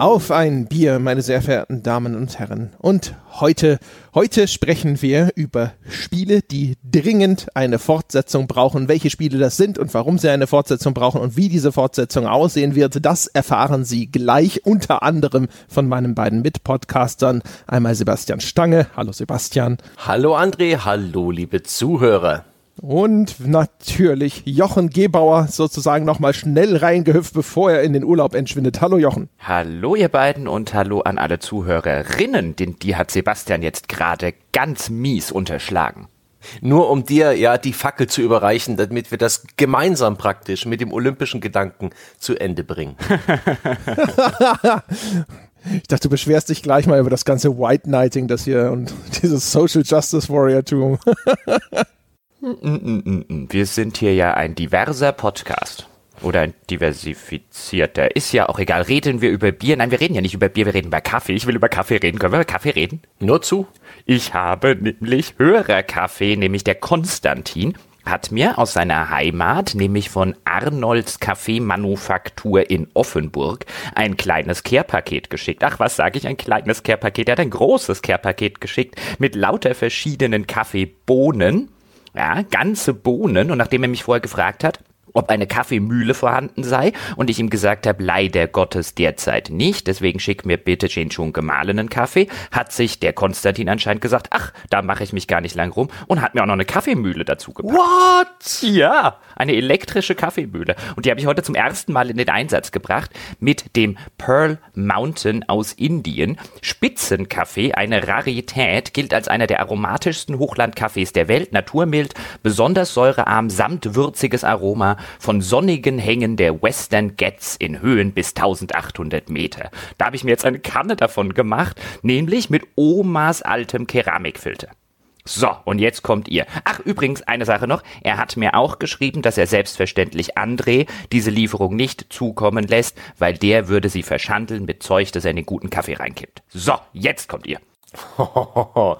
Auf ein Bier, meine sehr verehrten Damen und Herren. Und heute, heute sprechen wir über Spiele, die dringend eine Fortsetzung brauchen. Welche Spiele das sind und warum sie eine Fortsetzung brauchen und wie diese Fortsetzung aussehen wird, das erfahren Sie gleich unter anderem von meinen beiden Mitpodcastern. Einmal Sebastian Stange. Hallo Sebastian. Hallo André, hallo liebe Zuhörer. Und natürlich Jochen Gebauer sozusagen nochmal schnell reingehüpft, bevor er in den Urlaub entschwindet. Hallo Jochen. Hallo ihr beiden und hallo an alle Zuhörerinnen, denn die hat Sebastian jetzt gerade ganz mies unterschlagen. Nur um dir ja die Fackel zu überreichen, damit wir das gemeinsam praktisch mit dem olympischen Gedanken zu Ende bringen. Ich dachte, du beschwerst dich gleich mal über das ganze White Knighting, das hier und dieses Social Justice Warrior-Tum. Wir sind hier ja ein diverser Podcast. Oder ein diversifizierter. Ist ja auch egal. Reden wir über Bier? Nein, wir reden ja nicht über Bier, wir reden über Kaffee. Ich will über Kaffee reden. Können wir über Kaffee reden? Nur zu. Ich habe nämlich Hörerkaffee, nämlich der Konstantin hat mir aus seiner Heimat, nämlich von Arnolds Kaffeemanufaktur in Offenburg, ein kleines Care-Paket geschickt. Ach, was sage ich, ein kleines Care-Paket? Er hat ein großes Care-Paket geschickt mit lauter verschiedenen Kaffeebohnen ja, ganze Bohnen. Und nachdem er mich vorher gefragt hat, ob eine Kaffeemühle vorhanden sei. Und ich ihm gesagt habe, leider Gottes derzeit nicht, deswegen schick mir bitte den schon gemahlenen Kaffee, hat sich der Konstantin anscheinend gesagt, ach, da mache ich mich gar nicht lang rum. Und hat mir auch noch eine Kaffeemühle dazu gepackt. What? Ja, eine elektrische Kaffeemühle. Und die habe ich heute zum ersten Mal in den Einsatz gebracht mit dem Pearl Mountain aus Indien. Spitzenkaffee, eine Rarität, gilt als einer der aromatischsten Hochlandkaffees der Welt, naturmild, besonders säurearm, samt würziges Aroma von sonnigen Hängen der Western Ghats in Höhen bis 1800 Meter. Da habe ich mir jetzt eine Kanne davon gemacht, nämlich mit Omas altem Keramikfilter. So, und jetzt kommt ihr. Ach, übrigens, eine Sache noch. Er hat mir auch geschrieben, dass er selbstverständlich André diese Lieferung nicht zukommen lässt, weil der würde sie verschandeln mit Zeug, das er in den guten Kaffee reinkippt. So, jetzt kommt ihr.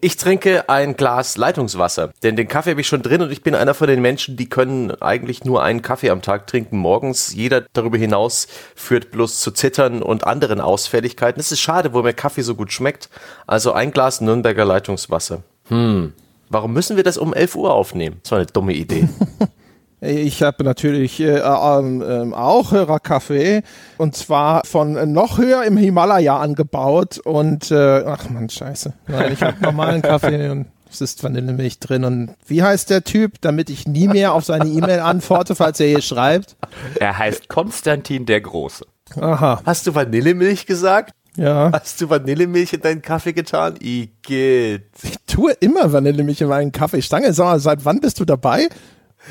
Ich trinke ein Glas Leitungswasser, denn den Kaffee habe ich schon drin und ich bin einer von den Menschen, die können eigentlich nur einen Kaffee am Tag trinken morgens. Jeder darüber hinaus führt bloß zu Zittern und anderen Ausfälligkeiten. Es ist schade, wo mir Kaffee so gut schmeckt. Also ein Glas Nürnberger Leitungswasser. Hm. Warum müssen wir das um 11 Uhr aufnehmen? Das war eine dumme Idee. Ich habe natürlich äh, äh, auch Hörerkaffee und zwar von noch höher im Himalaya angebaut und äh, ach man, scheiße. Nein, ich habe normalen Kaffee und es ist Vanillemilch drin und wie heißt der Typ, damit ich nie mehr auf seine E-Mail antworte, falls er hier schreibt? Er heißt Konstantin der Große. Aha. Hast du Vanillemilch gesagt? Ja. Hast du Vanillemilch in deinen Kaffee getan? Igitt. Ich tue immer Vanillemilch in meinen Kaffee. Stange, sag mal, seit wann bist du dabei?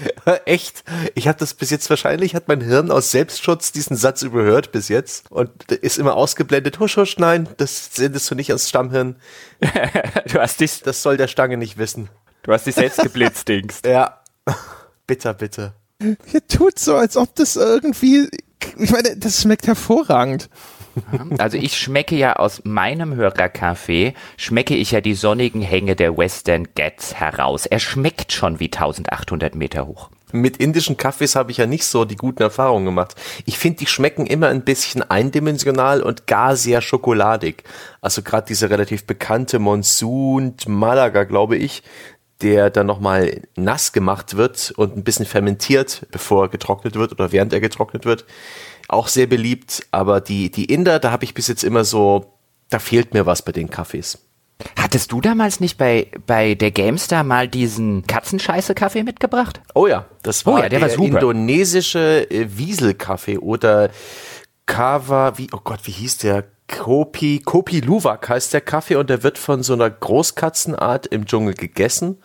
Echt? Ich habe das bis jetzt wahrscheinlich, hat mein Hirn aus Selbstschutz diesen Satz überhört bis jetzt und ist immer ausgeblendet. Husch, husch, nein, das sendest du nicht ans Stammhirn. du hast dich, das soll der Stange nicht wissen. Du hast dich selbst geblitzt, Dings. ja. Bitter, bitter. Ihr tut so, als ob das irgendwie, ich meine, das schmeckt hervorragend. Also ich schmecke ja aus meinem Hörerkaffee, schmecke ich ja die sonnigen Hänge der Western Ghats heraus. Er schmeckt schon wie 1800 Meter hoch. Mit indischen Kaffees habe ich ja nicht so die guten Erfahrungen gemacht. Ich finde, die schmecken immer ein bisschen eindimensional und gar sehr schokoladig. Also gerade diese relativ bekannte Monsoon Malaga, glaube ich, der dann nochmal nass gemacht wird und ein bisschen fermentiert, bevor er getrocknet wird oder während er getrocknet wird auch sehr beliebt, aber die, die Inder, da habe ich bis jetzt immer so, da fehlt mir was bei den Kaffees. Hattest du damals nicht bei, bei der GameStar mal diesen Katzenscheiße-Kaffee mitgebracht? Oh ja, das war, oh ja, der, der war indonesische äh, Wieselkaffee oder Kava, wie, oh Gott, wie hieß der? Kopi, Kopi Luwak heißt der Kaffee und der wird von so einer Großkatzenart im Dschungel gegessen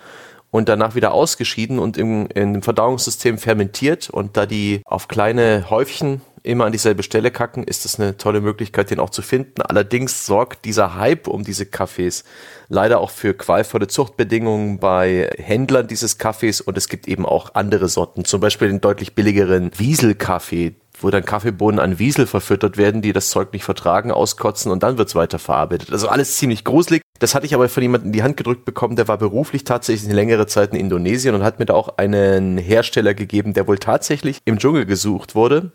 und danach wieder ausgeschieden und im, im Verdauungssystem fermentiert und da die auf kleine Häufchen immer an dieselbe Stelle kacken, ist das eine tolle Möglichkeit, den auch zu finden. Allerdings sorgt dieser Hype um diese Kaffees leider auch für qualvolle Zuchtbedingungen bei Händlern dieses Kaffees und es gibt eben auch andere Sorten, zum Beispiel den deutlich billigeren Wieselkaffee, wo dann Kaffeebohnen an Wiesel verfüttert werden, die das Zeug nicht vertragen, auskotzen und dann wird's weiter verarbeitet. Also alles ziemlich gruselig. Das hatte ich aber von jemandem in die Hand gedrückt bekommen, der war beruflich tatsächlich eine längere Zeit in Indonesien und hat mir da auch einen Hersteller gegeben, der wohl tatsächlich im Dschungel gesucht wurde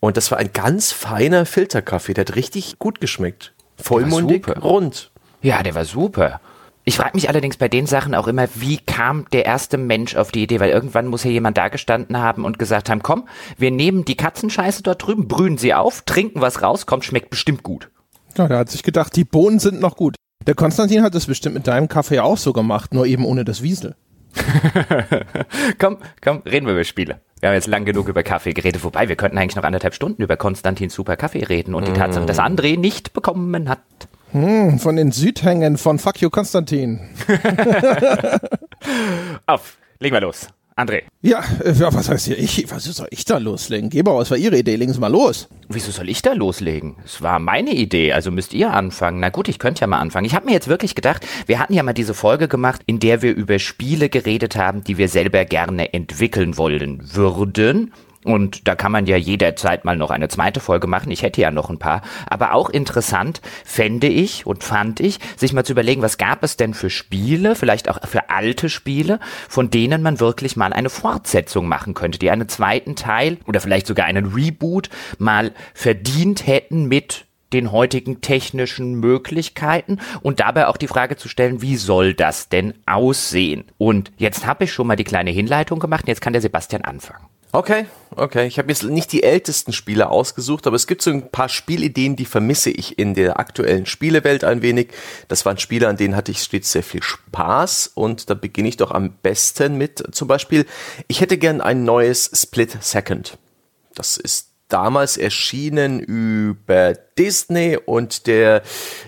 Und das war ein ganz feiner Filterkaffee, der hat richtig gut geschmeckt. Vollmundig, rund. Ja, der war super. Ich frage mich allerdings bei den Sachen auch immer, wie kam der erste Mensch auf die Idee? Weil irgendwann muss ja jemand da gestanden haben und gesagt haben, komm, wir nehmen die Katzenscheiße dort drüben, brühen sie auf, trinken was raus, kommt, schmeckt bestimmt gut. Ja, der hat sich gedacht, die Bohnen sind noch gut. Der Konstantin hat das bestimmt mit deinem Kaffee auch so gemacht, nur eben ohne das Wiesel. komm, komm, reden wir über Spiele. Wir haben jetzt lang genug über Kaffee geredet, wobei wir könnten eigentlich noch anderthalb Stunden über Konstantins super Kaffee reden und die Tatsache, dass André nicht bekommen hat. Hm, von den Südhängen von Fuck you Konstantin. Auf, legen wir los. André, Ja, äh, ja, was heißt hier? Ich, was soll ich da loslegen? Geber, was war Ihre Idee? Legen Sie mal los. wieso soll ich da loslegen? Es war meine Idee, also müsst ihr anfangen. Na gut, ich könnte ja mal anfangen. Ich habe mir jetzt wirklich gedacht, wir hatten ja mal diese Folge gemacht, in der wir über Spiele geredet haben, die wir selber gerne entwickeln wollen würden. Und da kann man ja jederzeit mal noch eine zweite Folge machen. Ich hätte ja noch ein paar. Aber auch interessant fände ich und fand ich, sich mal zu überlegen, was gab es denn für Spiele, vielleicht auch für alte Spiele, von denen man wirklich mal eine Fortsetzung machen könnte, die einen zweiten Teil oder vielleicht sogar einen Reboot mal verdient hätten mit den heutigen technischen Möglichkeiten und dabei auch die Frage zu stellen, wie soll das denn aussehen? Und jetzt habe ich schon mal die kleine Hinleitung gemacht, jetzt kann der Sebastian anfangen. Okay, okay. Ich habe jetzt nicht die ältesten Spiele ausgesucht, aber es gibt so ein paar Spielideen, die vermisse ich in der aktuellen Spielewelt ein wenig. Das waren Spiele, an denen hatte ich stets sehr viel Spaß und da beginne ich doch am besten mit zum Beispiel, ich hätte gern ein neues Split Second. Das ist damals erschienen über Disney und der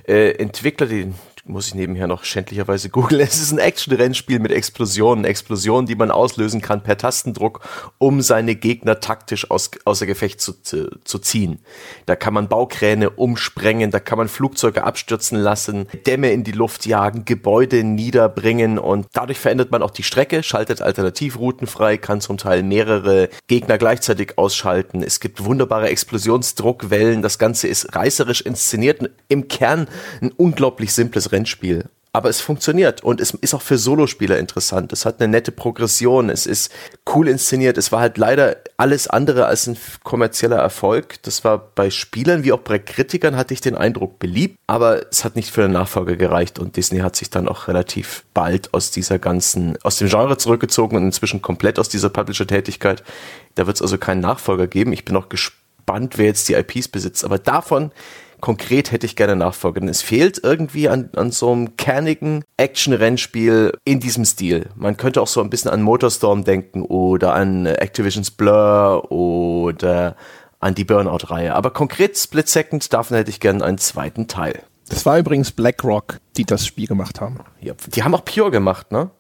äh, Entwickler, den muss ich nebenher noch schändlicherweise googeln. Es ist ein Action-Rennspiel mit Explosionen. Explosionen, die man auslösen kann per Tastendruck, um seine Gegner taktisch aus, außer Gefecht zu, zu, zu ziehen. Da kann man Baukräne umsprengen, da kann man Flugzeuge abstürzen lassen, Dämme in die Luft jagen, Gebäude niederbringen und dadurch verändert man auch die Strecke, schaltet Alternativrouten frei, kann zum Teil mehrere Gegner gleichzeitig ausschalten. Es gibt wunderbare Explosionsdruckwellen. Das Ganze ist reißerisch inszeniert. Im Kern ein unglaublich simples Rennspiel. Aber es funktioniert und es ist auch für Solospieler interessant. Es hat eine nette Progression, es ist cool inszeniert. Es war halt leider alles andere als ein kommerzieller Erfolg. Das war bei Spielern wie auch bei Kritikern hatte ich den Eindruck beliebt, aber es hat nicht für eine Nachfolge gereicht und Disney hat sich dann auch relativ bald aus dieser ganzen, aus dem Genre zurückgezogen und inzwischen komplett aus dieser Publisher-Tätigkeit. Da wird es also keinen Nachfolger geben. Ich bin auch gespannt, wer jetzt die IPs besitzt, aber davon konkret hätte ich gerne Nachfolger. Denn es fehlt irgendwie an, an so einem kernigen Action-Rennspiel in diesem Stil. Man könnte auch so ein bisschen an Motorstorm denken oder an Activision's Blur oder an die Burnout-Reihe. Aber konkret Split Second, davon hätte ich gerne einen zweiten Teil. Das war übrigens BlackRock, die das Spiel gemacht haben. Ja, die haben auch Pure gemacht, ne?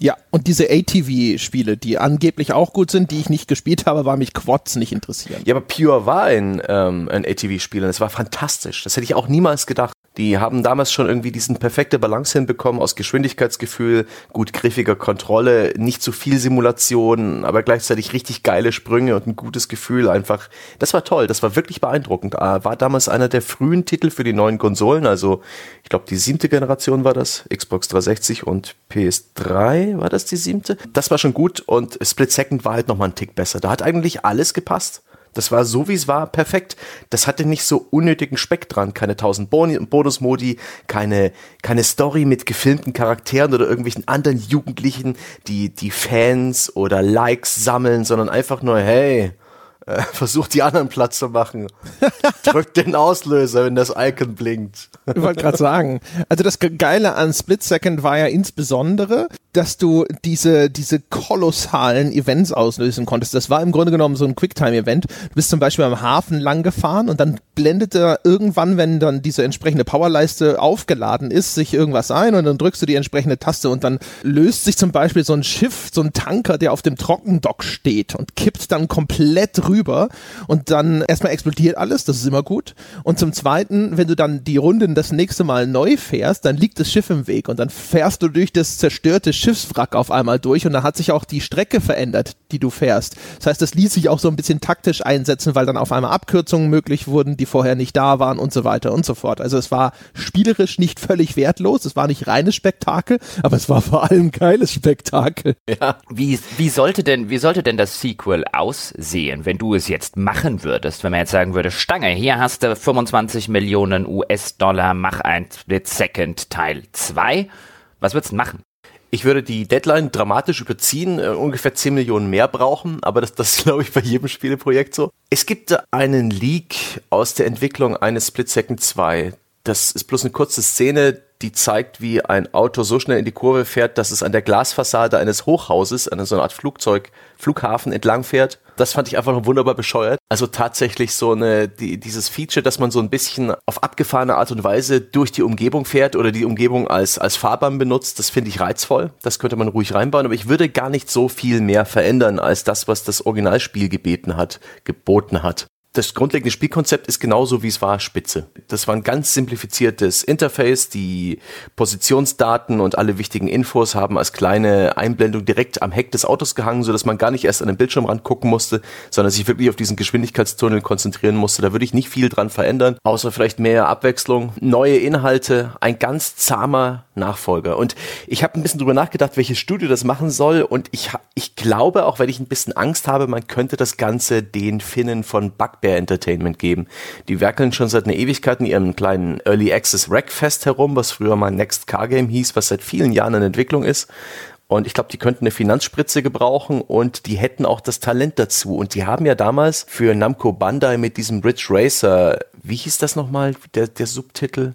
Ja, und diese ATV-Spiele, die angeblich auch gut sind, die ich nicht gespielt habe, weil mich Quads nicht interessieren. Ja, aber Pure war ein, ähm, ein ATV-Spiel und es war fantastisch. Das hätte ich auch niemals gedacht. Die haben damals schon irgendwie diesen perfekte Balance hinbekommen aus Geschwindigkeitsgefühl, gut griffiger Kontrolle, nicht zu viel Simulation, aber gleichzeitig richtig geile Sprünge und ein gutes Gefühl einfach. Das war toll, das war wirklich beeindruckend. Äh, War damals einer der frühen Titel für die neuen Konsolen, also ich glaube die siebte Generation war das, Xbox 360 und PS3 war das die siebte. Das war schon gut und Split Second war halt nochmal ein Tick besser. Da hat eigentlich alles gepasst. Das war so, wie es war, perfekt. Das hatte nicht so unnötigen Speck dran. Keine tausend Boni- Bonusmodi, keine, keine Story mit gefilmten Charakteren oder irgendwelchen anderen Jugendlichen, die, die Fans oder Likes sammeln, sondern einfach nur, hey, äh, versucht die anderen Platz zu machen. Drückt den Auslöser, wenn das Icon blinkt. Ich wollte gerade sagen, also das Geile an Split Second war ja insbesondere, dass du diese, diese kolossalen Events auslösen konntest. Das war im Grunde genommen so ein Quicktime-Event. Du bist zum Beispiel am Hafen lang gefahren und dann blendet er irgendwann, wenn dann diese entsprechende Powerleiste aufgeladen ist, sich irgendwas ein und dann drückst du die entsprechende Taste und dann löst sich zum Beispiel so ein Schiff, so ein Tanker, der auf dem Trockendock steht und kippt dann komplett rüber und dann erstmal explodiert alles, das ist immer gut. Und zum Zweiten, wenn du dann die Runden das nächste Mal neu fährst, dann liegt das Schiff im Weg und dann fährst du durch das zerstörte Schiffswrack auf einmal durch und dann hat sich auch die Strecke verändert. die du fährst. Das heißt, das ließ sich auch so ein bisschen taktisch einsetzen, weil dann auf einmal Abkürzungen möglich wurden, die vorher nicht da waren und so weiter und so fort. Also es war spielerisch nicht völlig wertlos, es war nicht reines Spektakel, aber es war vor allem geiles Spektakel. Ja. Wie, wie sollte denn, wie sollte denn das Sequel aussehen, wenn du es jetzt machen würdest, wenn man jetzt sagen würde, Stange, hier hast du 25 Millionen US-Dollar, mach ein Split Second Teil 2. Was würdest du machen? Ich würde die Deadline dramatisch überziehen, äh, ungefähr 10 Millionen mehr brauchen, aber das, das glaube ich, bei jedem Spieleprojekt so. Es gibt einen Leak aus der Entwicklung eines Split Second 2. Das ist bloß eine kurze Szene, die zeigt, wie ein Auto so schnell in die Kurve fährt, dass es an der Glasfassade eines Hochhauses, an so einer Art Flugzeug, Flughafen entlang fährt. Das fand ich einfach noch wunderbar bescheuert. Also tatsächlich so eine, die, dieses Feature, dass man so ein bisschen auf abgefahrene Art und Weise durch die Umgebung fährt oder die Umgebung als, als Fahrbahn benutzt, das finde ich reizvoll. Das könnte man ruhig reinbauen, aber ich würde gar nicht so viel mehr verändern als das, was das Originalspiel gebeten hat, geboten hat das grundlegende Spielkonzept ist genauso wie es war, spitze. Das war ein ganz simplifiziertes Interface. Die Positionsdaten und alle wichtigen Infos haben als kleine Einblendung direkt am Heck des Autos gehangen, sodass man gar nicht erst an den Bildschirm rangucken musste, sondern sich wirklich auf diesen Geschwindigkeitstunnel konzentrieren musste. Da würde ich nicht viel dran verändern, außer vielleicht mehr Abwechslung, neue Inhalte, ein ganz zahmer Nachfolger. Und ich habe ein bisschen drüber nachgedacht, welches Studio das machen soll. Und ich, ich glaube, auch wenn ich ein bisschen Angst habe, man könnte das Ganze den Finnen von Bugbear Entertainment geben. Die werkeln schon seit einer Ewigkeit in ihrem kleinen Early Access Rackfest herum, was früher mal Next Car Game hieß, was seit vielen Jahren in Entwicklung ist. Und ich glaube, die könnten eine Finanzspritze gebrauchen und die hätten auch das Talent dazu. Und die haben ja damals für Namco Bandai mit diesem Ridge Racer, wie hieß das nochmal, der, der Subtitel?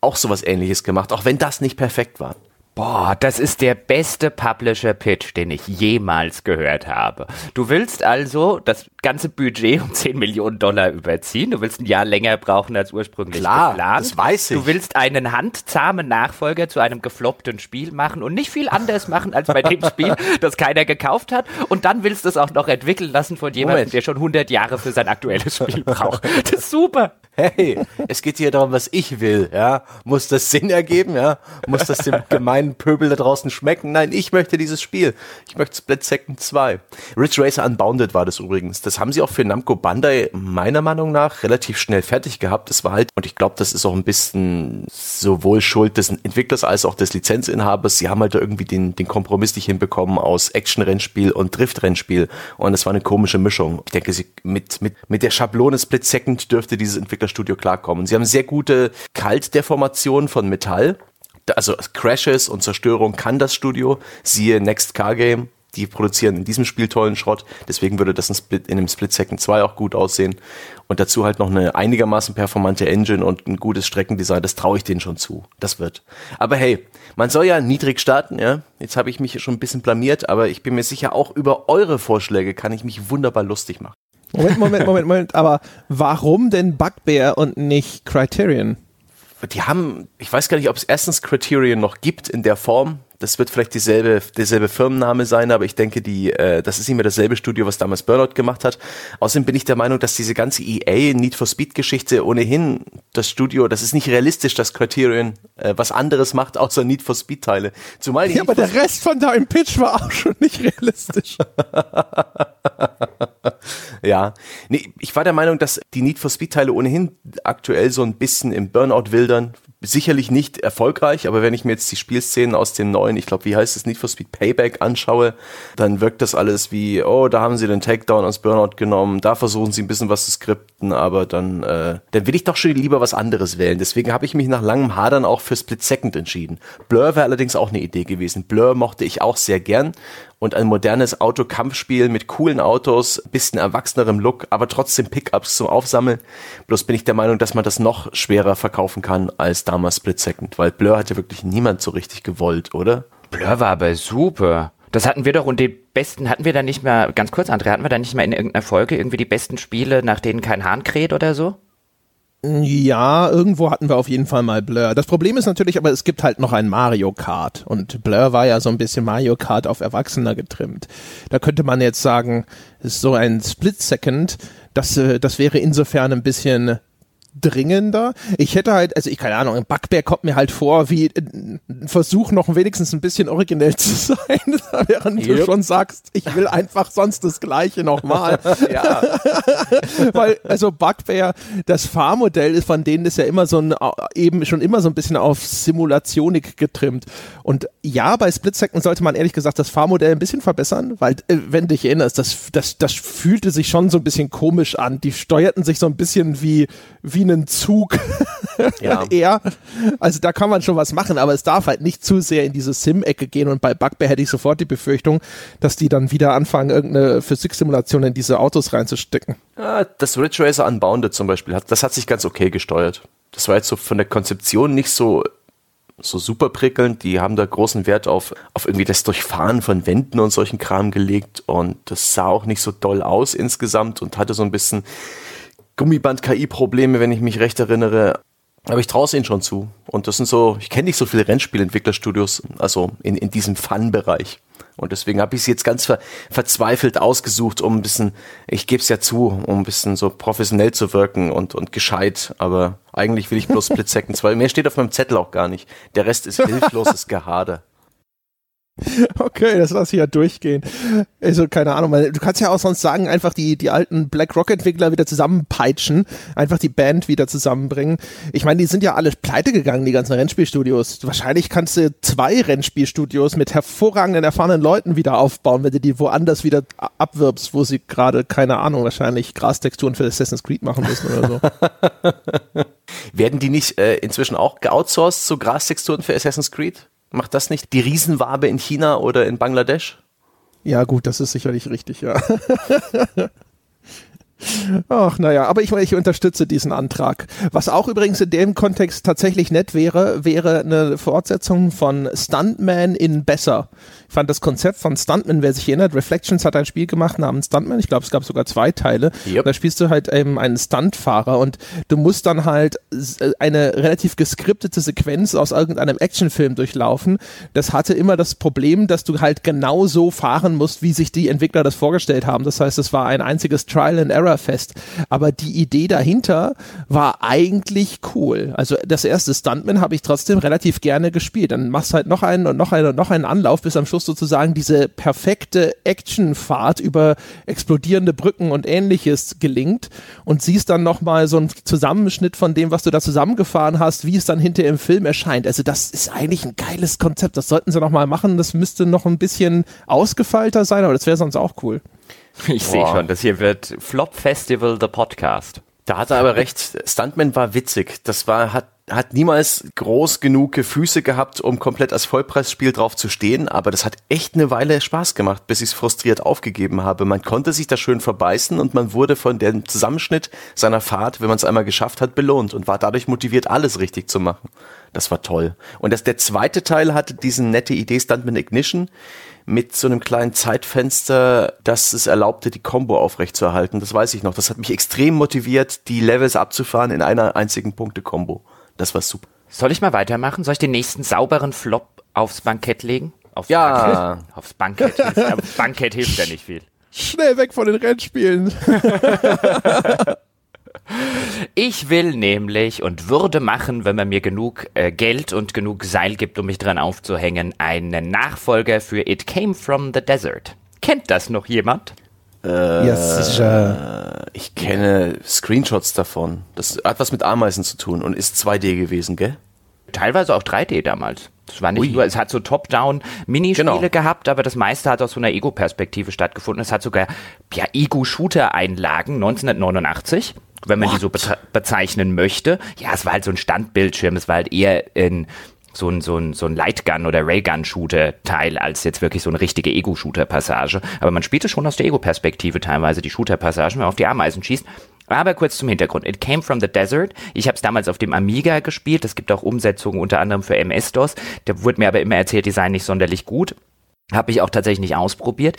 Auch sowas ähnliches gemacht, auch wenn das nicht perfekt war. Boah, das ist der beste Publisher-Pitch, den ich jemals gehört habe. Du willst also das ganze Budget um 10 Millionen Dollar überziehen. Du willst ein Jahr länger brauchen als ursprünglich Klar, geplant. das weiß ich. Du willst einen handzahmen Nachfolger zu einem gefloppten Spiel machen und nicht viel anders machen als bei dem Spiel, das keiner gekauft hat. Und dann willst du es auch noch entwickeln lassen von jemandem, der schon 100 Jahre für sein aktuelles Spiel braucht. Das ist super. Hey, es geht hier darum, was ich will, ja. Muss das Sinn ergeben, ja? Muss das dem gemeinen Pöbel da draußen schmecken? Nein, ich möchte dieses Spiel. Ich möchte Split Second 2. Ridge Racer Unbounded war das übrigens. Das haben sie auch für Namco Bandai meiner Meinung nach relativ schnell fertig gehabt. Das war halt, und ich glaube, das ist auch ein bisschen sowohl Schuld des Entwicklers als auch des Lizenzinhabers. Sie haben halt da irgendwie den, den Kompromiss nicht hinbekommen aus Action-Rennspiel und Drift-Rennspiel. Und es war eine komische Mischung. Ich denke, sie, mit, mit, mit der Schablone Split Second dürfte dieses Entwicklerstudio klarkommen. Sie haben sehr gute Kaltdeformationen von Metall. Also Crashes und Zerstörung kann das Studio. Siehe Next Car Game. Die produzieren in diesem Spiel tollen Schrott. Deswegen würde das in, Split, in einem Split Second 2 auch gut aussehen. Und dazu halt noch eine einigermaßen performante Engine und ein gutes Streckendesign. Das traue ich denen schon zu. Das wird. Aber hey, man soll ja niedrig starten, ja. Jetzt habe ich mich schon ein bisschen blamiert, aber ich bin mir sicher, auch über eure Vorschläge kann ich mich wunderbar lustig machen. Moment, Moment, Moment, Moment. Aber warum denn Bugbear und nicht Criterion? Die haben, ich weiß gar nicht, ob es erstens Criterion noch gibt in der Form. Das wird vielleicht dieselbe, derselbe Firmenname sein, aber ich denke, die, äh, das ist nicht mehr dasselbe Studio, was damals Burnout gemacht hat. Außerdem bin ich der Meinung, dass diese ganze EA Need for Speed Geschichte ohnehin das Studio, das ist nicht realistisch, dass Criterion äh, was anderes macht außer Need for Speed Teile. Zumal Ja, aber der Rest von deinem Pitch war auch schon nicht realistisch. Ja, nee, ich war der Meinung, dass die Need for Speed Teile ohnehin aktuell so ein bisschen im Burnout wildern. Sicherlich nicht erfolgreich, aber wenn ich mir jetzt die Spielszenen aus dem neuen, ich glaube, wie heißt es, Need for Speed Payback anschaue, dann wirkt das alles wie, oh, da haben sie den Takedown aus Burnout genommen, da versuchen sie ein bisschen was zu skripten, aber dann, äh, dann will ich doch schon lieber was anderes wählen. Deswegen habe ich mich nach langem Hadern auch für Split Second entschieden. Blur wäre allerdings auch eine Idee gewesen. Blur mochte ich auch sehr gern und ein modernes Autokampfspiel mit coolen Autos, bisschen erwachsenerem Look, aber trotzdem Pickups zum Aufsammeln. Bloß bin ich der Meinung, dass man das noch schwerer verkaufen kann als damals Split Second, weil Blur hatte wirklich niemand so richtig gewollt, oder? Blur war aber super. Das hatten wir doch und die besten, hatten wir da nicht mehr, ganz kurz, André, hatten wir da nicht mal in irgendeiner Folge irgendwie die besten Spiele, nach denen kein Hahn kräht oder so? Ja, irgendwo hatten wir auf jeden Fall mal Blur. Das Problem ist natürlich, aber es gibt halt noch ein Mario Kart und Blur war ja so ein bisschen Mario Kart auf Erwachsener getrimmt. Da könnte man jetzt sagen, ist so ein Split Second, das, äh, das wäre insofern ein bisschen dringender. Ich hätte halt, also ich keine Ahnung, ein Bugbear kommt mir halt vor wie ein Versuch noch wenigstens ein bisschen originell zu sein, während yep. du schon sagst, ich will einfach sonst das Gleiche nochmal. ja. Weil, also Bugbear, das Fahrmodell ist von denen ist ja immer so ein, eben schon immer so ein bisschen auf Simulationik getrimmt. Und ja, bei Split Second sollte man ehrlich gesagt das Fahrmodell ein bisschen verbessern, weil, äh, wenn du dich erinnerst, das, das, das fühlte sich schon so ein bisschen komisch an. Die steuerten sich so ein bisschen wie, wie einen Zug. Ja. eher. Also da kann man schon was machen, aber es darf halt nicht zu sehr in diese Sim-Ecke gehen und bei Bugbear hätte ich sofort die Befürchtung, dass die dann wieder anfangen, irgendeine Physiksimulation in diese Autos reinzustecken. Ja, das Ridge Racer Unbounded zum Beispiel, das hat sich ganz okay gesteuert. Das war jetzt so von der Konzeption nicht so so super prickelnd. Die haben da großen Wert auf, auf irgendwie das Durchfahren von Wänden und solchen Kram gelegt. Und das sah auch nicht so doll aus insgesamt und hatte so ein bisschen Gummiband-KI-Probleme, wenn ich mich recht erinnere. Aber ich traue es ihnen schon zu. Und das sind so, ich kenne nicht so viele Rennspielentwicklerstudios, also in, in diesem Fun-Bereich. Und deswegen habe ich sie jetzt ganz ver verzweifelt ausgesucht, um ein bisschen, ich gebe es ja zu, um ein bisschen so professionell zu wirken und, und gescheit. Aber eigentlich will ich bloß Seconds, weil mehr steht auf meinem Zettel auch gar nicht. Der Rest ist hilfloses Gehader. Okay, das lasse ich ja durchgehen. Also, keine Ahnung, du kannst ja auch sonst sagen, einfach die, die alten Black Rock Entwickler wieder zusammenpeitschen, einfach die Band wieder zusammenbringen. Ich meine, die sind ja alle pleite gegangen, die ganzen Rennspielstudios. Wahrscheinlich kannst du zwei Rennspielstudios mit hervorragenden, erfahrenen Leuten wieder aufbauen, wenn du die woanders wieder abwirbst, wo sie gerade, keine Ahnung, wahrscheinlich Grastexturen für Assassin's Creed machen müssen oder so. Werden die nicht äh, inzwischen auch geoutsourced, so Grastexturen für Assassin's Creed? Macht das nicht die Riesenwabe in China oder in Bangladesch? Ja, gut, das ist sicherlich richtig, ja. Ach, naja, aber ich, ich unterstütze diesen Antrag. Was auch übrigens in dem Kontext tatsächlich nett wäre, wäre eine Fortsetzung von Stuntman in Besser. Ich fand das Konzept von Stuntman, wer sich erinnert, Reflections hat ein Spiel gemacht namens Stuntman. Ich glaube, es gab sogar zwei Teile. Yep. Da spielst du halt eben einen Stuntfahrer und du musst dann halt äh, eine relativ geskriptete Sequenz aus irgendeinem Actionfilm durchlaufen. Das hatte immer das Problem, dass du halt genau so fahren musst, wie sich die Entwickler das vorgestellt haben. Das heißt, es war ein einziges Trial and Error Oktoberfest. Aber die Idee dahinter war eigentlich cool. Also das erste Stuntman habe ich trotzdem relativ gerne gespielt. Dann machst du halt noch einen und noch einen und noch einen Anlauf, bis am Schluss sozusagen diese perfekte Actionfahrt über explodierende Brücken und ähnliches gelingt und siehst dann nochmal so einen Zusammenschnitt von dem, was du da zusammengefahren hast, wie es dann hinterher im Film erscheint. Also das ist eigentlich ein geiles Konzept. Das sollten sie nochmal machen. Das müsste noch ein bisschen ausgefeilter sein, aber das wäre sonst auch cool. Ich sehe schon, das hier wird Flop Festival, the Podcast. Da hat er aber recht. Stuntman war witzig. Das war, hat, hat niemals groß genug Füße gehabt, um komplett als Vollpreisspiel drauf zu stehen. Aber das hat echt eine Weile Spaß gemacht, bis ich es frustriert aufgegeben habe. Man konnte sich da schön verbeißen und man wurde von dem Zusammenschnitt seiner Fahrt, wenn man es einmal geschafft hat, belohnt und war dadurch motiviert, alles richtig zu machen. Das war toll. Und das, der zweite Teil hatte diese nette Idee Stuntman Ignition mit so einem kleinen Zeitfenster, das es erlaubte, die Combo aufrechtzuerhalten. Das weiß ich noch. Das hat mich extrem motiviert, die Levels abzufahren in einer einzigen Punkte-Combo. Das war super. Soll ich mal weitermachen? Soll ich den nächsten sauberen Flop aufs Bankett legen? Aufs ja. Bankett? Aufs Bankett. Hilft, Bankett hilft ja nicht viel. Schnell weg von den Rennspielen. Ich will nämlich und würde machen, wenn man mir genug äh, Geld und genug Seil gibt, um mich dran aufzuhängen, einen Nachfolger für It Came from the Desert. Kennt das noch jemand? Äh, ja, sicher. Ich kenne Screenshots davon. Das hat was mit Ameisen zu tun und ist 2D gewesen, gell? Teilweise auch 3D damals. Es war nicht Ui. nur, es hat so Top-Down-Minispiele genau. gehabt, aber das meiste hat aus so einer Ego-Perspektive stattgefunden. Es hat sogar ja, Ego-Shooter-Einlagen 1989 wenn man What? die so bezeichnen möchte. Ja, es war halt so ein Standbildschirm, es war halt eher in so ein, so ein, so ein Lightgun- oder Raygun-Shooter-Teil als jetzt wirklich so eine richtige Ego-Shooter-Passage. Aber man spielte schon aus der Ego-Perspektive teilweise die Shooter-Passagen, wenn man auf die Ameisen schießt. Aber kurz zum Hintergrund. It came from the desert. Ich habe es damals auf dem Amiga gespielt. Es gibt auch Umsetzungen unter anderem für MS-DOS. Da wurde mir aber immer erzählt, die seien nicht sonderlich gut. Habe ich auch tatsächlich nicht ausprobiert.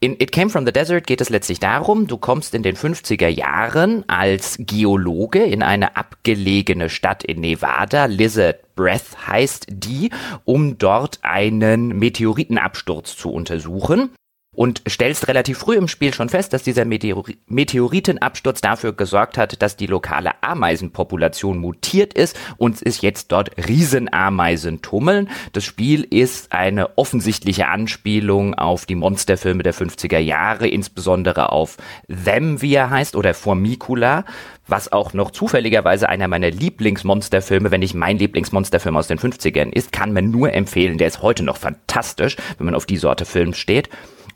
In It Came from the Desert geht es letztlich darum, du kommst in den 50er Jahren als Geologe in eine abgelegene Stadt in Nevada, Lizard Breath heißt die, um dort einen Meteoritenabsturz zu untersuchen. Und stellst relativ früh im Spiel schon fest, dass dieser Meteori Meteoritenabsturz dafür gesorgt hat, dass die lokale Ameisenpopulation mutiert ist und es jetzt dort Riesenameisen tummeln. Das Spiel ist eine offensichtliche Anspielung auf die Monsterfilme der 50er Jahre, insbesondere auf Them, wie er heißt, oder Formicula, was auch noch zufälligerweise einer meiner Lieblingsmonsterfilme, wenn nicht mein Lieblingsmonsterfilm aus den 50ern ist, kann man nur empfehlen. Der ist heute noch fantastisch, wenn man auf die Sorte Film steht.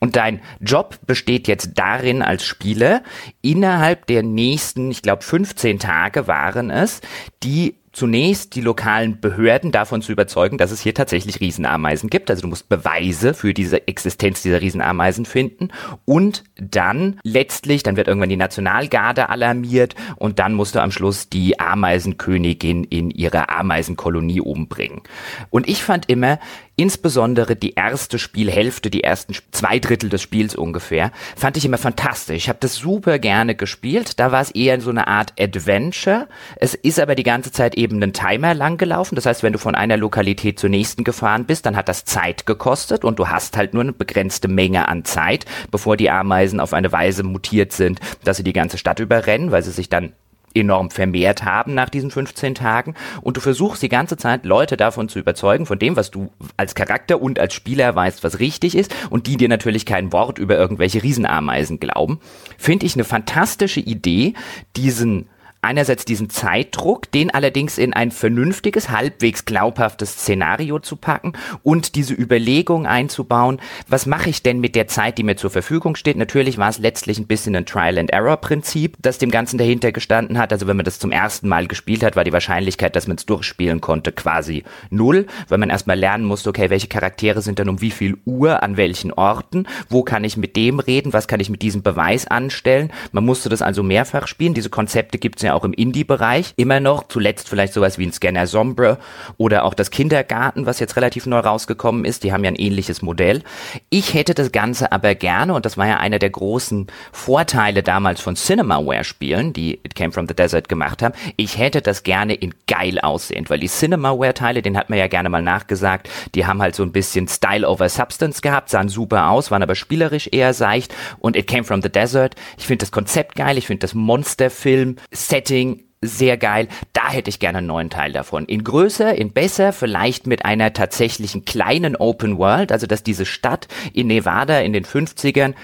Und dein Job besteht jetzt darin als Spieler, innerhalb der nächsten, ich glaube 15 Tage waren es, die zunächst die lokalen Behörden davon zu überzeugen, dass es hier tatsächlich Riesenameisen gibt. Also du musst Beweise für diese Existenz dieser Riesenameisen finden und dann letztlich, dann wird irgendwann die Nationalgarde alarmiert und dann musst du am Schluss die Ameisenkönigin in ihre Ameisenkolonie umbringen. Und ich fand immer, insbesondere die erste Spielhälfte, die ersten zwei Drittel des Spiels ungefähr, fand ich immer fantastisch. Ich habe das super gerne gespielt. Da war es eher so eine Art Adventure. Es ist aber die ganze Zeit eben einen Timer lang gelaufen. Das heißt, wenn du von einer Lokalität zur nächsten gefahren bist, dann hat das Zeit gekostet und du hast halt nur eine begrenzte Menge an Zeit, bevor die Ameisen auf eine Weise mutiert sind, dass sie die ganze Stadt überrennen, weil sie sich dann enorm vermehrt haben nach diesen 15 Tagen. Und du versuchst die ganze Zeit Leute davon zu überzeugen, von dem, was du als Charakter und als Spieler weißt, was richtig ist und die dir natürlich kein Wort über irgendwelche Riesenameisen glauben, finde ich eine fantastische Idee, diesen einerseits diesen Zeitdruck, den allerdings in ein vernünftiges, halbwegs glaubhaftes Szenario zu packen und diese Überlegung einzubauen, was mache ich denn mit der Zeit, die mir zur Verfügung steht? Natürlich war es letztlich ein bisschen ein Trial-and-Error-Prinzip, das dem Ganzen dahinter gestanden hat. Also wenn man das zum ersten Mal gespielt hat, war die Wahrscheinlichkeit, dass man es durchspielen konnte, quasi null, weil man erstmal lernen musste, okay, welche Charaktere sind dann um wie viel Uhr, an welchen Orten, wo kann ich mit dem reden, was kann ich mit diesem Beweis anstellen. Man musste das also mehrfach spielen. Diese Konzepte gibt es ja auch im Indie-Bereich immer noch. Zuletzt vielleicht sowas wie ein Scanner Sombre oder auch das Kindergarten, was jetzt relativ neu rausgekommen ist. Die haben ja ein ähnliches Modell. Ich hätte das Ganze aber gerne, und das war ja einer der großen Vorteile damals von Cinemaware-Spielen, die It Came From The Desert gemacht haben. Ich hätte das gerne in geil aussehend, weil die Cinemaware-Teile, den hat man ja gerne mal nachgesagt, die haben halt so ein bisschen Style over Substance gehabt, sahen super aus, waren aber spielerisch eher seicht und It Came From The Desert. Ich finde das Konzept geil, ich finde das Monsterfilm, Setting sehr geil. Da hätte ich gerne einen neuen Teil davon. In größer, in besser, vielleicht mit einer tatsächlichen kleinen Open World, also dass diese Stadt in Nevada in den 50ern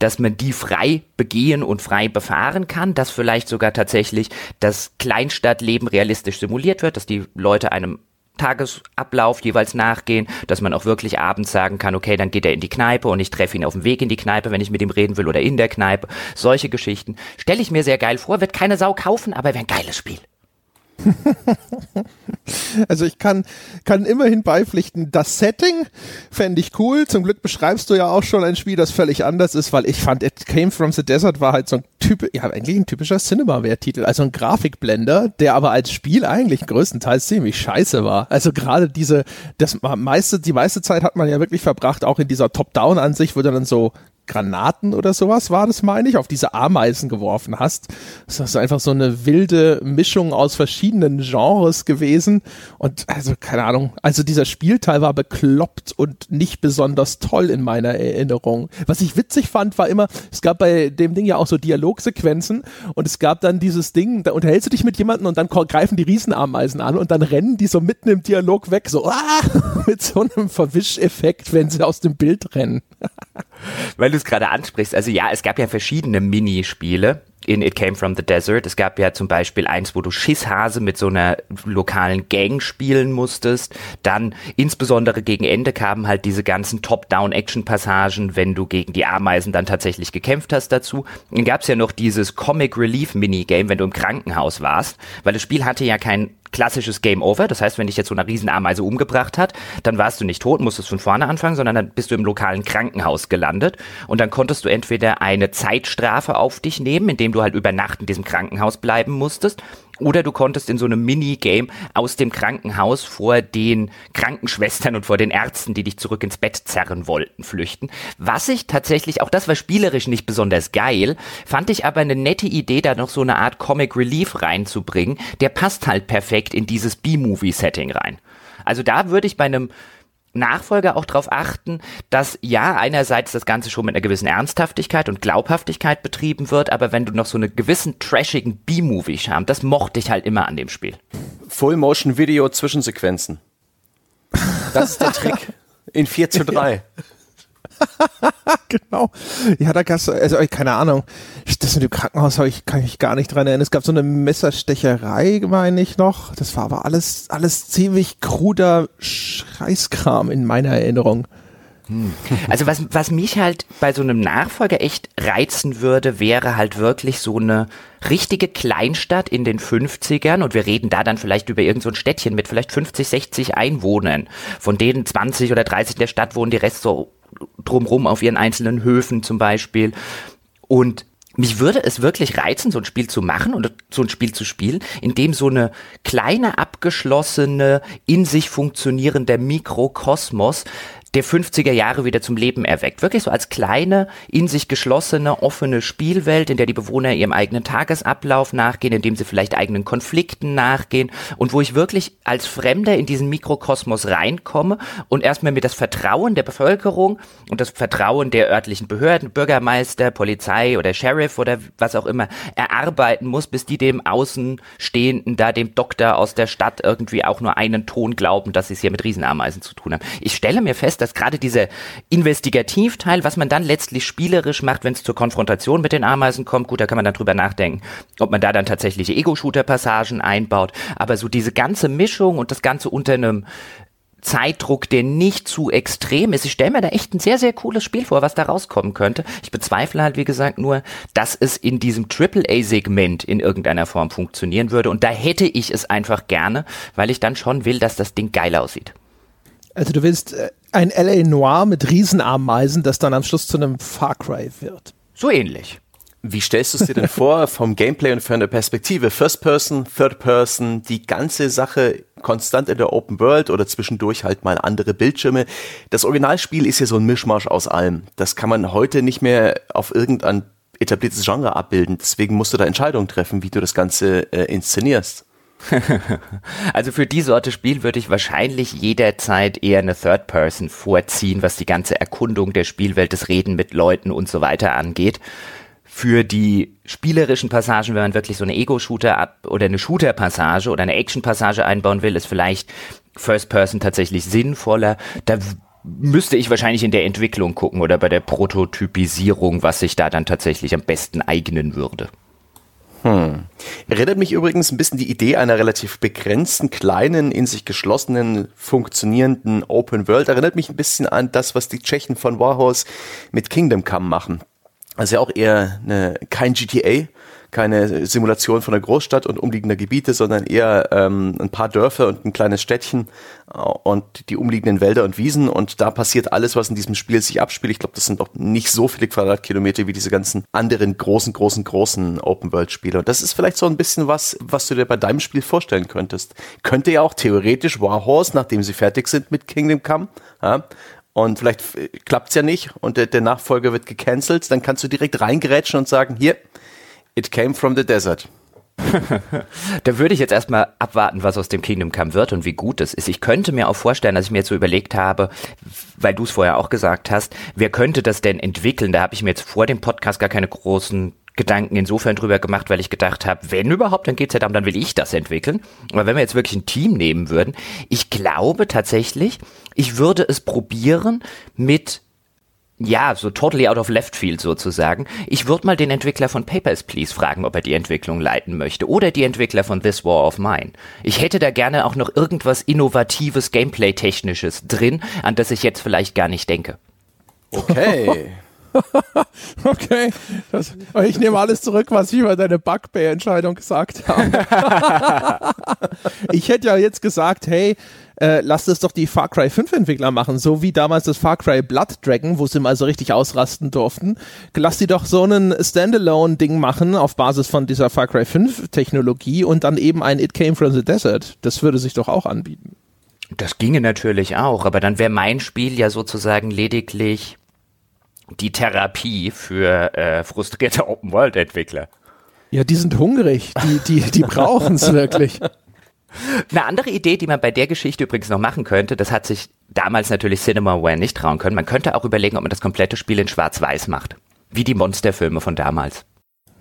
dass man die frei begehen und frei befahren kann, dass vielleicht sogar tatsächlich das Kleinstadtleben realistisch simuliert wird, dass die Leute einem Tagesablauf jeweils nachgehen, dass man auch wirklich abends sagen kann, okay, dann geht er in die Kneipe und ich treffe ihn auf dem Weg in die Kneipe, wenn ich mit ihm reden will oder in der Kneipe. Solche Geschichten stelle ich mir sehr geil vor, wird keine Sau kaufen, aber wäre ein geiles Spiel. also ich kann, kann immerhin beipflichten, das Setting fände ich cool. Zum Glück beschreibst du ja auch schon ein Spiel, das völlig anders ist, weil ich fand, It Came From The Desert war halt so ein Typ, ja eigentlich ein typischer Cinemaware-Titel, also ein Grafikblender, der aber als Spiel eigentlich größtenteils ziemlich scheiße war. Also gerade diese, das meiste, die meiste Zeit hat man ja wirklich verbracht, auch in dieser Top-Down-Ansicht, wo du dann so Granaten oder sowas war das, meine ich, auf diese Ameisen geworfen hast. Das ist einfach so eine wilde Mischung aus verschiedenen Genres gewesen. Und also, keine Ahnung, also dieser Spielteil war bekloppt und nicht besonders toll in meiner Erinnerung. Was ich witzig fand, war immer, es gab bei dem Ding ja auch so Dialogsequenzen und es gab dann dieses Ding, da unterhältst du dich mit jemandem und dann greifen die Riesenameisen an und dann rennen die so mitten im Dialog weg, so ah, mit so einem Verwischeffekt, wenn sie aus dem Bild rennen. Weil du es gerade ansprichst, also ja, es gab ja verschiedene Minispiele in It Came From The Desert. Es gab ja zum Beispiel eins, wo du Schisshase mit so einer lokalen Gang spielen musstest. Dann insbesondere gegen Ende kamen halt diese ganzen Top-Down-Action-Passagen, wenn du gegen die Ameisen dann tatsächlich gekämpft hast dazu. Dann gab es ja noch dieses Comic Relief Minigame, wenn du im Krankenhaus warst, weil das Spiel hatte ja kein klassisches Game Over. Das heißt, wenn dich jetzt so eine Riesenameise umgebracht hat, dann warst du nicht tot, musstest von vorne anfangen, sondern dann bist du im lokalen Krankenhaus gelandet und dann konntest du entweder eine Zeitstrafe auf dich nehmen, indem du halt über Nacht in diesem Krankenhaus bleiben musstest, oder du konntest in so einem Minigame aus dem Krankenhaus vor den Krankenschwestern und vor den Ärzten, die dich zurück ins Bett zerren wollten, flüchten. Was ich tatsächlich, auch das war spielerisch nicht besonders geil, fand ich aber eine nette Idee, da noch so eine Art Comic Relief reinzubringen. Der passt halt perfekt in dieses B-Movie-Setting rein. Also da würde ich bei einem Nachfolger auch darauf achten, dass ja einerseits das Ganze schon mit einer gewissen Ernsthaftigkeit und Glaubhaftigkeit betrieben wird, aber wenn du noch so einen gewissen trashigen B-Movie-Charme, das mochte ich halt immer an dem Spiel. Full-Motion-Video-Zwischensequenzen. Das ist der Trick. In 4 zu 3. genau. Ja, da gab's, also keine Ahnung. Das mit dem Krankenhaus ich, kann ich gar nicht dran erinnern. Es gab so eine Messerstecherei, meine ich noch. Das war aber alles, alles ziemlich kruder Scheißkram in meiner Erinnerung. Hm. Also was, was mich halt bei so einem Nachfolger echt reizen würde, wäre halt wirklich so eine richtige Kleinstadt in den 50ern und wir reden da dann vielleicht über irgendein so Städtchen mit vielleicht 50, 60 Einwohnern, von denen 20 oder 30 in der Stadt wohnen, die Rest so drumrum auf ihren einzelnen Höfen zum Beispiel. Und mich würde es wirklich reizen, so ein Spiel zu machen und so ein Spiel zu spielen, in dem so eine kleine, abgeschlossene, in sich funktionierende Mikrokosmos der 50er Jahre wieder zum Leben erweckt. Wirklich so als kleine, in sich geschlossene, offene Spielwelt, in der die Bewohner ihrem eigenen Tagesablauf nachgehen, in dem sie vielleicht eigenen Konflikten nachgehen und wo ich wirklich als Fremder in diesen Mikrokosmos reinkomme und erstmal mir das Vertrauen der Bevölkerung und das Vertrauen der örtlichen Behörden, Bürgermeister, Polizei oder Sheriff oder was auch immer erarbeiten muss, bis die dem Außenstehenden, da dem Doktor aus der Stadt irgendwie auch nur einen Ton glauben, dass sie es hier mit Riesenameisen zu tun haben. Ich stelle mir fest, dass gerade dieser Investigativteil, was man dann letztlich spielerisch macht, wenn es zur Konfrontation mit den Ameisen kommt, gut, da kann man dann drüber nachdenken, ob man da dann tatsächliche Ego-Shooter-Passagen einbaut, aber so diese ganze Mischung und das Ganze unter einem Zeitdruck, der nicht zu extrem ist. Ich stelle mir da echt ein sehr, sehr cooles Spiel vor, was da rauskommen könnte. Ich bezweifle halt, wie gesagt, nur, dass es in diesem AAA-Segment in irgendeiner Form funktionieren würde. Und da hätte ich es einfach gerne, weil ich dann schon will, dass das Ding geil aussieht. Also du willst äh, ein LA Noir mit Riesenameisen, das dann am Schluss zu einem Far Cry wird. So ähnlich. Wie stellst du es dir denn vor vom Gameplay und von der Perspektive? First Person, Third Person, die ganze Sache konstant in der Open World oder zwischendurch halt mal andere Bildschirme. Das Originalspiel ist ja so ein Mischmasch aus allem. Das kann man heute nicht mehr auf irgendein etabliertes Genre abbilden. Deswegen musst du da Entscheidungen treffen, wie du das Ganze äh, inszenierst. also für die Sorte Spiel würde ich wahrscheinlich jederzeit eher eine Third Person vorziehen, was die ganze Erkundung der Spielwelt, das Reden mit Leuten und so weiter angeht. Für die spielerischen Passagen, wenn man wirklich so eine Ego-Shooter ab oder eine Shooter-Passage oder eine Action-Passage einbauen will, ist vielleicht First Person tatsächlich sinnvoller. Da müsste ich wahrscheinlich in der Entwicklung gucken oder bei der Prototypisierung, was sich da dann tatsächlich am besten eignen würde. Hm. Erinnert mich übrigens ein bisschen die Idee einer relativ begrenzten, kleinen, in sich geschlossenen, funktionierenden Open World. Erinnert mich ein bisschen an das, was die Tschechen von Warhorse mit Kingdom Come machen. Also ja auch eher eine, kein GTA, keine Simulation von einer Großstadt und umliegender Gebiete, sondern eher ähm, ein paar Dörfer und ein kleines Städtchen äh, und die umliegenden Wälder und Wiesen. Und da passiert alles, was in diesem Spiel sich abspielt. Ich glaube, das sind doch nicht so viele Quadratkilometer wie diese ganzen anderen großen, großen, großen Open-World-Spiele. Und das ist vielleicht so ein bisschen was, was du dir bei deinem Spiel vorstellen könntest. Könnte ja auch theoretisch Warhorse, nachdem sie fertig sind mit Kingdom Come, ja, und vielleicht klappt's ja nicht und der, der Nachfolger wird gecancelt, dann kannst du direkt reingerätschen und sagen, hier, It came from the desert. da würde ich jetzt erstmal abwarten, was aus dem Kingdom Come wird und wie gut es ist. Ich könnte mir auch vorstellen, dass ich mir jetzt so überlegt habe, weil du es vorher auch gesagt hast, wer könnte das denn entwickeln? Da habe ich mir jetzt vor dem Podcast gar keine großen Gedanken insofern drüber gemacht, weil ich gedacht habe, wenn überhaupt, dann geht's ja darum, dann will ich das entwickeln. Aber wenn wir jetzt wirklich ein Team nehmen würden, ich glaube tatsächlich, ich würde es probieren mit ja, so totally out of left field sozusagen. Ich würde mal den Entwickler von Papers, Please fragen, ob er die Entwicklung leiten möchte. Oder die Entwickler von This War of Mine. Ich hätte da gerne auch noch irgendwas Innovatives, Gameplay-Technisches drin, an das ich jetzt vielleicht gar nicht denke. Okay. okay. Das, ich nehme alles zurück, was ich über deine Bugbear-Entscheidung gesagt habe. ich hätte ja jetzt gesagt, hey, äh, lasst es doch die Far Cry 5 Entwickler machen, so wie damals das Far Cry Blood Dragon, wo sie mal so richtig ausrasten durften. Lass die doch so einen Standalone-Ding machen auf Basis von dieser Far Cry 5 Technologie und dann eben ein It Came from the Desert. Das würde sich doch auch anbieten. Das ginge natürlich auch, aber dann wäre mein Spiel ja sozusagen lediglich die Therapie für äh, frustrierte Open-World-Entwickler. Ja, die sind hungrig. Die, die, die brauchen es wirklich. Eine andere Idee, die man bei der Geschichte übrigens noch machen könnte, das hat sich damals natürlich Cinemaware nicht trauen können. Man könnte auch überlegen, ob man das komplette Spiel in Schwarz-Weiß macht. Wie die Monsterfilme von damals.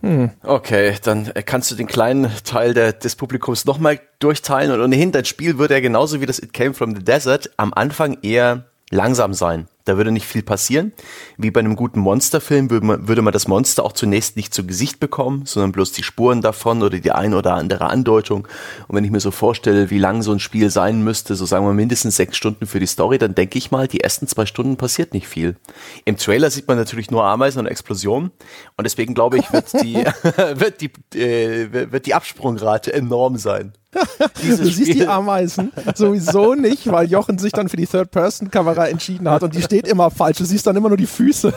Hm. Okay, dann kannst du den kleinen Teil der, des Publikums nochmal durchteilen und ohnehin, dein Spiel würde ja genauso wie das It Came from the Desert am Anfang eher langsam sein. Da würde nicht viel passieren. Wie bei einem guten Monsterfilm würde man, würde man das Monster auch zunächst nicht zu Gesicht bekommen, sondern bloß die Spuren davon oder die ein oder andere Andeutung. Und wenn ich mir so vorstelle, wie lang so ein Spiel sein müsste, so sagen wir mindestens sechs Stunden für die Story, dann denke ich mal, die ersten zwei Stunden passiert nicht viel. Im Trailer sieht man natürlich nur Ameisen und Explosionen. Und deswegen glaube ich, wird die, wird die, äh, wird die Absprungrate enorm sein. Du siehst die Ameisen sowieso nicht, weil Jochen sich dann für die Third-Person-Kamera entschieden hat und die steht immer falsch. Du siehst dann immer nur die Füße.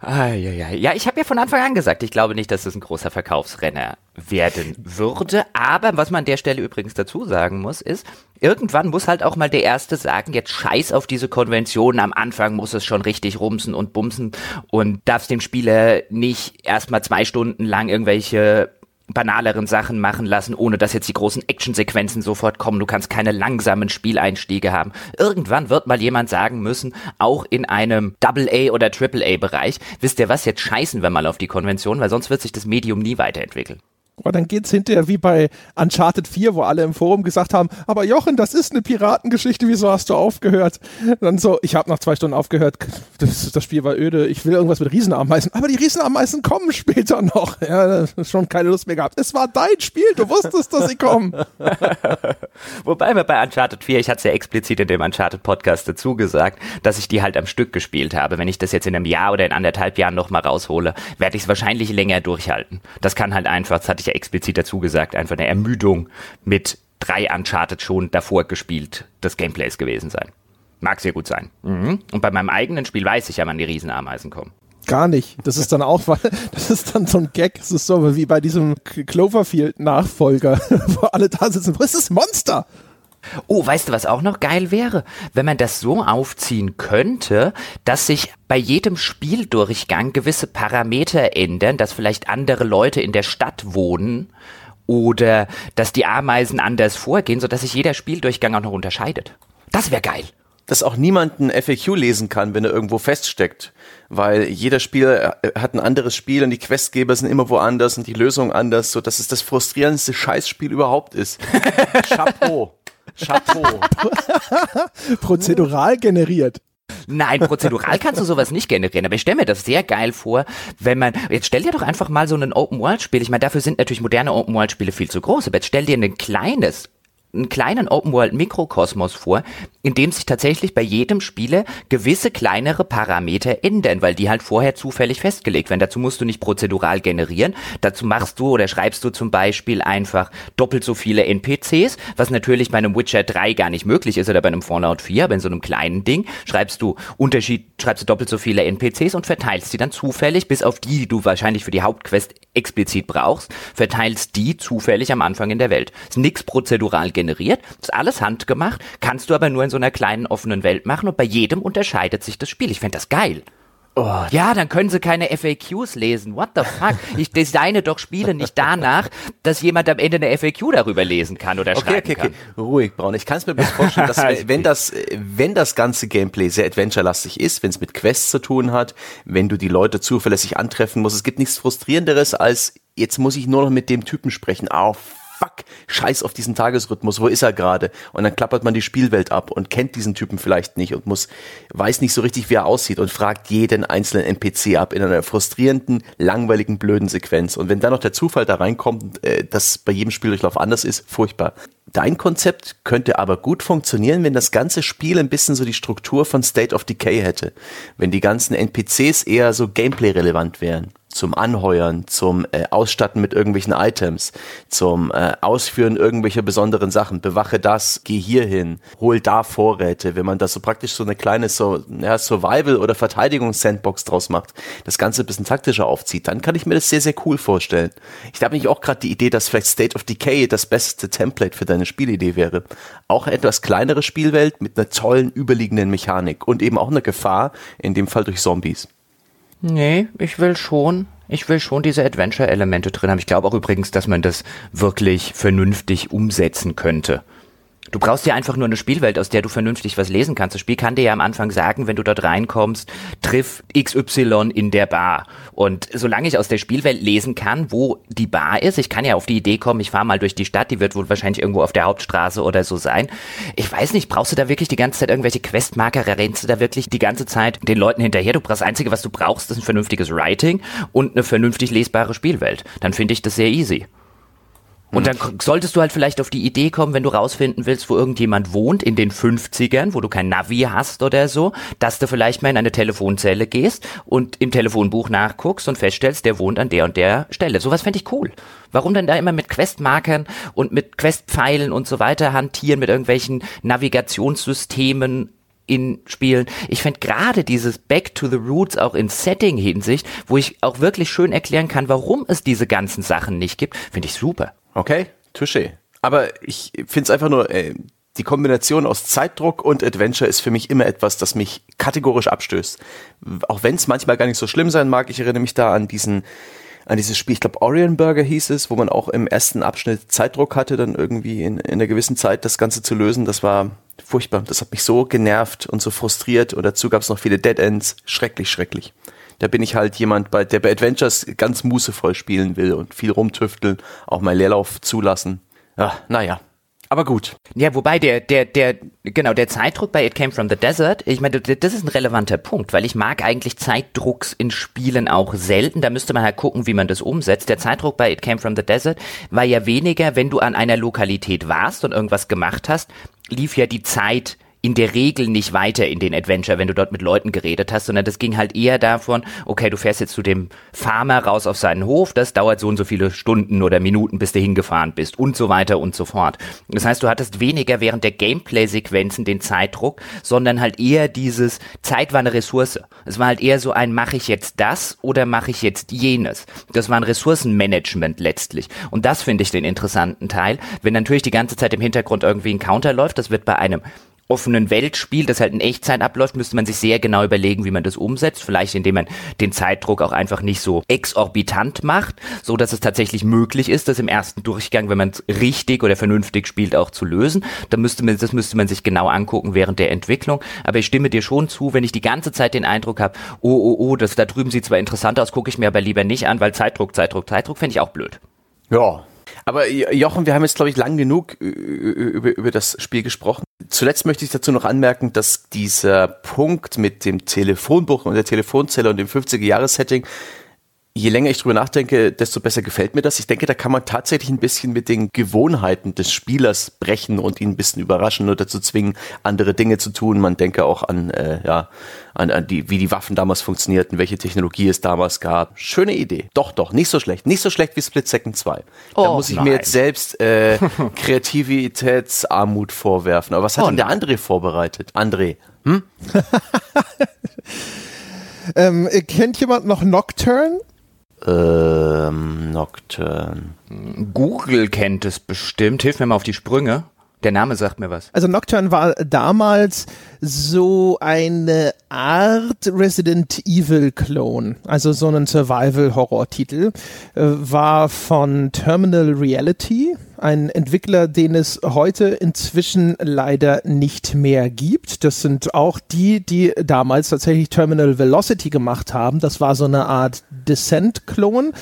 ah, ja, ja. ja, ich habe ja von Anfang an gesagt, ich glaube nicht, dass das ein großer Verkaufsrenner werden würde. Aber was man an der Stelle übrigens dazu sagen muss, ist, irgendwann muss halt auch mal der Erste sagen, jetzt scheiß auf diese Konvention. Am Anfang muss es schon richtig rumsen und bumsen und darfst dem Spieler nicht erstmal zwei Stunden lang irgendwelche banaleren Sachen machen lassen, ohne dass jetzt die großen Actionsequenzen sofort kommen. Du kannst keine langsamen Spieleinstiege haben. Irgendwann wird mal jemand sagen müssen, auch in einem Double-A oder Triple-A-Bereich, wisst ihr was, jetzt scheißen wir mal auf die Konvention, weil sonst wird sich das Medium nie weiterentwickeln. Aber dann geht's hinterher wie bei Uncharted 4, wo alle im Forum gesagt haben, aber Jochen, das ist eine Piratengeschichte, wieso hast du aufgehört? Dann so, ich habe nach zwei Stunden aufgehört, das, das, Spiel war öde, ich will irgendwas mit Riesenameisen, aber die Riesenameisen kommen später noch. Ja, schon keine Lust mehr gehabt. Es war dein Spiel, du wusstest, dass sie kommen. Wobei wir bei Uncharted 4, ich hatte es ja explizit in dem Uncharted Podcast dazu gesagt, dass ich die halt am Stück gespielt habe. Wenn ich das jetzt in einem Jahr oder in anderthalb Jahren nochmal raushole, werde ich es wahrscheinlich länger durchhalten. Das kann halt einfach, das hatte ich ja explizit dazu gesagt, einfach eine Ermüdung mit drei Uncharted schon davor gespielt des Gameplays gewesen sein. Mag sehr gut sein. Mhm. Und bei meinem eigenen Spiel weiß ich ja, wann die Riesenameisen kommen. Gar nicht. Das ist dann auch, das ist dann so ein Gag. Das ist so wie bei diesem Cloverfield-Nachfolger, wo alle da sitzen. Wo ist das Monster? Oh, weißt du, was auch noch geil wäre? Wenn man das so aufziehen könnte, dass sich bei jedem Spieldurchgang gewisse Parameter ändern, dass vielleicht andere Leute in der Stadt wohnen oder dass die Ameisen anders vorgehen, sodass sich jeder Spieldurchgang auch noch unterscheidet. Das wäre geil dass auch niemand ein FAQ lesen kann, wenn er irgendwo feststeckt, weil jeder Spieler äh, hat ein anderes Spiel und die Questgeber sind immer woanders und die Lösung anders, so dass es das frustrierendste Scheißspiel überhaupt ist. Chapeau. Chapeau. Prozedural generiert. Nein, prozedural kannst du sowas nicht generieren, aber ich stelle mir das sehr geil vor, wenn man, jetzt stell dir doch einfach mal so ein Open-World-Spiel, ich meine, dafür sind natürlich moderne Open-World-Spiele viel zu groß, aber jetzt stell dir ein kleines einen kleinen Open-World-Mikrokosmos vor, in dem sich tatsächlich bei jedem Spieler gewisse kleinere Parameter ändern, weil die halt vorher zufällig festgelegt werden. Dazu musst du nicht prozedural generieren. Dazu machst du oder schreibst du zum Beispiel einfach doppelt so viele NPCs, was natürlich bei einem Witcher 3 gar nicht möglich ist oder bei einem Fallout 4, aber in so einem kleinen Ding schreibst du Unterschied, schreibst du doppelt so viele NPCs und verteilst die dann zufällig, bis auf die, die du wahrscheinlich für die Hauptquest explizit brauchst, verteilst die zufällig am Anfang in der Welt. Ist nix prozedural generiert generiert, ist alles handgemacht, kannst du aber nur in so einer kleinen offenen Welt machen und bei jedem unterscheidet sich das Spiel. Ich fände das geil. Oh. Ja, dann können sie keine FAQs lesen. What the fuck? Ich designe doch Spiele nicht danach, dass jemand am Ende eine FAQ darüber lesen kann oder okay, schreiben okay, okay. kann. Ruhig, Braun. Ich kann es mir bloß vorstellen, dass wenn das, wenn das ganze Gameplay sehr adventure-lastig ist, wenn es mit Quests zu tun hat, wenn du die Leute zuverlässig antreffen musst, es gibt nichts frustrierenderes als jetzt muss ich nur noch mit dem Typen sprechen. Oh, fuck, scheiß auf diesen Tagesrhythmus, wo ist er gerade? Und dann klappert man die Spielwelt ab und kennt diesen Typen vielleicht nicht und muss, weiß nicht so richtig, wie er aussieht und fragt jeden einzelnen NPC ab in einer frustrierenden, langweiligen, blöden Sequenz. Und wenn dann noch der Zufall da reinkommt, äh, dass bei jedem Spieldurchlauf anders ist, furchtbar. Dein Konzept könnte aber gut funktionieren, wenn das ganze Spiel ein bisschen so die Struktur von State of Decay hätte. Wenn die ganzen NPCs eher so Gameplay-relevant wären zum Anheuern, zum äh, Ausstatten mit irgendwelchen Items, zum äh, Ausführen irgendwelcher besonderen Sachen. Bewache das, geh hier hin, hol da Vorräte. Wenn man das so praktisch so eine kleine so, ja, Survival- oder Verteidigungs-Sandbox draus macht, das Ganze ein bisschen taktischer aufzieht, dann kann ich mir das sehr, sehr cool vorstellen. Ich habe mich auch gerade die Idee, dass vielleicht State of Decay das beste Template für deine Spielidee wäre. Auch eine etwas kleinere Spielwelt mit einer tollen überliegenden Mechanik und eben auch einer Gefahr, in dem Fall durch Zombies. Nee, ich will schon Ich will schon diese Adventure-Elemente drin haben. Ich glaube auch übrigens, dass man das wirklich vernünftig umsetzen könnte. Du brauchst ja einfach nur eine Spielwelt, aus der du vernünftig was lesen kannst. Das Spiel kann dir ja am Anfang sagen, wenn du dort reinkommst, triff XY in der Bar. Und solange ich aus der Spielwelt lesen kann, wo die Bar ist, ich kann ja auf die Idee kommen, ich fahre mal durch die Stadt, die wird wohl wahrscheinlich irgendwo auf der Hauptstraße oder so sein. Ich weiß nicht, brauchst du da wirklich die ganze Zeit irgendwelche Questmarker, rennst du da wirklich die ganze Zeit den Leuten hinterher? Du brauchst das Einzige, was du brauchst, ist ein vernünftiges Writing und eine vernünftig lesbare Spielwelt. Dann finde ich das sehr easy. Und dann solltest du halt vielleicht auf die Idee kommen, wenn du rausfinden willst, wo irgendjemand wohnt in den 50ern, wo du kein Navi hast oder so, dass du vielleicht mal in eine Telefonzelle gehst und im Telefonbuch nachguckst und feststellst, der wohnt an der und der Stelle. Sowas fände ich cool. Warum denn da immer mit Questmarkern und mit Questpfeilen und so weiter hantieren, mit irgendwelchen Navigationssystemen in Spielen. Ich finde gerade dieses Back to the Roots auch in Setting-Hinsicht, wo ich auch wirklich schön erklären kann, warum es diese ganzen Sachen nicht gibt, finde ich super. Okay, touché. Aber ich finde es einfach nur, äh, die Kombination aus Zeitdruck und Adventure ist für mich immer etwas, das mich kategorisch abstößt. Auch wenn es manchmal gar nicht so schlimm sein mag, ich erinnere mich da an diesen an dieses Spiel, ich glaube Orion Burger hieß es, wo man auch im ersten Abschnitt Zeitdruck hatte, dann irgendwie in, in einer gewissen Zeit das Ganze zu lösen. Das war furchtbar. Das hat mich so genervt und so frustriert. Und dazu gab es noch viele Dead Ends. Schrecklich, schrecklich. Da bin ich halt jemand, bei, der bei Adventures ganz mußevoll spielen will und viel rumtüfteln, auch mal Leerlauf zulassen. Ja, naja. Aber gut. Ja, wobei der, der, der, genau, der Zeitdruck bei It Came From the Desert, ich meine, das ist ein relevanter Punkt, weil ich mag eigentlich Zeitdrucks in Spielen auch selten. Da müsste man halt gucken, wie man das umsetzt. Der Zeitdruck bei It Came From the Desert war ja weniger, wenn du an einer Lokalität warst und irgendwas gemacht hast, lief ja die Zeit in der Regel nicht weiter in den Adventure, wenn du dort mit Leuten geredet hast, sondern das ging halt eher davon, okay, du fährst jetzt zu dem Farmer raus auf seinen Hof, das dauert so und so viele Stunden oder Minuten, bis du hingefahren bist und so weiter und so fort. Das heißt, du hattest weniger während der Gameplay-Sequenzen den Zeitdruck, sondern halt eher dieses Zeit war eine Ressource. Es war halt eher so ein, mache ich jetzt das oder mache ich jetzt jenes. Das war ein Ressourcenmanagement letztlich. Und das finde ich den interessanten Teil. Wenn natürlich die ganze Zeit im Hintergrund irgendwie ein Counter läuft, das wird bei einem offenen Weltspiel, das halt in Echtzeit abläuft, müsste man sich sehr genau überlegen, wie man das umsetzt. Vielleicht indem man den Zeitdruck auch einfach nicht so exorbitant macht, so dass es tatsächlich möglich ist, das im ersten Durchgang, wenn man es richtig oder vernünftig spielt, auch zu lösen. Da müsste man, das müsste man sich genau angucken während der Entwicklung. Aber ich stimme dir schon zu, wenn ich die ganze Zeit den Eindruck habe, oh, oh, oh, das da drüben sieht zwar interessant aus, gucke ich mir aber lieber nicht an, weil Zeitdruck, Zeitdruck, Zeitdruck fände ich auch blöd. Ja, aber Jochen, wir haben jetzt, glaube ich, lang genug über, über das Spiel gesprochen. Zuletzt möchte ich dazu noch anmerken, dass dieser Punkt mit dem Telefonbuch und der Telefonzelle und dem 50er-Jahres-Setting je länger ich drüber nachdenke, desto besser gefällt mir das. Ich denke, da kann man tatsächlich ein bisschen mit den Gewohnheiten des Spielers brechen und ihn ein bisschen überraschen oder dazu zwingen, andere Dinge zu tun. Man denke auch an, äh, ja, an, an die, wie die Waffen damals funktionierten, welche Technologie es damals gab. Schöne Idee. Doch, doch, nicht so schlecht. Nicht so schlecht wie Split Second 2. Oh, da muss ich nein. mir jetzt selbst äh, Kreativitätsarmut vorwerfen. Aber was hat oh, denn der André vorbereitet? André, hm? ähm, kennt jemand noch Nocturne? Ähm, Nocturne. Google kennt es bestimmt. Hilf mir mal auf die Sprünge. Der Name sagt mir was. Also Nocturne war damals so eine Art Resident Evil Clone, also so ein Survival Horror Titel, äh, war von Terminal Reality, ein Entwickler, den es heute inzwischen leider nicht mehr gibt. Das sind auch die, die damals tatsächlich Terminal Velocity gemacht haben. Das war so eine Art Descent-Klon.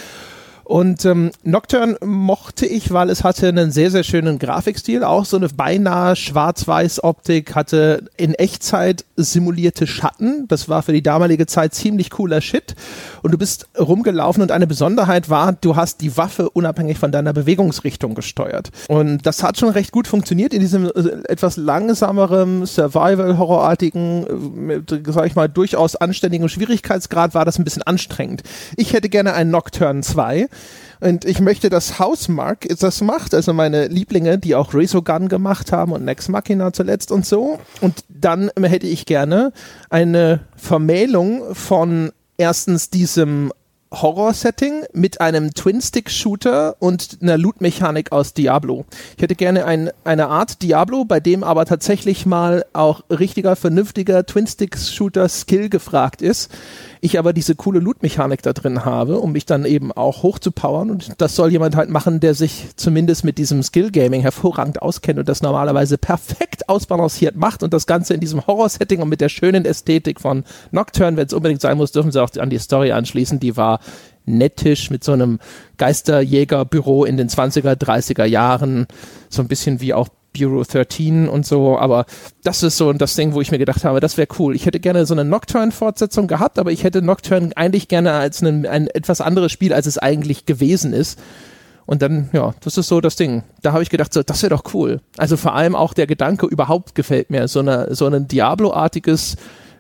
Und ähm, Nocturne mochte ich, weil es hatte einen sehr, sehr schönen Grafikstil, auch so eine beinahe Schwarz-Weiß-Optik, hatte in Echtzeit simulierte Schatten. Das war für die damalige Zeit ziemlich cooler Shit. Und du bist rumgelaufen und eine Besonderheit war, du hast die Waffe unabhängig von deiner Bewegungsrichtung gesteuert. Und das hat schon recht gut funktioniert in diesem äh, etwas langsameren, Survival-Horrorartigen, äh, sag ich mal, durchaus anständigen Schwierigkeitsgrad war das ein bisschen anstrengend. Ich hätte gerne ein Nocturne 2 und ich möchte, dass Housemark das macht, also meine Lieblinge, die auch Resogun gemacht haben und Nex Machina zuletzt und so. Und dann hätte ich gerne eine Vermählung von erstens diesem Horror-Setting mit einem Twin-Stick-Shooter und einer Loot-Mechanik aus Diablo. Ich hätte gerne ein, eine Art Diablo, bei dem aber tatsächlich mal auch richtiger, vernünftiger Twin-Stick-Shooter-Skill gefragt ist. Ich aber diese coole Loot-Mechanik da drin habe, um mich dann eben auch hochzupowern. Und das soll jemand halt machen, der sich zumindest mit diesem Skill-Gaming hervorragend auskennt und das normalerweise perfekt ausbalanciert macht und das Ganze in diesem Horror-Setting und mit der schönen Ästhetik von Nocturne, wenn es unbedingt sein muss, dürfen sie auch an die Story anschließen. Die war nettisch mit so einem Geisterjägerbüro in den 20er, 30er Jahren. So ein bisschen wie auch Bureau 13 und so, aber das ist so das Ding, wo ich mir gedacht habe, das wäre cool. Ich hätte gerne so eine Nocturne-Fortsetzung gehabt, aber ich hätte Nocturne eigentlich gerne als ein, ein etwas anderes Spiel, als es eigentlich gewesen ist. Und dann, ja, das ist so das Ding. Da habe ich gedacht, so, das wäre doch cool. Also vor allem auch der Gedanke überhaupt gefällt mir, so, eine, so ein Diablo-artiges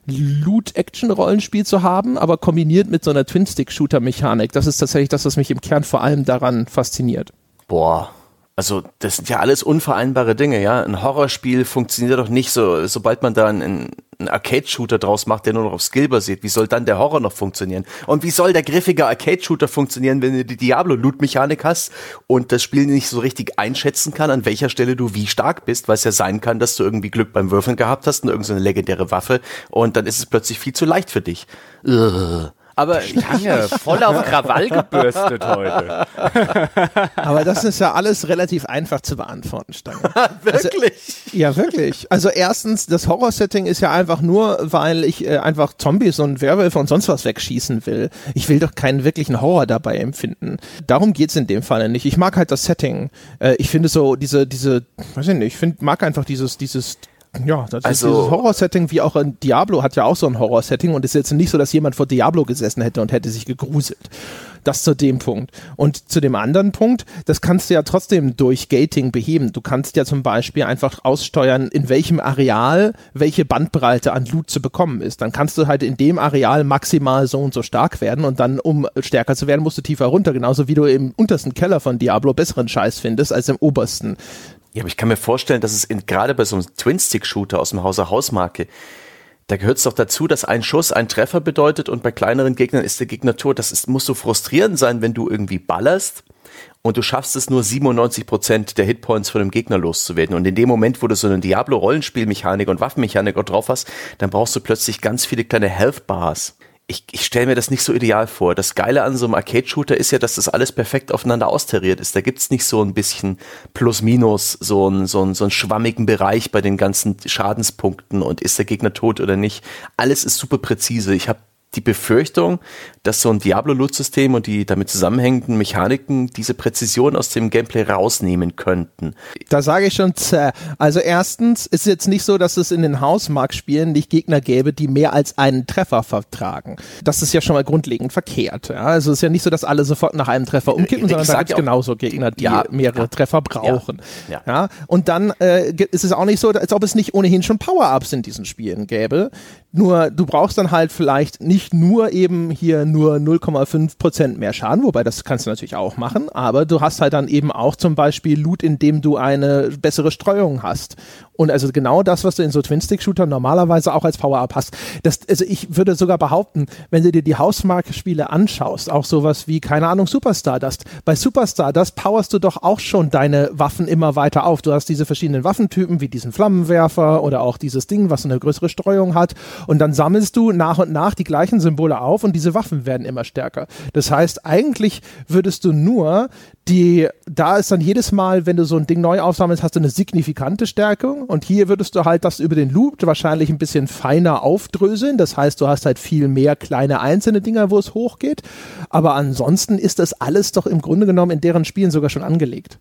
Loot-Action-Rollenspiel zu haben, aber kombiniert mit so einer Twin-Stick-Shooter-Mechanik. Das ist tatsächlich das, was mich im Kern vor allem daran fasziniert. Boah, also das sind ja alles unvereinbare Dinge, ja. Ein Horrorspiel funktioniert doch nicht so, sobald man da einen, einen Arcade-Shooter draus macht, der nur noch auf Skill basiert. Wie soll dann der Horror noch funktionieren? Und wie soll der griffige Arcade-Shooter funktionieren, wenn du die Diablo-Loot-Mechanik hast und das Spiel nicht so richtig einschätzen kann, an welcher Stelle du wie stark bist, weil es ja sein kann, dass du irgendwie Glück beim Würfeln gehabt hast und irgendeine so legendäre Waffe und dann ist es plötzlich viel zu leicht für dich. Ugh. Aber Stange, voll auf Krawall gebürstet heute. Aber das ist ja alles relativ einfach zu beantworten, Stange. wirklich? Also, ja, wirklich. Also erstens, das Horror-Setting ist ja einfach nur, weil ich äh, einfach Zombies und Werwölfe und sonst was wegschießen will. Ich will doch keinen wirklichen Horror dabei empfinden. Darum geht's in dem Fall nicht. Ich mag halt das Setting. Äh, ich finde so diese, diese, weiß ich nicht, ich find, mag einfach dieses, dieses ja, das also, ist dieses Horror-Setting, wie auch ein Diablo hat ja auch so ein Horror-Setting und es ist jetzt nicht so, dass jemand vor Diablo gesessen hätte und hätte sich gegruselt. Das zu dem Punkt. Und zu dem anderen Punkt, das kannst du ja trotzdem durch Gating beheben. Du kannst ja zum Beispiel einfach aussteuern, in welchem Areal welche Bandbreite an Loot zu bekommen ist. Dann kannst du halt in dem Areal maximal so und so stark werden und dann, um stärker zu werden, musst du tiefer runter. Genauso wie du im untersten Keller von Diablo besseren Scheiß findest als im obersten. Ja, aber ich kann mir vorstellen, dass es in, gerade bei so einem Twin-Stick-Shooter aus dem Hause Hausmarke, da gehört es doch dazu, dass ein Schuss ein Treffer bedeutet und bei kleineren Gegnern ist der Gegner tot. Das ist, muss so frustrierend sein, wenn du irgendwie ballerst und du schaffst es nur 97 Prozent der Hitpoints von dem Gegner loszuwerden. Und in dem Moment, wo du so eine Diablo-Rollenspielmechanik und Waffenmechanik drauf hast, dann brauchst du plötzlich ganz viele kleine Health Bars ich, ich stelle mir das nicht so ideal vor. Das Geile an so einem Arcade-Shooter ist ja, dass das alles perfekt aufeinander austariert ist. Da gibt's nicht so ein bisschen Plus-Minus, so ein so ein so einen schwammigen Bereich bei den ganzen Schadenspunkten und ist der Gegner tot oder nicht. Alles ist super präzise. Ich habe die Befürchtung, dass so ein Diablo-Loot-System und die damit zusammenhängenden Mechaniken diese Präzision aus dem Gameplay rausnehmen könnten. Da sage ich schon, zäh. also erstens ist es jetzt nicht so, dass es in den Hausmark-Spielen nicht Gegner gäbe, die mehr als einen Treffer vertragen. Das ist ja schon mal grundlegend verkehrt. Ja? Also es ist ja nicht so, dass alle sofort nach einem Treffer umkippen, sondern da gibt es genauso Gegner, die ja, mehrere ja, Treffer brauchen. Ja. Und dann äh, ist es auch nicht so, als ob es nicht ohnehin schon Power-Ups in diesen Spielen gäbe. Nur du brauchst dann halt vielleicht nicht nur eben hier nur 0,5 Prozent mehr Schaden, wobei das kannst du natürlich auch machen, aber du hast halt dann eben auch zum Beispiel Loot, in dem du eine bessere Streuung hast. Und also genau das, was du in so Twin-Stick-Shootern normalerweise auch als Power-Up hast. Das, also ich würde sogar behaupten, wenn du dir die Hausmarke-Spiele anschaust, auch sowas wie, keine Ahnung, Superstar Dust. Bei Superstar Dust powerst du doch auch schon deine Waffen immer weiter auf. Du hast diese verschiedenen Waffentypen, wie diesen Flammenwerfer oder auch dieses Ding, was eine größere Streuung hat. Und dann sammelst du nach und nach die gleichen Symbole auf und diese Waffen werden immer stärker. Das heißt, eigentlich würdest du nur die, da ist dann jedes Mal, wenn du so ein Ding neu aufsammelst, hast du eine signifikante Stärkung und hier würdest du halt das über den Loop wahrscheinlich ein bisschen feiner aufdröseln. Das heißt, du hast halt viel mehr kleine einzelne Dinger, wo es hochgeht. Aber ansonsten ist das alles doch im Grunde genommen in deren Spielen sogar schon angelegt.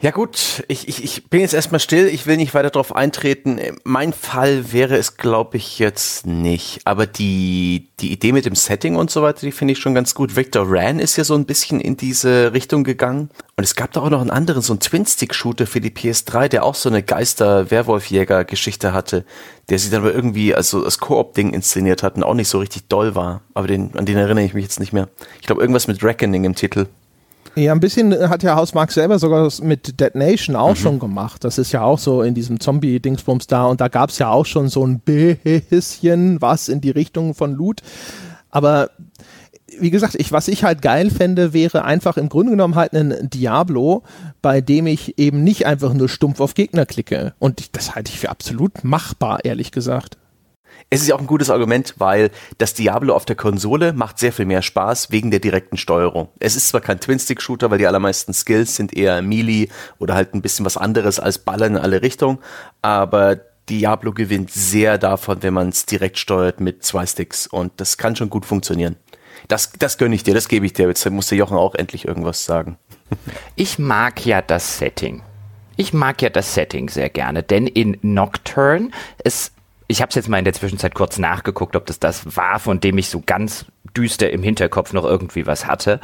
Ja gut, ich, ich, ich bin jetzt erstmal still, ich will nicht weiter darauf eintreten. Mein Fall wäre es, glaube ich, jetzt nicht. Aber die, die Idee mit dem Setting und so weiter, die finde ich schon ganz gut. Victor Ran ist ja so ein bisschen in diese Richtung gegangen. Und es gab da auch noch einen anderen, so einen Twin-Stick-Shooter für die PS3, der auch so eine Geister-Werwolf-Jäger-Geschichte hatte, der sich dann aber irgendwie als, als Koop-Ding inszeniert hat und auch nicht so richtig doll war. Aber den, an den erinnere ich mich jetzt nicht mehr. Ich glaube, irgendwas mit Reckoning im Titel. Ja, ein bisschen hat ja Hausmark selber sogar mit Dead Nation auch mhm. schon gemacht. Das ist ja auch so in diesem Zombie-Dingsbums da und da gab es ja auch schon so ein bisschen was in die Richtung von Loot. Aber wie gesagt, ich, was ich halt geil fände, wäre einfach im Grunde genommen halt ein Diablo, bei dem ich eben nicht einfach nur stumpf auf Gegner klicke. Und ich, das halte ich für absolut machbar, ehrlich gesagt. Es ist ja auch ein gutes Argument, weil das Diablo auf der Konsole macht sehr viel mehr Spaß wegen der direkten Steuerung. Es ist zwar kein Twin-Stick-Shooter, weil die allermeisten Skills sind eher Melee oder halt ein bisschen was anderes als Ballern in alle Richtungen, aber Diablo gewinnt sehr davon, wenn man es direkt steuert mit zwei Sticks und das kann schon gut funktionieren. Das, das gönne ich dir, das gebe ich dir. Jetzt muss der Jochen auch endlich irgendwas sagen. Ich mag ja das Setting. Ich mag ja das Setting sehr gerne, denn in Nocturne, es, ich habe es jetzt mal in der Zwischenzeit kurz nachgeguckt, ob das das war, von dem ich so ganz düster im Hinterkopf noch irgendwie was hatte.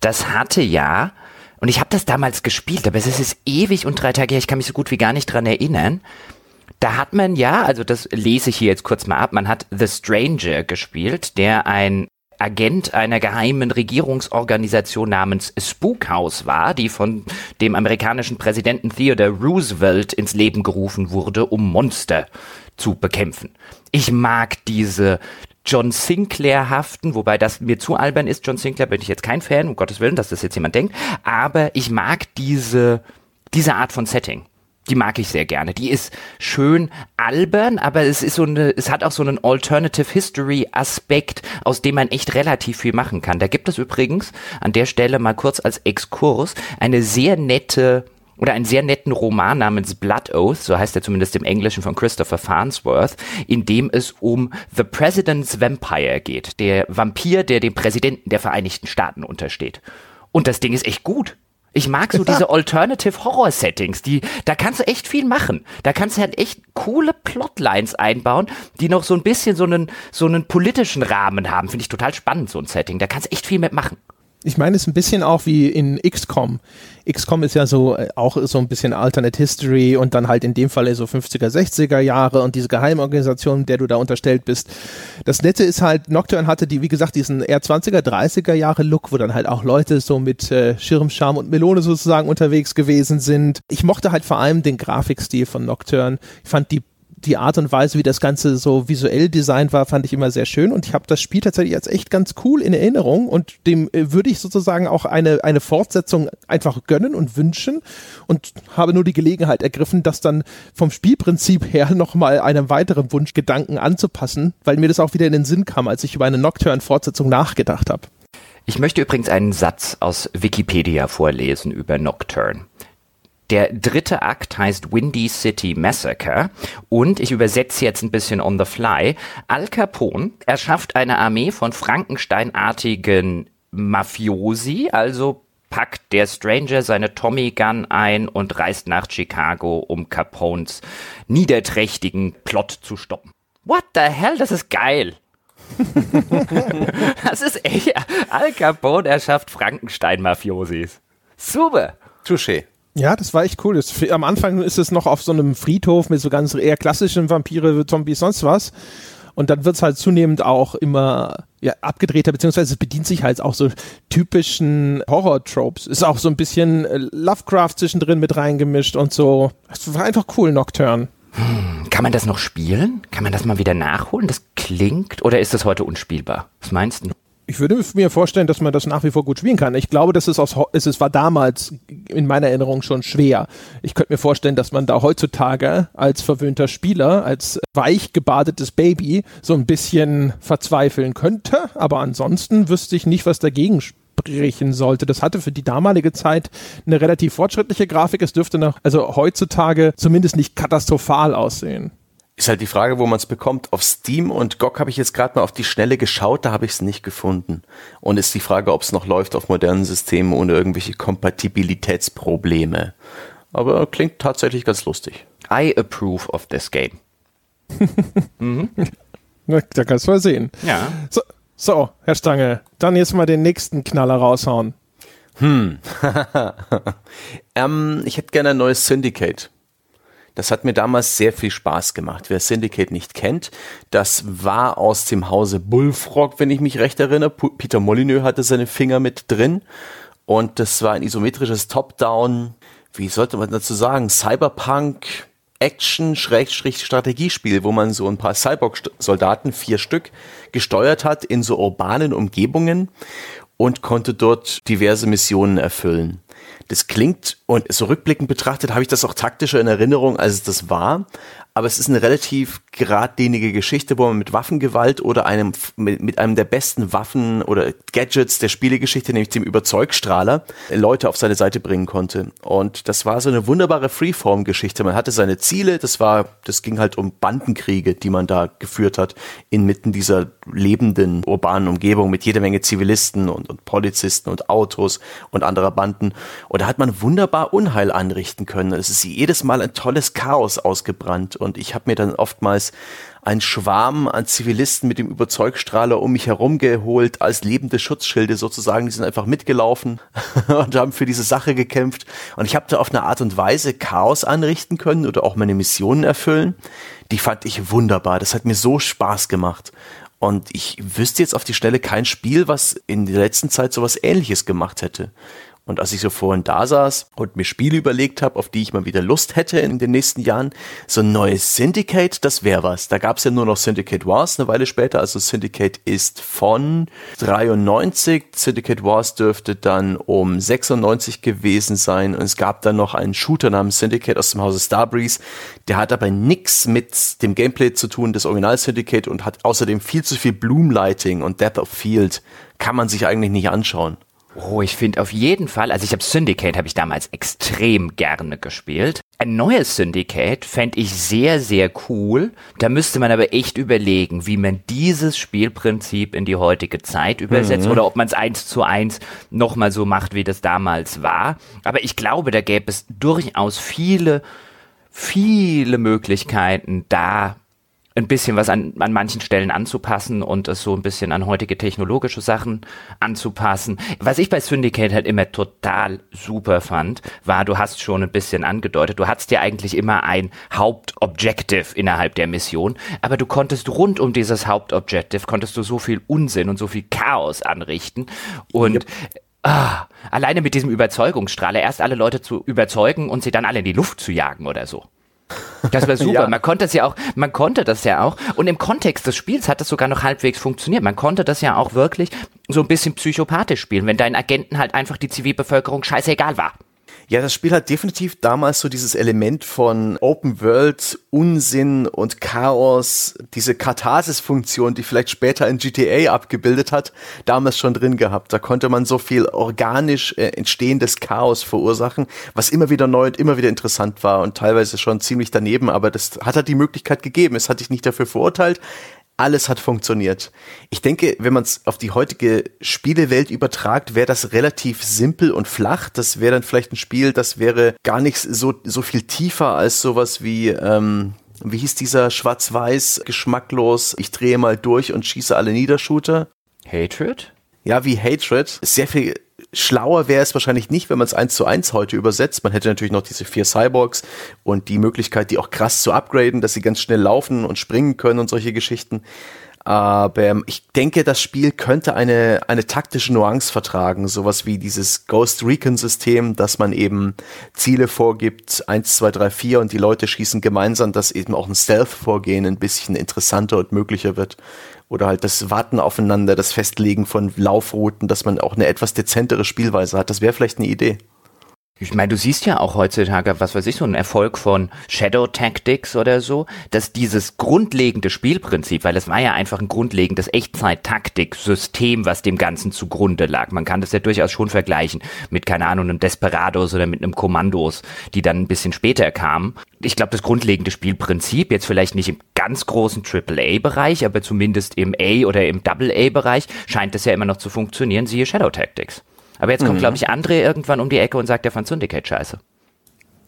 Das hatte ja, und ich habe das damals gespielt, aber es ist ewig und drei Tage her, ich kann mich so gut wie gar nicht dran erinnern. Da hat man ja, also das lese ich hier jetzt kurz mal ab, man hat The Stranger gespielt, der ein Agent einer geheimen Regierungsorganisation namens Spookhouse war, die von dem amerikanischen Präsidenten Theodore Roosevelt ins Leben gerufen wurde, um Monster zu bekämpfen. Ich mag diese John Sinclair-haften, wobei das mir zu albern ist. John Sinclair bin ich jetzt kein Fan, um Gottes Willen, dass das jetzt jemand denkt. Aber ich mag diese, diese Art von Setting die mag ich sehr gerne. Die ist schön albern, aber es ist so eine, es hat auch so einen Alternative History Aspekt, aus dem man echt relativ viel machen kann. Da gibt es übrigens an der Stelle mal kurz als Exkurs eine sehr nette oder einen sehr netten Roman namens Blood Oath, so heißt er zumindest im Englischen von Christopher Farnsworth, in dem es um The President's Vampire geht, der Vampir, der dem Präsidenten der Vereinigten Staaten untersteht. Und das Ding ist echt gut. Ich mag so diese Alternative Horror Settings, die, da kannst du echt viel machen. Da kannst du halt echt coole Plotlines einbauen, die noch so ein bisschen so einen, so einen politischen Rahmen haben. Finde ich total spannend, so ein Setting. Da kannst du echt viel mitmachen. Ich meine, es ist ein bisschen auch wie in XCOM. XCOM ist ja so äh, auch so ein bisschen Alternate History und dann halt in dem Fall so 50er, 60er Jahre und diese Geheimorganisation, der du da unterstellt bist. Das Nette ist halt, Nocturne hatte die, wie gesagt, diesen eher 20er, 30er Jahre Look, wo dann halt auch Leute so mit äh, Schirmscham und Melone sozusagen unterwegs gewesen sind. Ich mochte halt vor allem den Grafikstil von Nocturne. Ich fand die die Art und Weise, wie das Ganze so visuell designt war, fand ich immer sehr schön und ich habe das Spiel tatsächlich als echt ganz cool in Erinnerung und dem äh, würde ich sozusagen auch eine, eine Fortsetzung einfach gönnen und wünschen und habe nur die Gelegenheit ergriffen, das dann vom Spielprinzip her nochmal einem weiteren Wunschgedanken anzupassen, weil mir das auch wieder in den Sinn kam, als ich über eine Nocturne-Fortsetzung nachgedacht habe. Ich möchte übrigens einen Satz aus Wikipedia vorlesen über Nocturne. Der dritte Akt heißt Windy City Massacre und ich übersetze jetzt ein bisschen on the fly. Al Capone erschafft eine Armee von Frankensteinartigen Mafiosi, also packt der Stranger seine Tommy Gun ein und reist nach Chicago, um Capones niederträchtigen Plot zu stoppen. What the hell, das ist geil. das ist echt. Al Capone erschafft Frankenstein-Mafiosis. Super. Touché. Ja, das war echt cool. Das, am Anfang ist es noch auf so einem Friedhof mit so ganz eher klassischen Vampire, Zombies, sonst was. Und dann wird's halt zunehmend auch immer ja, abgedrehter, beziehungsweise es bedient sich halt auch so typischen Horror-Tropes. Ist auch so ein bisschen äh, Lovecraft zwischendrin mit reingemischt und so. Es war einfach cool, Nocturne. Hm, kann man das noch spielen? Kann man das mal wieder nachholen? Das klingt, oder ist das heute unspielbar? Was meinst du? Ich würde mir vorstellen, dass man das nach wie vor gut spielen kann. Ich glaube, dass es aus, es war damals in meiner Erinnerung schon schwer. Ich könnte mir vorstellen, dass man da heutzutage als verwöhnter Spieler, als weich gebadetes Baby so ein bisschen verzweifeln könnte. Aber ansonsten wüsste ich nicht, was dagegen sprechen sollte. Das hatte für die damalige Zeit eine relativ fortschrittliche Grafik. Es dürfte noch, also heutzutage zumindest nicht katastrophal aussehen. Ist halt die Frage, wo man es bekommt. Auf Steam und GOG habe ich jetzt gerade mal auf die Schnelle geschaut, da habe ich es nicht gefunden. Und ist die Frage, ob es noch läuft auf modernen Systemen ohne irgendwelche Kompatibilitätsprobleme. Aber klingt tatsächlich ganz lustig. I approve of this game. mhm. Na, da kannst du mal sehen. Ja. So, so, Herr Stange, dann jetzt mal den nächsten Knaller raushauen. Hm. ähm, ich hätte gerne ein neues Syndicate. Das hat mir damals sehr viel Spaß gemacht. Wer Syndicate nicht kennt, das war aus dem Hause Bullfrog, wenn ich mich recht erinnere. Peter Molyneux hatte seine Finger mit drin. Und das war ein isometrisches Top-Down, wie sollte man dazu sagen, Cyberpunk, Action-Strategiespiel, wo man so ein paar Cyborg-Soldaten, vier Stück, gesteuert hat in so urbanen Umgebungen und konnte dort diverse Missionen erfüllen. Das klingt, und so rückblickend betrachtet, habe ich das auch taktischer in Erinnerung, als es das war aber es ist eine relativ geradlinige Geschichte, wo man mit Waffengewalt oder einem mit, einem der besten Waffen oder Gadgets der Spielegeschichte, nämlich dem Überzeugstrahler, Leute auf seine Seite bringen konnte. Und das war so eine wunderbare Freeform-Geschichte. Man hatte seine Ziele, das war, das ging halt um Bandenkriege, die man da geführt hat, inmitten dieser lebenden urbanen Umgebung mit jeder Menge Zivilisten und, und Polizisten und Autos und anderer Banden. Und da hat man wunderbar Unheil anrichten können. Es ist jedes Mal ein tolles Chaos ausgebrannt und ich habe mir dann oftmals einen Schwarm an Zivilisten mit dem Überzeugstrahler um mich herum geholt, als lebende Schutzschilde sozusagen. Die sind einfach mitgelaufen und haben für diese Sache gekämpft. Und ich habe da auf eine Art und Weise Chaos anrichten können oder auch meine Missionen erfüllen. Die fand ich wunderbar. Das hat mir so Spaß gemacht. Und ich wüsste jetzt auf die Stelle kein Spiel, was in der letzten Zeit sowas ähnliches gemacht hätte. Und als ich so vorhin da saß und mir Spiele überlegt habe, auf die ich mal wieder Lust hätte in den nächsten Jahren, so ein neues Syndicate, das wäre was. Da gab es ja nur noch Syndicate Wars eine Weile später. Also Syndicate ist von 93. Syndicate Wars dürfte dann um 96 gewesen sein. Und es gab dann noch einen Shooter namens Syndicate aus dem Hause Starbreeze. Der hat aber nichts mit dem Gameplay zu tun des Original Syndicate und hat außerdem viel zu viel Bloomlighting und Depth of Field. Kann man sich eigentlich nicht anschauen. Oh, ich finde auf jeden Fall, also ich habe Syndicate habe ich damals extrem gerne gespielt. Ein neues Syndicate fände ich sehr, sehr cool. Da müsste man aber echt überlegen, wie man dieses Spielprinzip in die heutige Zeit übersetzt mhm. oder ob man es eins zu eins nochmal so macht, wie das damals war. Aber ich glaube, da gäbe es durchaus viele, viele Möglichkeiten, da ein bisschen was an, an manchen Stellen anzupassen und es so ein bisschen an heutige technologische Sachen anzupassen. Was ich bei Syndicate halt immer total super fand, war, du hast schon ein bisschen angedeutet, du hattest ja eigentlich immer ein Hauptobjective innerhalb der Mission, aber du konntest rund um dieses Hauptobjective, konntest du so viel Unsinn und so viel Chaos anrichten und yep. Ah, alleine mit diesem Überzeugungsstrahler erst alle Leute zu überzeugen und sie dann alle in die Luft zu jagen oder so. Das war super. ja. Man konnte das ja auch, man konnte das ja auch. Und im Kontext des Spiels hat das sogar noch halbwegs funktioniert. Man konnte das ja auch wirklich so ein bisschen psychopathisch spielen, wenn deinen Agenten halt einfach die Zivilbevölkerung scheißegal war. Ja, das Spiel hat definitiv damals so dieses Element von Open World, Unsinn und Chaos, diese Katharsis-Funktion, die vielleicht später in GTA abgebildet hat, damals schon drin gehabt. Da konnte man so viel organisch äh, entstehendes Chaos verursachen, was immer wieder neu und immer wieder interessant war und teilweise schon ziemlich daneben, aber das hat halt die Möglichkeit gegeben. Es hat dich nicht dafür verurteilt, alles hat funktioniert. Ich denke, wenn man es auf die heutige Spielewelt übertragt, wäre das relativ simpel und flach. Das wäre dann vielleicht ein Spiel, das wäre gar nicht so, so viel tiefer als sowas wie, ähm, wie hieß dieser schwarz-weiß, geschmacklos, ich drehe mal durch und schieße alle Niedershooter? Hatred? Ja, wie Hatred. Sehr viel Schlauer wäre es wahrscheinlich nicht, wenn man es eins zu eins heute übersetzt. Man hätte natürlich noch diese vier Cyborgs und die Möglichkeit, die auch krass zu upgraden, dass sie ganz schnell laufen und springen können und solche Geschichten. Aber ich denke, das Spiel könnte eine, eine taktische Nuance vertragen, sowas wie dieses Ghost Recon System, dass man eben Ziele vorgibt, eins, zwei, drei, vier und die Leute schießen gemeinsam, dass eben auch ein Stealth-Vorgehen ein bisschen interessanter und möglicher wird oder halt das Warten aufeinander, das Festlegen von Laufrouten, dass man auch eine etwas dezentere Spielweise hat. Das wäre vielleicht eine Idee. Ich meine, du siehst ja auch heutzutage, was weiß ich, so ein Erfolg von Shadow Tactics oder so, dass dieses grundlegende Spielprinzip, weil es war ja einfach ein grundlegendes Echtzeit-Taktik-System, was dem Ganzen zugrunde lag. Man kann das ja durchaus schon vergleichen mit, keine Ahnung, einem Desperados oder mit einem Kommandos, die dann ein bisschen später kamen. Ich glaube, das grundlegende Spielprinzip, jetzt vielleicht nicht im ganz großen AAA-Bereich, aber zumindest im A- oder im Double-A-Bereich, scheint das ja immer noch zu funktionieren, siehe Shadow Tactics. Aber jetzt kommt, mhm. glaube ich, André irgendwann um die Ecke und sagt, er fand Syndicate scheiße.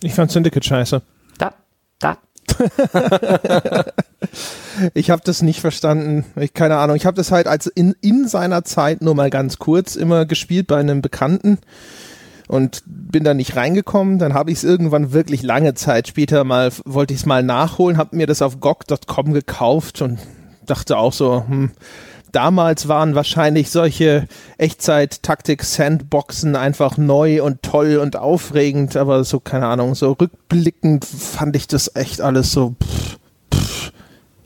Ich fand Syndicate scheiße. Da, da. ich habe das nicht verstanden. Ich, keine Ahnung. Ich habe das halt als in, in seiner Zeit nur mal ganz kurz immer gespielt bei einem Bekannten und bin da nicht reingekommen. Dann habe ich es irgendwann wirklich lange Zeit später mal, wollte ich es mal nachholen, habe mir das auf GOG.com gekauft und dachte auch so, hm, damals waren wahrscheinlich solche Echtzeit-Taktik-Sandboxen einfach neu und toll und aufregend, aber so, keine Ahnung, so rückblickend fand ich das echt alles so. Pff.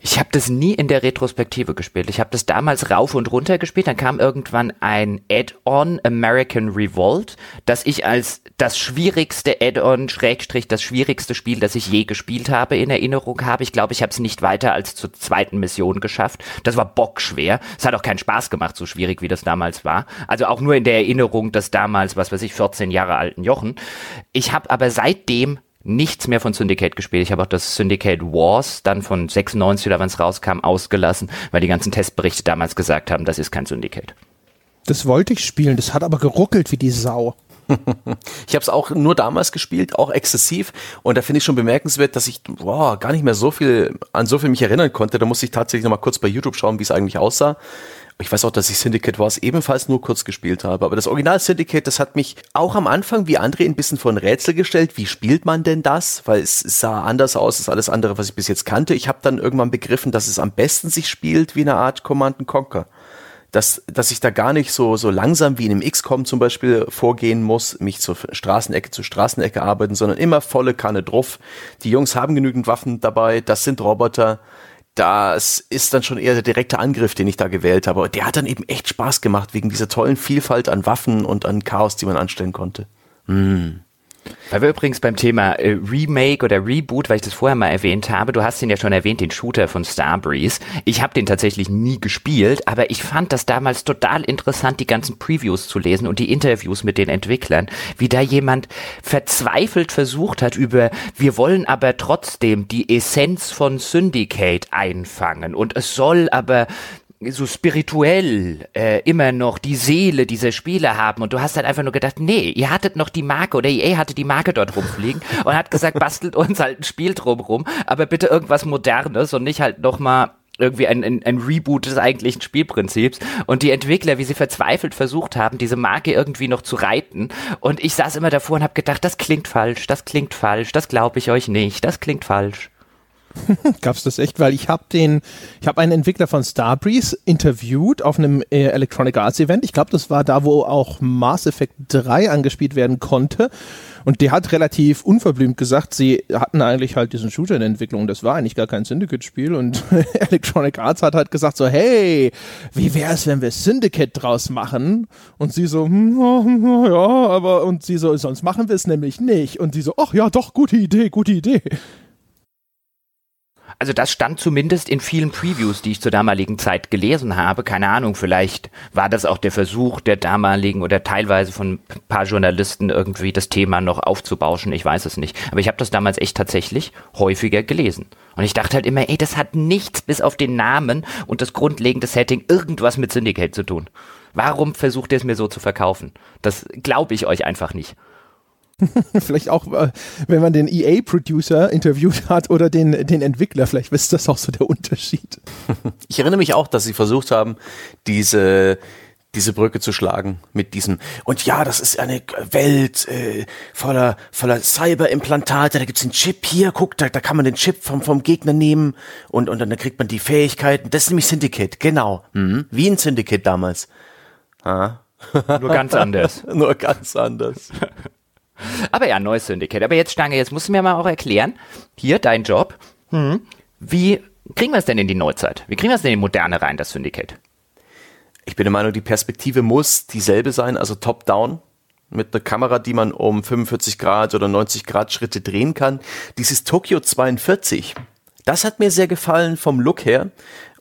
Ich habe das nie in der Retrospektive gespielt. Ich habe das damals rauf und runter gespielt. Dann kam irgendwann ein Add-on American Revolt, das ich als das schwierigste Add-on Schrägstrich das schwierigste Spiel, das ich je gespielt habe, in Erinnerung habe. Ich glaube, ich habe es nicht weiter als zur zweiten Mission geschafft. Das war bockschwer. Es hat auch keinen Spaß gemacht, so schwierig wie das damals war. Also auch nur in der Erinnerung des damals, was weiß ich, 14 Jahre alten Jochen. Ich habe aber seitdem nichts mehr von Syndicate gespielt. Ich habe auch das Syndicate Wars dann von 96 oder wann es rauskam ausgelassen, weil die ganzen Testberichte damals gesagt haben, das ist kein Syndicate. Das wollte ich spielen, das hat aber geruckelt wie die Sau. ich habe es auch nur damals gespielt, auch exzessiv. Und da finde ich schon bemerkenswert, dass ich boah, gar nicht mehr so viel an so viel mich erinnern konnte. Da musste ich tatsächlich noch mal kurz bei YouTube schauen, wie es eigentlich aussah. Ich weiß auch, dass ich Syndicate Wars ebenfalls nur kurz gespielt habe. Aber das Original Syndicate, das hat mich auch am Anfang wie André ein bisschen vor ein Rätsel gestellt. Wie spielt man denn das? Weil es sah anders aus als alles andere, was ich bis jetzt kannte. Ich habe dann irgendwann begriffen, dass es am besten sich spielt wie eine Art Command Conquer dass, dass ich da gar nicht so, so langsam wie in einem XCOM zum Beispiel vorgehen muss, mich zur Straßenecke zu Straßenecke arbeiten, sondern immer volle Kanne drauf. Die Jungs haben genügend Waffen dabei, das sind Roboter das ist dann schon eher der direkte Angriff, den ich da gewählt habe. Der hat dann eben echt Spaß gemacht, wegen dieser tollen Vielfalt an Waffen und an Chaos, die man anstellen konnte. Mm. Weil wir übrigens beim Thema äh, Remake oder Reboot, weil ich das vorher mal erwähnt habe, du hast den ja schon erwähnt, den Shooter von Starbreeze. Ich habe den tatsächlich nie gespielt, aber ich fand das damals total interessant, die ganzen Previews zu lesen und die Interviews mit den Entwicklern, wie da jemand verzweifelt versucht hat über, wir wollen aber trotzdem die Essenz von Syndicate einfangen und es soll aber so spirituell äh, immer noch die Seele dieser Spiele haben. Und du hast halt einfach nur gedacht, nee, ihr hattet noch die Marke oder EA hatte die Marke dort rumfliegen und hat gesagt, bastelt uns halt ein Spiel drumrum, aber bitte irgendwas Modernes und nicht halt nochmal irgendwie ein, ein, ein Reboot des eigentlichen Spielprinzips. Und die Entwickler, wie sie verzweifelt versucht haben, diese Marke irgendwie noch zu reiten. Und ich saß immer davor und habe gedacht, das klingt falsch, das klingt falsch, das glaube ich euch nicht, das klingt falsch. Gab's das echt? Weil ich habe den, ich habe einen Entwickler von Starbreeze interviewt auf einem äh, Electronic Arts Event. Ich glaube, das war da, wo auch Mass Effect 3 angespielt werden konnte. Und der hat relativ unverblümt gesagt, sie hatten eigentlich halt diesen Shooter in Entwicklung. Das war eigentlich gar kein Syndicate-Spiel. Und Electronic Arts hat halt gesagt so, hey, wie wäre es, wenn wir Syndicate draus machen? Und sie so, hm, ja, aber, und sie so, sonst machen wir es nämlich nicht. Und sie so, ach ja, doch, gute Idee, gute Idee. Also das stand zumindest in vielen Previews, die ich zur damaligen Zeit gelesen habe. Keine Ahnung, vielleicht war das auch der Versuch der damaligen oder teilweise von ein paar Journalisten irgendwie das Thema noch aufzubauschen. Ich weiß es nicht. Aber ich habe das damals echt tatsächlich häufiger gelesen. Und ich dachte halt immer, ey, das hat nichts bis auf den Namen und das grundlegende Setting irgendwas mit Syndicate zu tun. Warum versucht ihr es mir so zu verkaufen? Das glaube ich euch einfach nicht. vielleicht auch, äh, wenn man den EA-Producer interviewt hat oder den, den Entwickler, vielleicht ist das auch so der Unterschied. Ich erinnere mich auch, dass sie versucht haben, diese diese Brücke zu schlagen mit diesem und ja, das ist eine Welt äh, voller voller Cyberimplantate, da gibt's einen Chip hier, guck, da, da kann man den Chip vom vom Gegner nehmen und und dann kriegt man die Fähigkeiten. Das ist nämlich Syndicate, genau, mhm. wie ein Syndicate damals. Ah. Nur ganz anders. Nur ganz anders. Aber ja, neues Syndicate. Aber jetzt, Stange, jetzt musst du mir mal auch erklären, hier dein Job, hm, wie kriegen wir es denn in die Neuzeit? Wie kriegen wir es denn in die Moderne rein, das Syndicate? Ich bin der Meinung, die Perspektive muss dieselbe sein, also top-down, mit einer Kamera, die man um 45 Grad oder 90 Grad Schritte drehen kann. Dieses Tokyo 42, das hat mir sehr gefallen vom Look her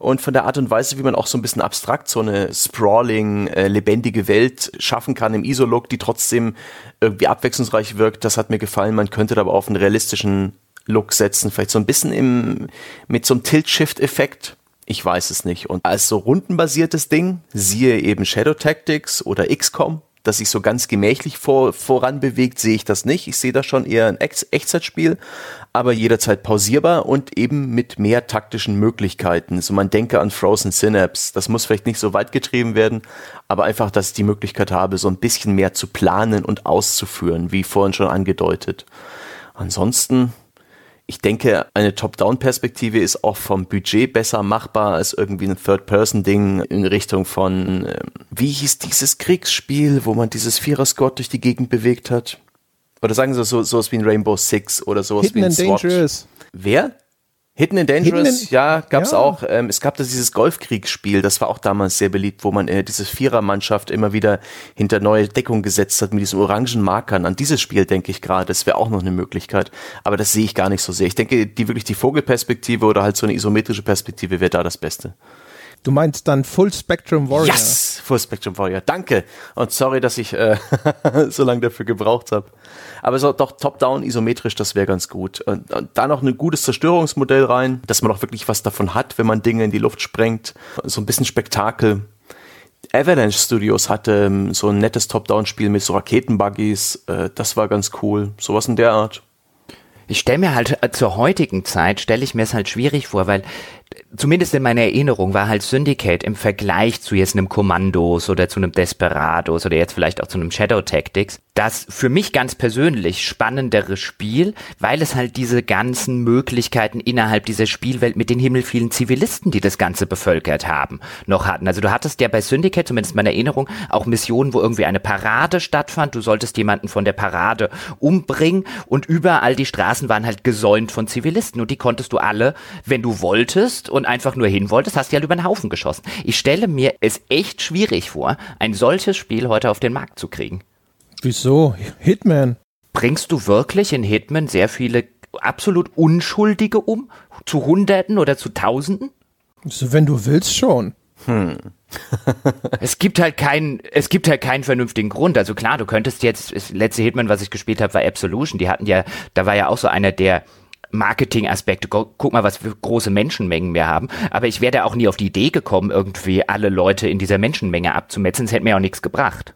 und von der Art und Weise, wie man auch so ein bisschen abstrakt so eine sprawling, äh, lebendige Welt schaffen kann im ISO-Look, die trotzdem irgendwie abwechslungsreich wirkt. Das hat mir gefallen. Man könnte da aber auf einen realistischen Look setzen, vielleicht so ein bisschen im, mit so einem Tilt-Shift-Effekt. Ich weiß es nicht. Und als so rundenbasiertes Ding, siehe eben Shadow Tactics oder XCOM, dass sich so ganz gemächlich vor, voran bewegt, sehe ich das nicht. Ich sehe da schon eher ein Echtzeitspiel, aber jederzeit pausierbar und eben mit mehr taktischen Möglichkeiten. So man denke an Frozen Synapse. Das muss vielleicht nicht so weit getrieben werden, aber einfach, dass ich die Möglichkeit habe, so ein bisschen mehr zu planen und auszuführen, wie vorhin schon angedeutet. Ansonsten, ich denke, eine Top-Down-Perspektive ist auch vom Budget besser machbar als irgendwie ein Third-Person-Ding in Richtung von, äh, wie hieß dieses Kriegsspiel, wo man dieses Vierer-Squad durch die Gegend bewegt hat? Oder sagen Sie so, sowas wie ein Rainbow Six oder sowas Hidden wie ein SWAT. Dangerous. Wer? Hidden and Dangerous, Hidden ja, gab's Ja. auch. Ähm, es gab da dieses Golfkriegsspiel, das war auch damals sehr beliebt, wo man äh, diese Vierermannschaft immer wieder hinter neue Deckung gesetzt hat mit diesen orangen Markern. An dieses Spiel denke ich gerade, das wäre auch noch eine Möglichkeit. Aber das sehe ich gar nicht so sehr. Ich denke, die wirklich die Vogelperspektive oder halt so eine isometrische Perspektive wäre da das Beste. Du meinst dann Full Spectrum Warrior. Yes! Full Spectrum Warrior. Danke. Und sorry, dass ich äh, so lange dafür gebraucht habe. Aber so doch top-down isometrisch, das wäre ganz gut. Und, und da noch ein gutes Zerstörungsmodell rein, dass man auch wirklich was davon hat, wenn man Dinge in die Luft sprengt. So ein bisschen Spektakel. Avalanche Studios hatte ähm, so ein nettes Top-Down-Spiel mit so Raketenbuggies. Äh, das war ganz cool. Sowas in der Art. Ich stelle mir halt äh, zur heutigen Zeit, stelle ich mir es halt schwierig vor, weil zumindest in meiner Erinnerung war halt Syndicate im Vergleich zu jetzt einem Kommandos oder zu einem Desperados oder jetzt vielleicht auch zu einem Shadow Tactics das für mich ganz persönlich spannendere Spiel, weil es halt diese ganzen Möglichkeiten innerhalb dieser Spielwelt mit den himmelvielen Zivilisten, die das Ganze bevölkert haben, noch hatten. Also du hattest ja bei Syndicate, zumindest in meiner Erinnerung, auch Missionen, wo irgendwie eine Parade stattfand. Du solltest jemanden von der Parade umbringen und überall die Straßen waren halt gesäumt von Zivilisten und die konntest du alle, wenn du wolltest und einfach nur hin wolltest, hast du halt über den Haufen geschossen. Ich stelle mir es echt schwierig vor, ein solches Spiel heute auf den Markt zu kriegen. Wieso? Hitman. Bringst du wirklich in Hitman sehr viele absolut Unschuldige um? Zu Hunderten oder zu Tausenden? So, wenn du willst, schon. Es gibt halt keinen, es gibt halt keinen vernünftigen Grund. Also klar, du könntest jetzt, das letzte Hitman, was ich gespielt habe, war Absolution. Die hatten ja, da war ja auch so einer der Marketing-Aspekte. Gu- Guck mal, was wir große Menschenmengen wir haben. Aber ich wäre auch nie auf die Idee gekommen, irgendwie alle Leute in dieser Menschenmenge abzumetzen. Es hätte mir auch nichts gebracht.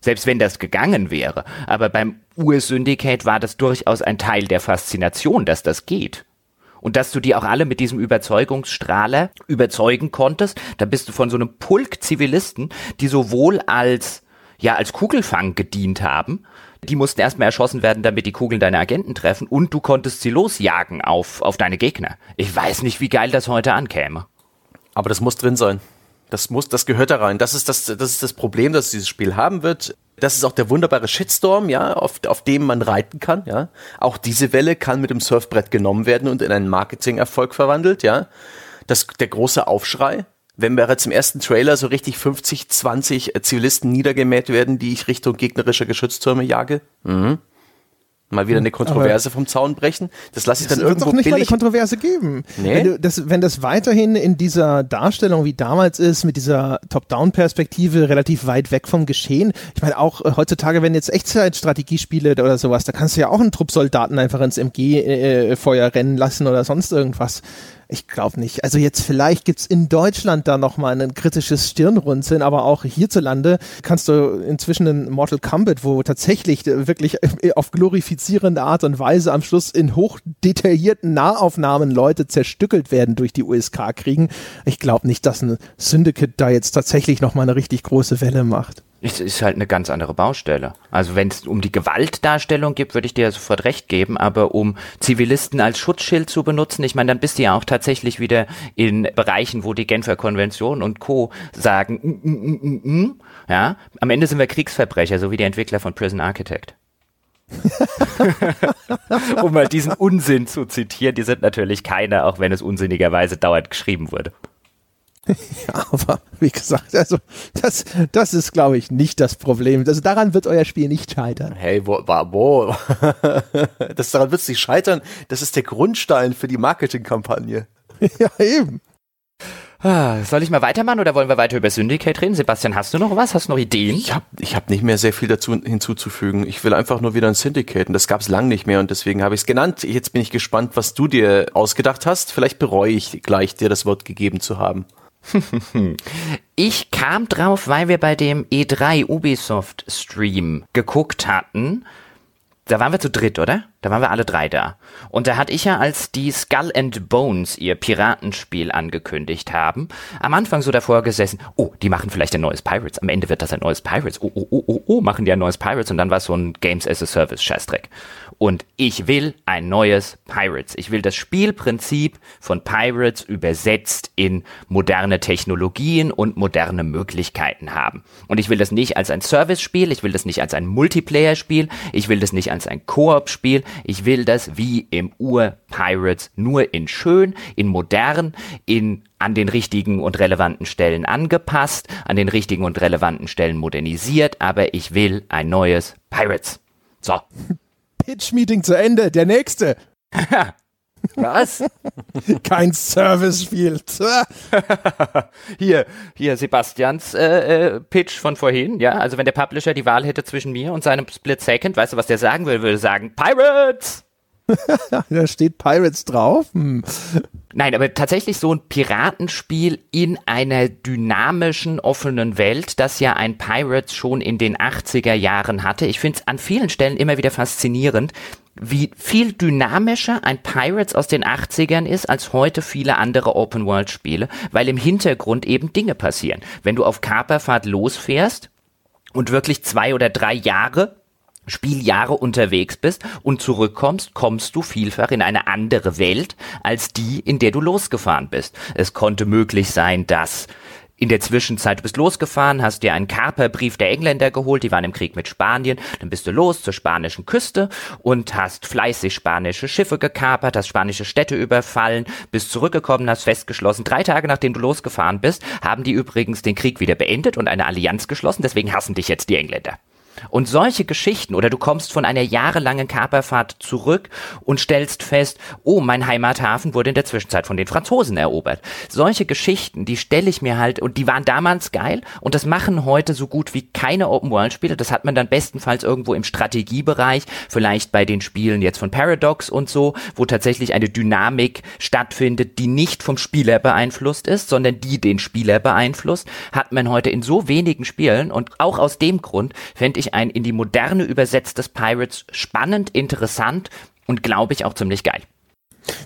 Selbst wenn das gegangen wäre. Aber beim US-Syndicate war das durchaus ein Teil der Faszination, dass das geht. Und dass du die auch alle mit diesem Überzeugungsstrahler überzeugen konntest, da bist du von so einem Pulk Zivilisten, die sowohl als, ja, als Kugelfang gedient haben, die mussten erstmal erschossen werden, damit die Kugeln deine Agenten treffen und du konntest sie losjagen auf, auf deine Gegner. Ich weiß nicht, wie geil das heute ankäme. Aber das muss drin sein. Das muss, das gehört da rein. Das ist das, das ist das Problem, das dieses Spiel haben wird. Das ist auch der wunderbare Shitstorm, ja, auf, auf dem man reiten kann, ja. Auch diese Welle kann mit dem Surfbrett genommen werden und in einen Marketingerfolg verwandelt, ja. Das, der große Aufschrei. Wenn bereits im ersten Trailer so richtig 50, 20 Zivilisten niedergemäht werden, die ich Richtung gegnerischer Geschütztürme jage. Mhm. Mal wieder eine Kontroverse vom Zaun brechen. Das lasse ich dann Es wird irgendwo doch nicht mal eine billig. Kontroverse geben. Nee? Wenn, das, wenn das weiterhin in dieser Darstellung wie damals ist, mit dieser Top-Down-Perspektive relativ weit weg vom Geschehen. Ich meine, auch äh, heutzutage, wenn jetzt Echtzeitstrategiespiele oder sowas, da kannst du ja auch einen Trupp Soldaten einfach ins MG-Feuer rennen lassen oder sonst irgendwas. Ich glaube nicht. Also jetzt vielleicht gibt's in Deutschland da nochmal ein kritisches Stirnrunzeln, aber auch hierzulande kannst du inzwischen in Mortal Kombat, wo tatsächlich äh, wirklich äh, auf glorifizierende Art und Weise am Schluss in hochdetaillierten Nahaufnahmen Leute zerstückelt werden durch die USK kriegen. Ich glaube nicht, dass ein Syndicate da jetzt tatsächlich nochmal eine richtig große Welle macht. Es ist halt eine ganz andere Baustelle. Also wenn es um die Gewaltdarstellung geht, würde ich dir sofort recht geben, aber um Zivilisten als Schutzschild zu benutzen, ich meine, dann bist du ja auch tatsächlich wieder in Bereichen, wo die Genfer Konvention und Co. sagen, mm, mm, mm, mm, mm, ja, am Ende sind wir Kriegsverbrecher, so wie die Entwickler von Prison Architect. um mal diesen Unsinn zu zitieren, die sind natürlich keine, auch wenn es unsinnigerweise dauernd geschrieben wurde. Ja, aber wie gesagt, also das, das ist, glaube ich, nicht das Problem. Also daran wird euer Spiel nicht scheitern. Hey, wo, wo? das daran wird es nicht scheitern. Das ist der Grundstein für die Marketingkampagne. ja, eben. Ah, Soll ich mal weitermachen oder wollen wir weiter über Syndicate reden? Sebastian, hast du noch was? Hast du noch Ideen? Ich habe ich hab nicht mehr sehr viel dazu hinzuzufügen. Ich will einfach nur wieder ein Syndicate und das gab es lang nicht mehr und deswegen habe ich es genannt. Jetzt bin ich gespannt, was du dir ausgedacht hast. Vielleicht bereue ich gleich, dir das Wort gegeben zu haben. Ich kam drauf, weil wir bei dem E3 Ubisoft Stream geguckt hatten. Da waren wir zu dritt, oder? Da waren wir alle drei da. Und da hatte ich ja, als die Skull and Bones ihr Piratenspiel angekündigt haben, am Anfang so davor gesessen, oh, die machen vielleicht ein neues Pirates. Am Ende wird das ein neues Pirates. Oh, oh, oh, oh, oh, machen die ein neues Pirates. Und dann war es so ein Games as a Service Scheißdreck. Und ich will ein neues Pirates. Ich will das Spielprinzip von Pirates übersetzt in moderne Technologien und moderne Möglichkeiten haben. Und ich will das nicht als ein Service-Spiel, ich will das nicht als ein Multiplayer-Spiel, ich will das nicht als ein Koop-Spiel, ich will das wie im Ur-Pirates, nur in schön, in modern, in an den richtigen und relevanten Stellen angepasst, an den richtigen und relevanten Stellen modernisiert, aber ich will ein neues Pirates. So. Pitch-Meeting zu Ende, der nächste. Was? Kein Service-Spiel. hier, hier Sebastians äh, äh, Pitch von vorhin, ja. Also wenn der Publisher die Wahl hätte zwischen mir und seinem Split Second, weißt du, was der sagen will? Würde sagen, Pirates! da steht Pirates drauf. Hm. Nein, aber tatsächlich so ein Piratenspiel in einer dynamischen, offenen Welt, das ja ein Pirates schon in den 80er Jahren hatte. Ich finde es an vielen Stellen immer wieder faszinierend, wie viel dynamischer ein Pirates aus den 80ern ist als heute viele andere Open-World-Spiele, weil im Hintergrund eben Dinge passieren. Wenn du auf Kaperfahrt losfährst und wirklich zwei oder drei Jahre Spieljahre unterwegs bist und zurückkommst, kommst du vielfach in eine andere Welt als die, in der du losgefahren bist. Es konnte möglich sein, dass in der Zwischenzeit, du bist losgefahren, hast dir einen Kaperbrief der Engländer geholt, die waren im Krieg mit Spanien, dann bist du los zur spanischen Küste und hast fleißig spanische Schiffe gekapert, hast spanische Städte überfallen, bist zurückgekommen, hast festgeschlossen, drei Tage nachdem du losgefahren bist, haben die übrigens den Krieg wieder beendet und eine Allianz geschlossen, deswegen hassen dich jetzt die Engländer. Und solche Geschichten, oder du kommst von einer jahrelangen Kaperfahrt zurück und stellst fest, oh, mein Heimathafen wurde in der Zwischenzeit von den Franzosen erobert. Solche Geschichten, die stelle ich mir halt, und die waren damals geil, und das machen heute so gut wie keine Open-World-Spiele. Das hat man dann bestenfalls irgendwo im Strategiebereich, vielleicht bei den Spielen jetzt von Paradox und so, wo tatsächlich eine Dynamik stattfindet, die nicht vom Spieler beeinflusst ist, sondern die den Spieler beeinflusst, hat man heute in so wenigen Spielen, und auch aus dem Grund fände ich ein in die moderne übersetztes Pirates spannend, interessant und glaube ich auch ziemlich geil.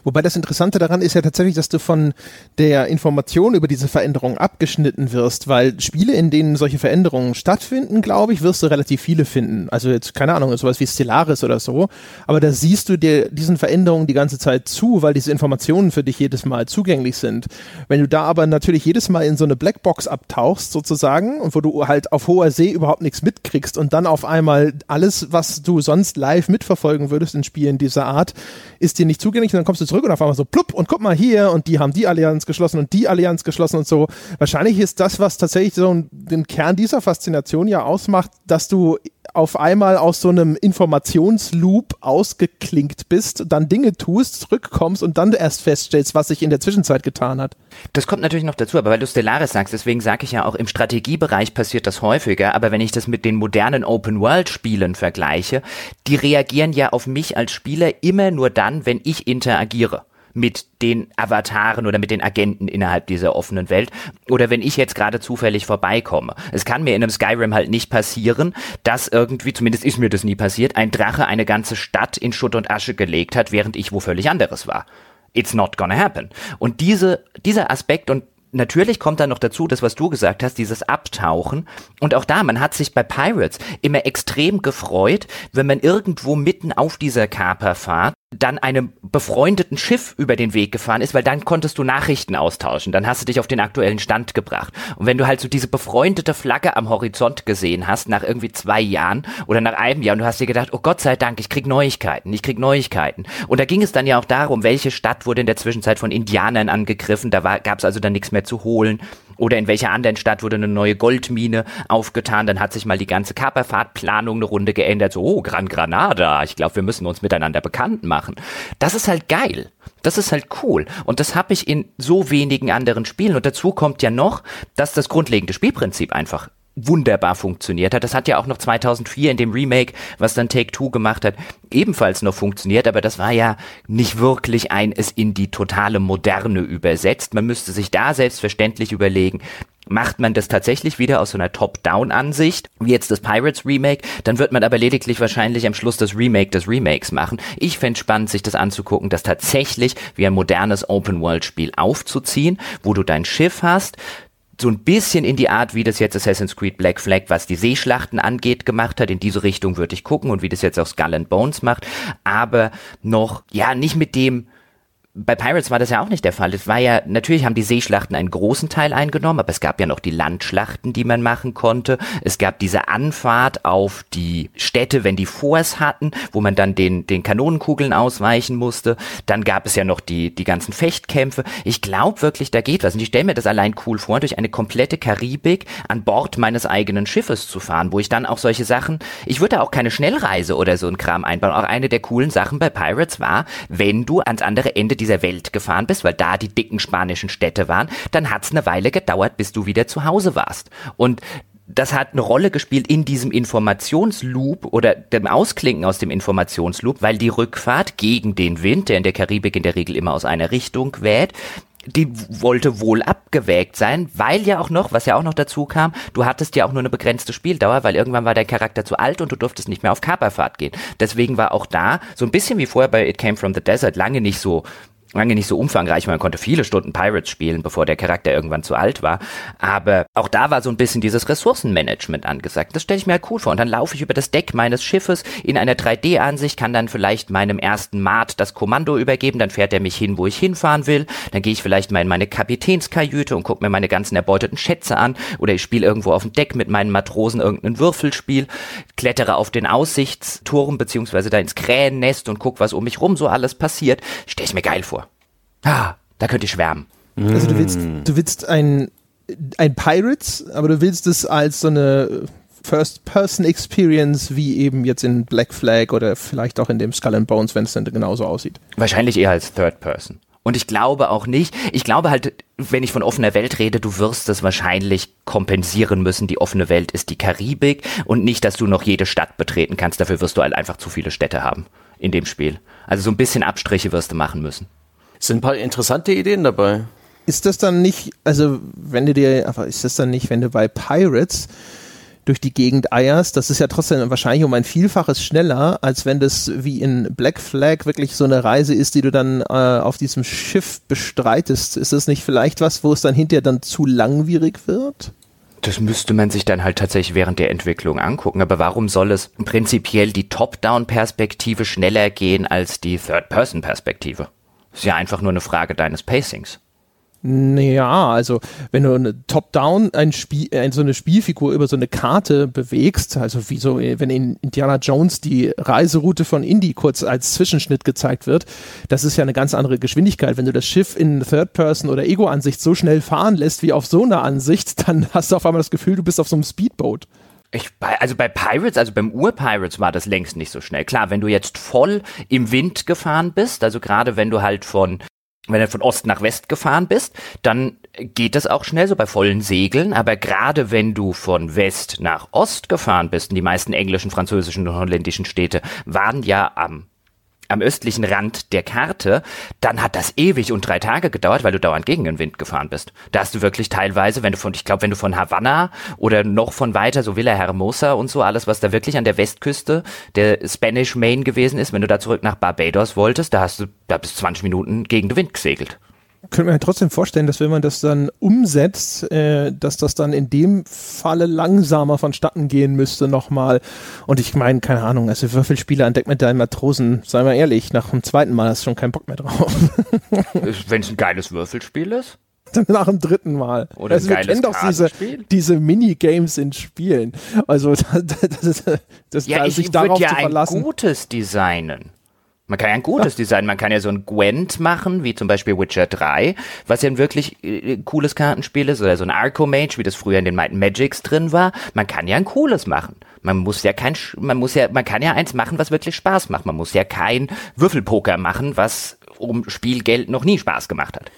Wobei das Interessante daran ist ja tatsächlich, dass du von der Information über diese Veränderung abgeschnitten wirst, weil Spiele, in denen solche Veränderungen stattfinden, glaube ich, wirst du relativ viele finden. Also jetzt, keine Ahnung, sowas wie Stellaris oder so. Aber da siehst du dir diesen Veränderungen die ganze Zeit zu, weil diese Informationen für dich jedes Mal zugänglich sind. Wenn du da aber natürlich jedes Mal in so eine Blackbox abtauchst, sozusagen, und wo du halt auf hoher See überhaupt nichts mitkriegst und dann auf einmal alles, was du sonst live mitverfolgen würdest in Spielen dieser Art, ist dir nicht zugänglich, dann kommst du zurück und auf einmal so plupp und guck mal hier und die haben die Allianz geschlossen und die Allianz geschlossen und so. Wahrscheinlich ist das, was tatsächlich so den Kern dieser Faszination ja ausmacht, dass du auf einmal aus so einem Informationsloop ausgeklingt bist, dann Dinge tust, zurückkommst und dann erst feststellst, was sich in der Zwischenzeit getan hat. Das kommt natürlich noch dazu, aber weil du Stellaris sagst, deswegen sage ich ja auch, im Strategiebereich passiert das häufiger, aber wenn ich das mit den modernen Open-World-Spielen vergleiche, die reagieren ja auf mich als Spieler immer nur dann, wenn ich interagiere mit den Avataren oder mit den Agenten innerhalb dieser offenen Welt oder wenn ich jetzt gerade zufällig vorbeikomme. Es kann mir in einem Skyrim halt nicht passieren, dass irgendwie, zumindest ist mir das nie passiert, ein Drache eine ganze Stadt in Schutt und Asche gelegt hat, während ich wo völlig anderes war. It's not gonna happen. Und diese, dieser Aspekt und Natürlich kommt dann noch dazu, das was du gesagt hast, dieses Abtauchen. Und auch da, man hat sich bei Pirates immer extrem gefreut, wenn man irgendwo mitten auf dieser Kaperfahrt dann einem befreundeten Schiff über den Weg gefahren ist, weil dann konntest du Nachrichten austauschen, dann hast du dich auf den aktuellen Stand gebracht. Und wenn du halt so diese befreundete Flagge am Horizont gesehen hast, nach irgendwie zwei Jahren oder nach einem Jahr, und du hast dir gedacht, oh Gott sei Dank, ich krieg Neuigkeiten, ich krieg Neuigkeiten. Und da ging es dann ja auch darum, welche Stadt wurde in der Zwischenzeit von Indianern angegriffen, da gab es also dann nichts mehr zu holen. Oder in welcher anderen Stadt wurde eine neue Goldmine aufgetan, dann hat sich mal die ganze Kaperfahrtplanung eine Runde geändert. So, oh, Gran Granada, ich glaube, wir müssen uns miteinander bekannt machen. Das ist halt geil. Das ist halt cool. Und das habe ich in so wenigen anderen Spielen. Und dazu kommt ja noch, dass das grundlegende Spielprinzip einfach wunderbar funktioniert hat. Das hat ja auch noch 2004 in dem Remake, was dann Take-Two gemacht hat, ebenfalls noch funktioniert, aber das war ja nicht wirklich ein es in die totale Moderne übersetzt. Man müsste sich da selbstverständlich überlegen, Macht man das tatsächlich wieder aus so einer Top-Down-Ansicht, wie jetzt das Pirates Remake, dann wird man aber lediglich wahrscheinlich am Schluss das Remake des Remakes machen. Ich fände spannend, sich das anzugucken, das tatsächlich wie ein modernes Open-World-Spiel aufzuziehen, wo du dein Schiff hast, so ein bisschen in die Art, wie das jetzt Assassin's Creed Black Flag, was die Seeschlachten angeht, gemacht hat. In diese Richtung würde ich gucken und wie das jetzt auch Skull and Bones macht. Aber noch, ja, nicht mit dem bei Pirates war das ja auch nicht der Fall. Es war ja, natürlich haben die Seeschlachten einen großen Teil eingenommen, aber es gab ja noch die Landschlachten, die man machen konnte. Es gab diese Anfahrt auf die Städte, wenn die Forts hatten, wo man dann den, den Kanonenkugeln ausweichen musste. Dann gab es ja noch die, die ganzen Fechtkämpfe. Ich glaube wirklich, da geht was. Und ich stelle mir das allein cool vor, durch eine komplette Karibik an Bord meines eigenen Schiffes zu fahren, wo ich dann auch solche Sachen, ich würde auch keine Schnellreise oder so ein Kram einbauen. Auch eine der coolen Sachen bei Pirates war, wenn du ans andere Ende dieser dieser Welt gefahren bist, weil da die dicken spanischen Städte waren, dann hat es eine Weile gedauert, bis du wieder zu Hause warst. Und das hat eine Rolle gespielt in diesem Informationsloop oder dem Ausklinken aus dem Informationsloop, weil die Rückfahrt gegen den Wind, der in der Karibik in der Regel immer aus einer Richtung weht, die wollte wohl abgewägt sein, weil ja auch noch, was ja auch noch dazu kam, du hattest ja auch nur eine begrenzte Spieldauer, weil irgendwann war der Charakter zu alt und du durftest nicht mehr auf Kaperfahrt gehen. Deswegen war auch da so ein bisschen wie vorher bei It Came From the Desert lange nicht so lange nicht so umfangreich, man konnte viele Stunden Pirates spielen, bevor der Charakter irgendwann zu alt war. Aber auch da war so ein bisschen dieses Ressourcenmanagement angesagt. Das stelle ich mir halt cool vor. Und dann laufe ich über das Deck meines Schiffes in einer 3D-Ansicht, kann dann vielleicht meinem ersten Mat das Kommando übergeben, dann fährt er mich hin, wo ich hinfahren will. Dann gehe ich vielleicht mal in meine Kapitänskajüte und gucke mir meine ganzen erbeuteten Schätze an. Oder ich spiele irgendwo auf dem Deck mit meinen Matrosen irgendein Würfelspiel, klettere auf den Aussichtsturm beziehungsweise da ins Krähennest und guck, was um mich rum so alles passiert. Stelle ich mir geil vor. Ah, da könnt ihr schwärmen. Also du willst, du willst ein, ein Pirates, aber du willst es als so eine First-Person-Experience wie eben jetzt in Black Flag oder vielleicht auch in dem Skull and Bones, wenn es dann genauso aussieht. Wahrscheinlich eher als Third Person. Und ich glaube auch nicht, ich glaube halt, wenn ich von offener Welt rede, du wirst es wahrscheinlich kompensieren müssen. Die offene Welt ist die Karibik und nicht, dass du noch jede Stadt betreten kannst. Dafür wirst du halt einfach zu viele Städte haben in dem Spiel. Also so ein bisschen Abstriche wirst du machen müssen. Sind ein paar interessante Ideen dabei. Ist das dann nicht, also wenn du dir, aber ist das dann nicht, wenn du bei Pirates durch die Gegend eierst, das ist ja trotzdem wahrscheinlich um ein Vielfaches schneller, als wenn das wie in Black Flag wirklich so eine Reise ist, die du dann äh, auf diesem Schiff bestreitest. Ist das nicht vielleicht was, wo es dann hinterher dann zu langwierig wird? Das müsste man sich dann halt tatsächlich während der Entwicklung angucken. Aber warum soll es prinzipiell die Top-Down-Perspektive schneller gehen als die Third-Person-Perspektive? Ist ja einfach nur eine Frage deines Pacings. Naja, also wenn du eine Top-Down ein Spiel, so eine Spielfigur über so eine Karte bewegst, also wie so, wenn in Indiana Jones die Reiseroute von Indy kurz als Zwischenschnitt gezeigt wird, das ist ja eine ganz andere Geschwindigkeit. Wenn du das Schiff in Third-Person oder Ego-Ansicht so schnell fahren lässt wie auf so einer Ansicht, dann hast du auf einmal das Gefühl, du bist auf so einem Speedboat. Ich, also bei Pirates, also beim Ur-Pirates war das längst nicht so schnell. Klar, wenn du jetzt voll im Wind gefahren bist, also gerade wenn du halt von wenn du von Ost nach West gefahren bist, dann geht das auch schnell, so bei vollen Segeln. Aber gerade wenn du von West nach Ost gefahren bist, und die meisten englischen, französischen und holländischen Städte waren ja am am östlichen Rand der Karte, dann hat das ewig und drei Tage gedauert, weil du dauernd gegen den Wind gefahren bist. Da hast du wirklich teilweise, wenn du von, ich glaube, wenn du von Havanna oder noch von weiter, so Villa Hermosa und so, alles, was da wirklich an der Westküste der Spanish Main gewesen ist, wenn du da zurück nach Barbados wolltest, da hast du, da bist 20 Minuten gegen den Wind gesegelt könnte mir trotzdem vorstellen, dass wenn man das dann umsetzt, äh, dass das dann in dem Falle langsamer vonstatten gehen müsste nochmal. Und ich meine, keine Ahnung, also Würfelspieler entdeckt mit deinen Matrosen, sei mal ehrlich, nach dem zweiten Mal hast du schon keinen Bock mehr drauf. wenn es ein geiles Würfelspiel ist? Dann nach dem dritten Mal. Oder also, wir kennen doch diese, diese Minigames in Spielen. Also das, das, das, ja, ich sich darauf ja zu verlassen. ein gutes designen. Man kann ja ein gutes Design, man kann ja so ein Gwent machen, wie zum Beispiel Witcher 3, was ja ein wirklich äh, cooles Kartenspiel ist, oder so ein Arco-Mage, wie das früher in den Might Magics drin war. Man kann ja ein cooles machen. Man muss ja kein, man muss ja, man kann ja eins machen, was wirklich Spaß macht. Man muss ja kein Würfelpoker machen, was um Spielgeld noch nie Spaß gemacht hat.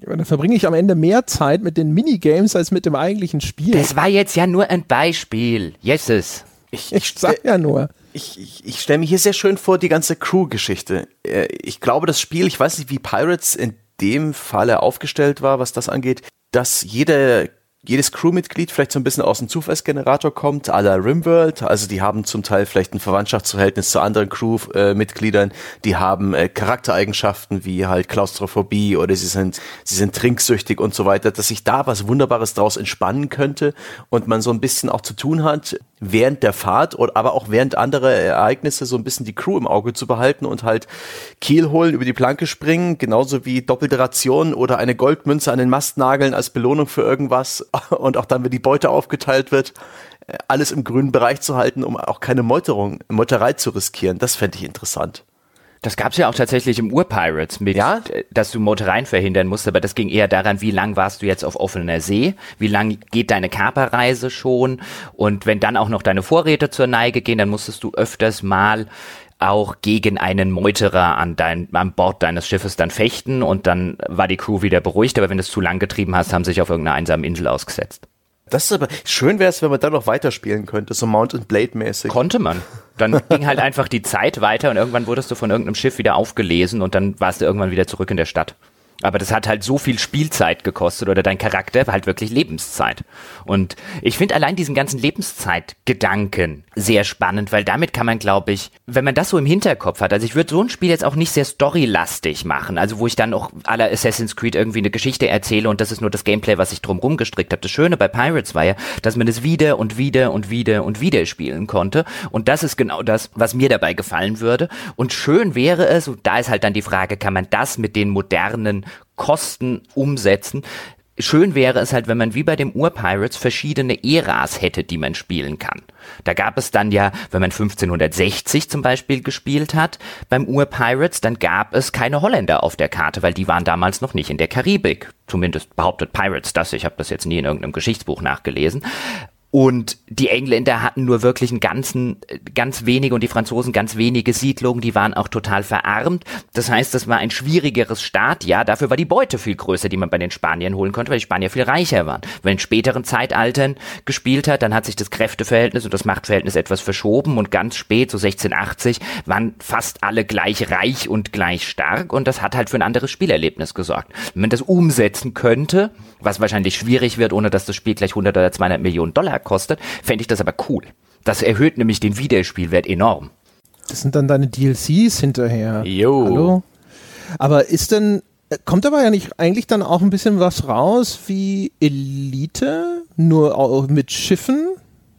Ja, dann verbringe ich am Ende mehr Zeit mit den Minigames als mit dem eigentlichen Spiel. Das war jetzt ja nur ein Beispiel. Yeses. Ich, ich sag ja nur. Ich, ich, ich stelle mir hier sehr schön vor, die ganze Crew-Geschichte. Äh, Ich glaube, das Spiel, ich weiß nicht, wie Pirates in dem Falle aufgestellt war, was das angeht, dass jede jedes Crewmitglied vielleicht so ein bisschen aus dem Zufallsgenerator kommt, à la Rimworld. Also die haben zum Teil vielleicht ein Verwandtschaftsverhältnis zu anderen Crewmitgliedern. die haben äh, Charaktereigenschaften wie halt Klaustrophobie oder sie sind, sie sind trinksüchtig und so weiter, dass sich da was Wunderbares draus entspannen könnte und man so ein bisschen auch zu tun hat, während der Fahrt oder aber auch während anderer Ereignisse so ein bisschen die Crew im Auge zu behalten und halt Kiel holen, über die Planke springen, genauso wie doppelte Ration oder eine Goldmünze an den Mast nageln als Belohnung für irgendwas und auch dann, wenn die Beute aufgeteilt wird, alles im grünen Bereich zu halten, um auch keine Meuterung, Meuterei zu riskieren. Das fände ich interessant. Das gab's ja auch tatsächlich im Ur-Pirates mit, Ja? äh, dass du Motoreien verhindern musst, aber das ging eher daran, wie lang warst du jetzt auf offener See, wie lang geht deine Kaperreise schon und wenn dann auch noch deine Vorräte zur Neige gehen, dann musstest du öfters mal auch gegen einen Meuterer an, dein, an Bord deines Schiffes dann fechten und dann war die Crew wieder beruhigt, aber wenn du es zu lang getrieben hast, haben sie sich auf irgendeiner einsamen Insel ausgesetzt. Das ist aber schön wäre es, wenn man dann noch weiterspielen könnte, so Mount and Blade mäßig. Konnte man. Dann ging halt einfach die Zeit weiter und irgendwann wurdest du von irgendeinem Schiff wieder aufgelesen und dann warst du irgendwann wieder zurück in der Stadt. Aber das hat halt so viel Spielzeit gekostet oder dein Charakter war halt wirklich Lebenszeit. Und ich finde allein diesen ganzen Lebenszeitgedanken sehr spannend, weil damit kann man, glaube ich, wenn man das so im Hinterkopf hat, also ich würde so ein Spiel jetzt auch nicht sehr storylastig machen, also wo ich dann auch aller Assassin's Creed irgendwie eine Geschichte erzähle und das ist nur das Gameplay, was ich drumherum gestrickt habe. Das Schöne bei Pirates war ja, dass man es wieder und wieder und wieder und wieder spielen konnte und das ist genau das, was mir dabei gefallen würde. Und schön wäre es, und da ist halt dann die Frage, kann man das mit den modernen Kosten umsetzen? Schön wäre es halt, wenn man wie bei dem Ur-Pirates verschiedene Äras hätte, die man spielen kann. Da gab es dann ja, wenn man 1560 zum Beispiel gespielt hat, beim Ur-Pirates, dann gab es keine Holländer auf der Karte, weil die waren damals noch nicht in der Karibik. Zumindest behauptet Pirates das. Ich habe das jetzt nie in irgendeinem Geschichtsbuch nachgelesen. Und die Engländer hatten nur wirklich einen ganzen, ganz wenige und die Franzosen ganz wenige Siedlungen, die waren auch total verarmt. Das heißt, das war ein schwierigeres Stadtjahr. Dafür war die Beute viel größer, die man bei den Spaniern holen konnte, weil die Spanier viel reicher waren. Wenn in späteren Zeitaltern gespielt hat, dann hat sich das Kräfteverhältnis und das Machtverhältnis etwas verschoben und ganz spät, so 1680, waren fast alle gleich reich und gleich stark und das hat halt für ein anderes Spielerlebnis gesorgt. Wenn man das umsetzen könnte, was wahrscheinlich schwierig wird, ohne dass das Spiel gleich 100 oder 200 Millionen Dollar kostet, fände ich das aber cool. Das erhöht nämlich den Wiederspielwert enorm. Das sind dann deine DLCs hinterher. Jo. Hallo? Aber ist denn, äh, kommt aber ja nicht eigentlich dann auch ein bisschen was raus wie Elite, nur auch mit Schiffen?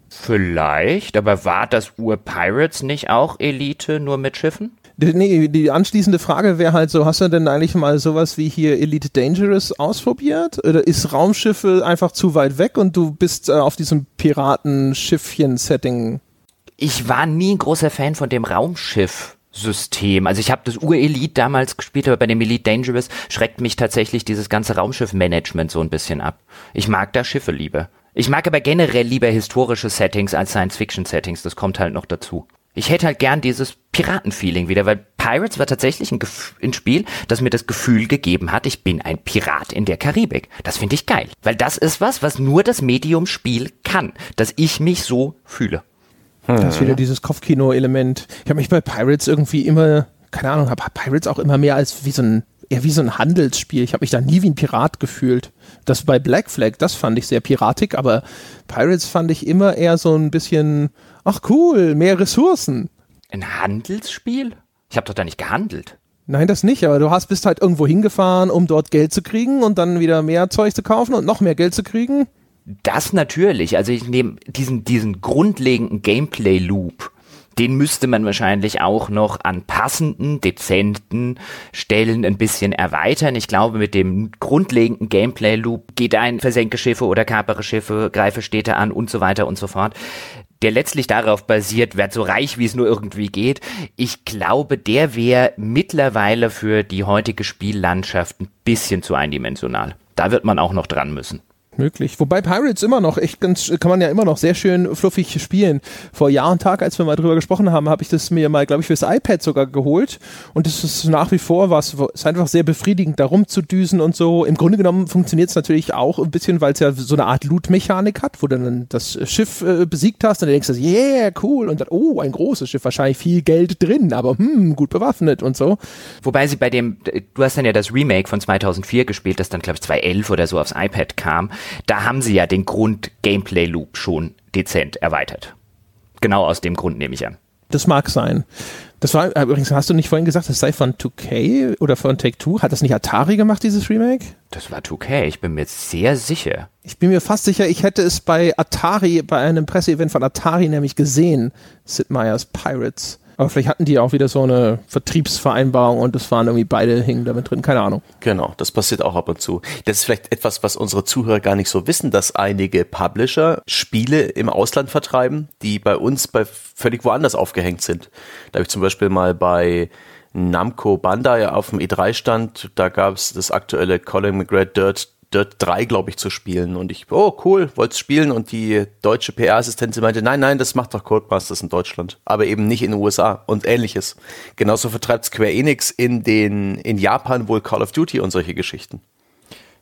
Vielleicht, aber war das Ur-Pirates nicht auch Elite, nur mit Schiffen? Die- Nee, die anschließende Frage wäre halt so, hast du denn eigentlich mal sowas wie hier Elite Dangerous ausprobiert? Oder ist Raumschiffe einfach zu weit weg und du bist äh, auf diesem Piratenschiffchen-Setting? Ich war nie ein großer Fan von dem Raumschiff-System. Also ich habe das Ur-Elite damals gespielt, aber bei dem Elite Dangerous schreckt mich tatsächlich dieses ganze Raumschiff-Management so ein bisschen ab. Ich mag da Schiffe lieber. Ich mag aber generell lieber historische Settings als Science-Fiction-Settings. Das kommt halt noch dazu. Ich hätte halt gern dieses Piratenfeeling wieder, weil Pirates war tatsächlich ein, Gef ein Spiel, das mir das Gefühl gegeben hat, ich bin ein Pirat in der Karibik. Das finde ich geil, weil das ist was, was nur das Medium Spiel kann, dass ich mich so fühle. Das ist wieder dieses Kopfkino-Element. Ich habe mich bei Pirates irgendwie immer, keine Ahnung, habe Pirates auch immer mehr als wie so ein, eher wie so ein Handelsspiel. Ich habe mich da nie wie ein Pirat gefühlt. Das bei Black Flag, das fand ich sehr piratig, aber Pirates fand ich immer eher so ein bisschen, ach cool, mehr Ressourcen. Ein Handelsspiel? Ich habe doch da nicht gehandelt. Nein, das nicht, aber du hast bist halt irgendwo hingefahren, um dort Geld zu kriegen und dann wieder mehr Zeug zu kaufen und noch mehr Geld zu kriegen. Das natürlich. Also ich nehme diesen, diesen grundlegenden Gameplay-Loop, den müsste man wahrscheinlich auch noch an passenden, dezenten Stellen ein bisschen erweitern. Ich glaube, mit dem grundlegenden Gameplay-Loop geht ein versenke Schiffe oder kapere Schiffe, greife Städte an und so weiter und so fort. Der letztlich darauf basiert, werd so reich, wie es nur irgendwie geht. Ich glaube, der wäre mittlerweile für die heutige Spiellandschaft ein bisschen zu eindimensional. Da wird man auch noch dran müssen. Möglich. Wobei Pirates immer noch echt ganz, kann man ja immer noch sehr schön fluffig spielen. Vor Jahr und Tag, als wir mal drüber gesprochen haben, habe ich das mir mal, glaube ich, fürs iPad sogar geholt. Und es ist nach wie vor was, ist einfach sehr befriedigend, da rumzudüsen und so. Im Grunde genommen funktioniert es natürlich auch ein bisschen, weil es ja so eine Art Loot-Mechanik hat, wo du dann das Schiff äh, besiegt hast und dann denkst du, yeah, cool. Und dann, oh, ein großes Schiff, wahrscheinlich viel Geld drin, aber hm, gut bewaffnet und so. Wobei sie bei dem, du hast dann ja das Remake von 2004 gespielt, das dann, glaube ich, 2011 oder so aufs iPad kam da haben sie ja den Grund-Gameplay-Loop schon dezent erweitert. Genau aus dem Grund nehme ich an. Das mag sein. Das war äh, übrigens, hast du nicht vorhin gesagt, das sei von 2K oder von Take-Two? Hat das nicht Atari gemacht, dieses Remake? Das war 2K, ich bin mir sehr sicher. Ich bin mir fast sicher, ich hätte es bei Atari, bei einem Presseevent von Atari nämlich gesehen. Sid Meier's Pirates. Aber vielleicht hatten die auch wieder so eine Vertriebsvereinbarung und es waren irgendwie beide hingen damit drin, keine Ahnung. Genau, das passiert auch ab und zu. Das ist vielleicht etwas, was unsere Zuhörer gar nicht so wissen, dass einige Publisher Spiele im Ausland vertreiben, die bei uns bei völlig woanders aufgehängt sind. Da habe ich zum Beispiel mal bei Namco Bandai auf dem E3-Stand, da gab es das aktuelle Colin McGrath Dirt Dirt 3, glaube ich, zu spielen. Und ich, oh cool, wollte spielen. Und die deutsche PR-Assistentin meinte, nein, nein, das macht doch Codemasters in Deutschland. Aber eben nicht in den USA und ähnliches. Genauso vertreibt Square Enix in, den, in Japan wohl Call of Duty und solche Geschichten.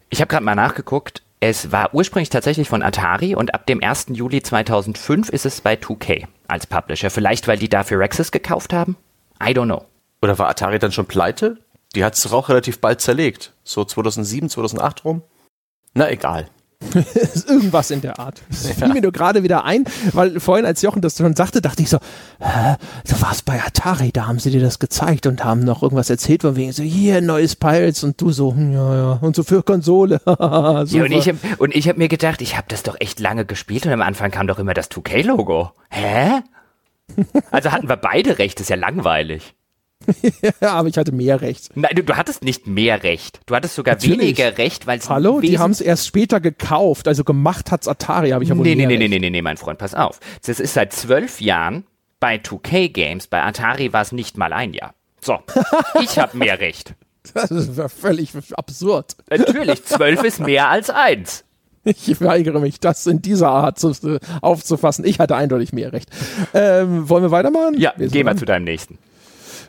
Ich habe gerade mal nachgeguckt. Es war ursprünglich tatsächlich von Atari und ab dem 1. Juli 2005 ist es bei 2K als Publisher. Vielleicht, weil die dafür Rexes gekauft haben? I don't know. Oder war Atari dann schon pleite? Die hat es auch relativ bald zerlegt. So 2007, 2008 rum. Na egal. Irgendwas in der Art. Das ja. fiel mir nur gerade wieder ein, weil vorhin, als Jochen das schon sagte, dachte ich so, Hä, du warst bei Atari, da haben sie dir das gezeigt und haben noch irgendwas erzählt von wegen so, hier, neues Pirates und du so, hm, ja, ja, und so für Konsole. ja, und ich habe hab mir gedacht, ich habe das doch echt lange gespielt und am Anfang kam doch immer das 2K-Logo. Hä? Also hatten wir beide recht, ist ja langweilig. ja, aber ich hatte mehr Recht. Nein, du, du hattest nicht mehr Recht. Du hattest sogar Natürlich. weniger Recht, weil es. Hallo, die haben es erst später gekauft, also gemacht hat's Atari, habe ich aber nee, nee, nee, nee, nee, nee, nee, mein Freund, pass auf. Das ist seit zwölf Jahren bei 2K Games, bei Atari war es nicht mal ein Jahr. So, ich habe mehr Recht. Das ist völlig absurd. Natürlich, zwölf ist mehr als eins. Ich weigere mich, das in dieser Art zu, aufzufassen. Ich hatte eindeutig mehr Recht. Ähm, wollen wir weitermachen? Ja, gehen wir zu deinem nächsten.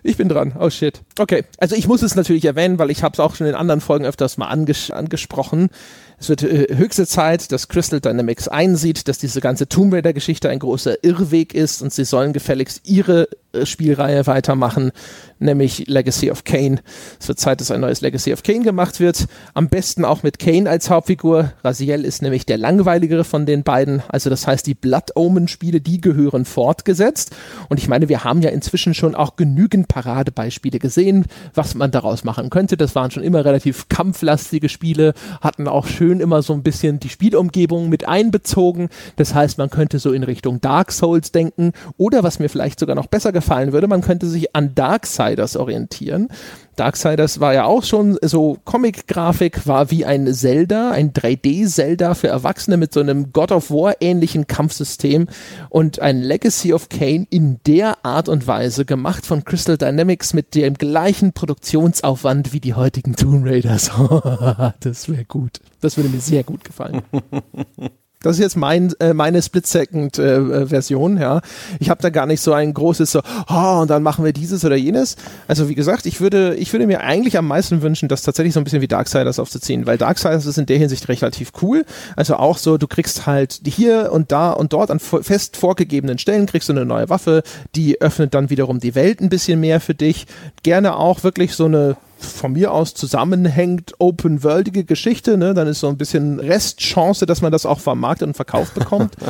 Ich bin dran. Oh shit. Okay. Also ich muss es natürlich erwähnen, weil ich habe es auch schon in anderen Folgen öfters mal anges angesprochen. Es wird äh, höchste Zeit, dass Crystal Dynamics einsieht, dass diese ganze Tomb Raider Geschichte ein großer Irrweg ist und sie sollen gefälligst ihre Spielreihe weitermachen, nämlich Legacy of Kane. Es wird Zeit, dass ein neues Legacy of Kane gemacht wird. Am besten auch mit Kane als Hauptfigur. Raziel ist nämlich der langweiligere von den beiden. Also das heißt, die Blood Omen Spiele, die gehören fortgesetzt. Und ich meine, wir haben ja inzwischen schon auch genügend Paradebeispiele gesehen, was man daraus machen könnte. Das waren schon immer relativ kampflastige Spiele, hatten auch schön immer so ein bisschen die Spielumgebung mit einbezogen. Das heißt, man könnte so in Richtung Dark Souls denken oder was mir vielleicht sogar noch besser gefällt, gefallen würde. Man könnte sich an Darksiders orientieren. Darksiders war ja auch schon so Comic-Grafik, war wie ein Zelda, ein 3D-Zelda für Erwachsene mit so einem God of War-ähnlichen Kampfsystem und ein Legacy of Kane in der Art und Weise gemacht von Crystal Dynamics mit dem gleichen Produktionsaufwand wie die heutigen Tomb Raiders. das wäre gut. Das würde mir sehr gut gefallen. Das ist jetzt mein, äh, meine Split-Second-Version, äh, ja. Ich habe da gar nicht so ein großes so, oh, und dann machen wir dieses oder jenes. Also wie gesagt, ich würde, ich würde mir eigentlich am meisten wünschen, das tatsächlich so ein bisschen wie Darksiders aufzuziehen, weil Darksiders ist in der Hinsicht relativ cool. Also auch so, du kriegst halt hier und da und dort an fest vorgegebenen Stellen kriegst du eine neue Waffe, die öffnet dann wiederum die Welt ein bisschen mehr für dich. Gerne auch wirklich so eine von mir aus zusammenhängt, open-worldige Geschichte, ne? dann ist so ein bisschen Restchance, dass man das auch vermarktet und verkauft bekommt.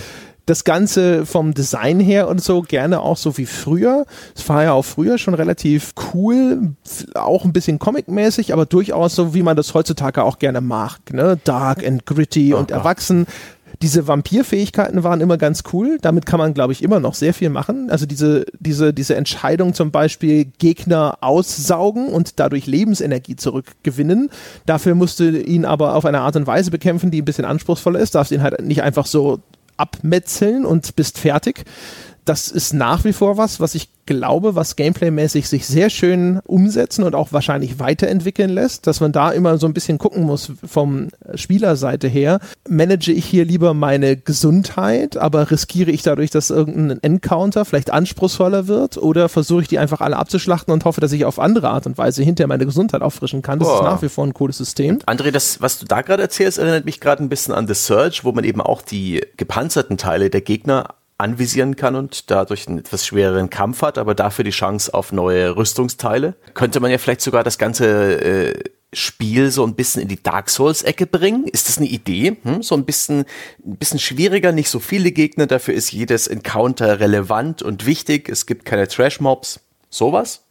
das Ganze vom Design her und so gerne auch so wie früher. Es war ja auch früher schon relativ cool, auch ein bisschen comic-mäßig, aber durchaus so, wie man das heutzutage auch gerne mag. Ne? Dark and gritty und erwachsen diese Vampirfähigkeiten waren immer ganz cool. Damit kann man, glaube ich, immer noch sehr viel machen. Also diese, diese, diese Entscheidung zum Beispiel Gegner aussaugen und dadurch Lebensenergie zurückgewinnen. Dafür musst du ihn aber auf eine Art und Weise bekämpfen, die ein bisschen anspruchsvoller ist. Darfst ihn halt nicht einfach so abmetzeln und bist fertig das ist nach wie vor was, was ich glaube, was gameplaymäßig sich sehr schön umsetzen und auch wahrscheinlich weiterentwickeln lässt, dass man da immer so ein bisschen gucken muss vom Spielerseite her. Manage ich hier lieber meine Gesundheit, aber riskiere ich dadurch, dass irgendein Encounter vielleicht anspruchsvoller wird oder versuche ich die einfach alle abzuschlachten und hoffe, dass ich auf andere Art und Weise hinterher meine Gesundheit auffrischen kann. Das Boah. ist nach wie vor ein cooles System. André, das, was du da gerade erzählst, erinnert mich gerade ein bisschen an The Search, wo man eben auch die gepanzerten Teile der Gegner anvisieren kann und dadurch einen etwas schwereren Kampf hat, aber dafür die Chance auf neue Rüstungsteile. Könnte man ja vielleicht sogar das ganze äh, Spiel so ein bisschen in die Dark Souls-Ecke bringen? Ist das eine Idee? Hm? So ein bisschen, ein bisschen schwieriger, nicht so viele Gegner, dafür ist jedes Encounter relevant und wichtig. Es gibt keine Trash-Mobs. Sowas?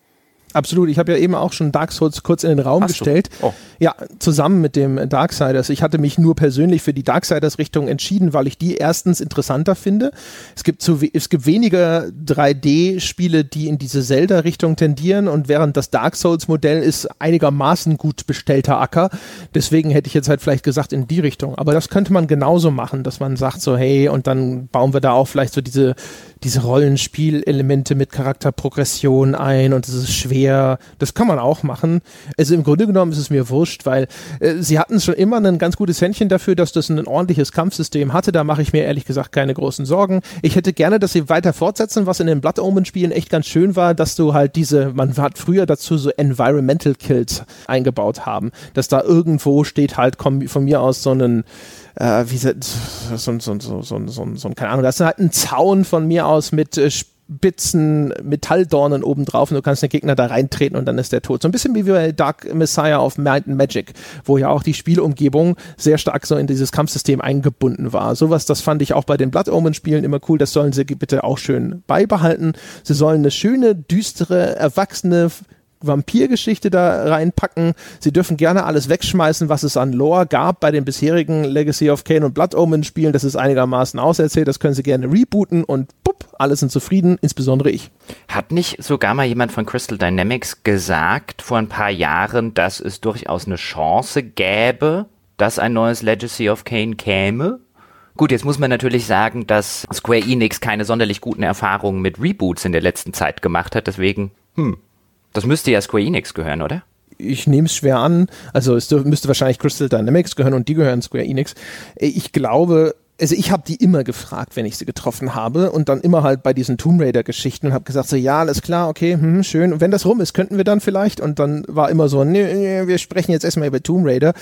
Absolut. Ich habe ja eben auch schon Dark Souls kurz in den Raum Hast gestellt. Oh. Ja, zusammen mit dem Darksiders. Ich hatte mich nur persönlich für die Darksiders-Richtung entschieden, weil ich die erstens interessanter finde. Es gibt, zu, es gibt weniger 3D-Spiele, die in diese Zelda-Richtung tendieren und während das Dark Souls-Modell ist einigermaßen gut bestellter Acker. Deswegen hätte ich jetzt halt vielleicht gesagt in die Richtung. Aber das könnte man genauso machen, dass man sagt so, hey, und dann bauen wir da auch vielleicht so diese diese Rollenspielelemente mit Charakterprogression ein und es ist schwer. Das kann man auch machen. Also im Grunde genommen ist es mir wurscht, weil äh, sie hatten schon immer ein ganz gutes Händchen dafür, dass das ein ordentliches Kampfsystem hatte. Da mache ich mir ehrlich gesagt keine großen Sorgen. Ich hätte gerne, dass sie weiter fortsetzen, was in den Blood Omen Spielen echt ganz schön war, dass du halt diese, man hat früher dazu so Environmental Kills eingebaut haben, dass da irgendwo steht halt von mir aus so ein äh, wie so, so, so, so, so, so, so, keine Ahnung, das ist halt ein Zaun von mir aus mit äh, spitzen Metalldornen obendrauf und du kannst den Gegner da reintreten und dann ist der tot. So ein bisschen wie bei Dark Messiah of Might and Magic, wo ja auch die Spielumgebung sehr stark so in dieses Kampfsystem eingebunden war. Sowas, das fand ich auch bei den Blood Omen Spielen immer cool. Das sollen sie bitte auch schön beibehalten. Sie sollen eine schöne, düstere, erwachsene Vampirgeschichte da reinpacken. Sie dürfen gerne alles wegschmeißen, was es an Lore gab bei den bisherigen Legacy of Kane und Blood Omen Spielen. Das ist einigermaßen auserzählt. Das können Sie gerne rebooten und pup, alle sind zufrieden, insbesondere ich. Hat nicht sogar mal jemand von Crystal Dynamics gesagt vor ein paar Jahren, dass es durchaus eine Chance gäbe, dass ein neues Legacy of Kane käme? Gut, jetzt muss man natürlich sagen, dass Square Enix keine sonderlich guten Erfahrungen mit Reboots in der letzten Zeit gemacht hat. Deswegen, hm, das müsste ja Square Enix gehören, oder? ich nehme es schwer an. Also es müsste wahrscheinlich Crystal Dynamics gehören und die gehören Square Enix. Ich glaube, also ich habe die immer gefragt, wenn ich sie getroffen habe und dann immer halt bei diesen Tomb Raider Geschichten und habe gesagt so ja alles klar okay hm, schön. Und wenn das rum ist könnten wir dann vielleicht? Und dann war immer so nee, nee wir sprechen jetzt erstmal über Tomb Raider.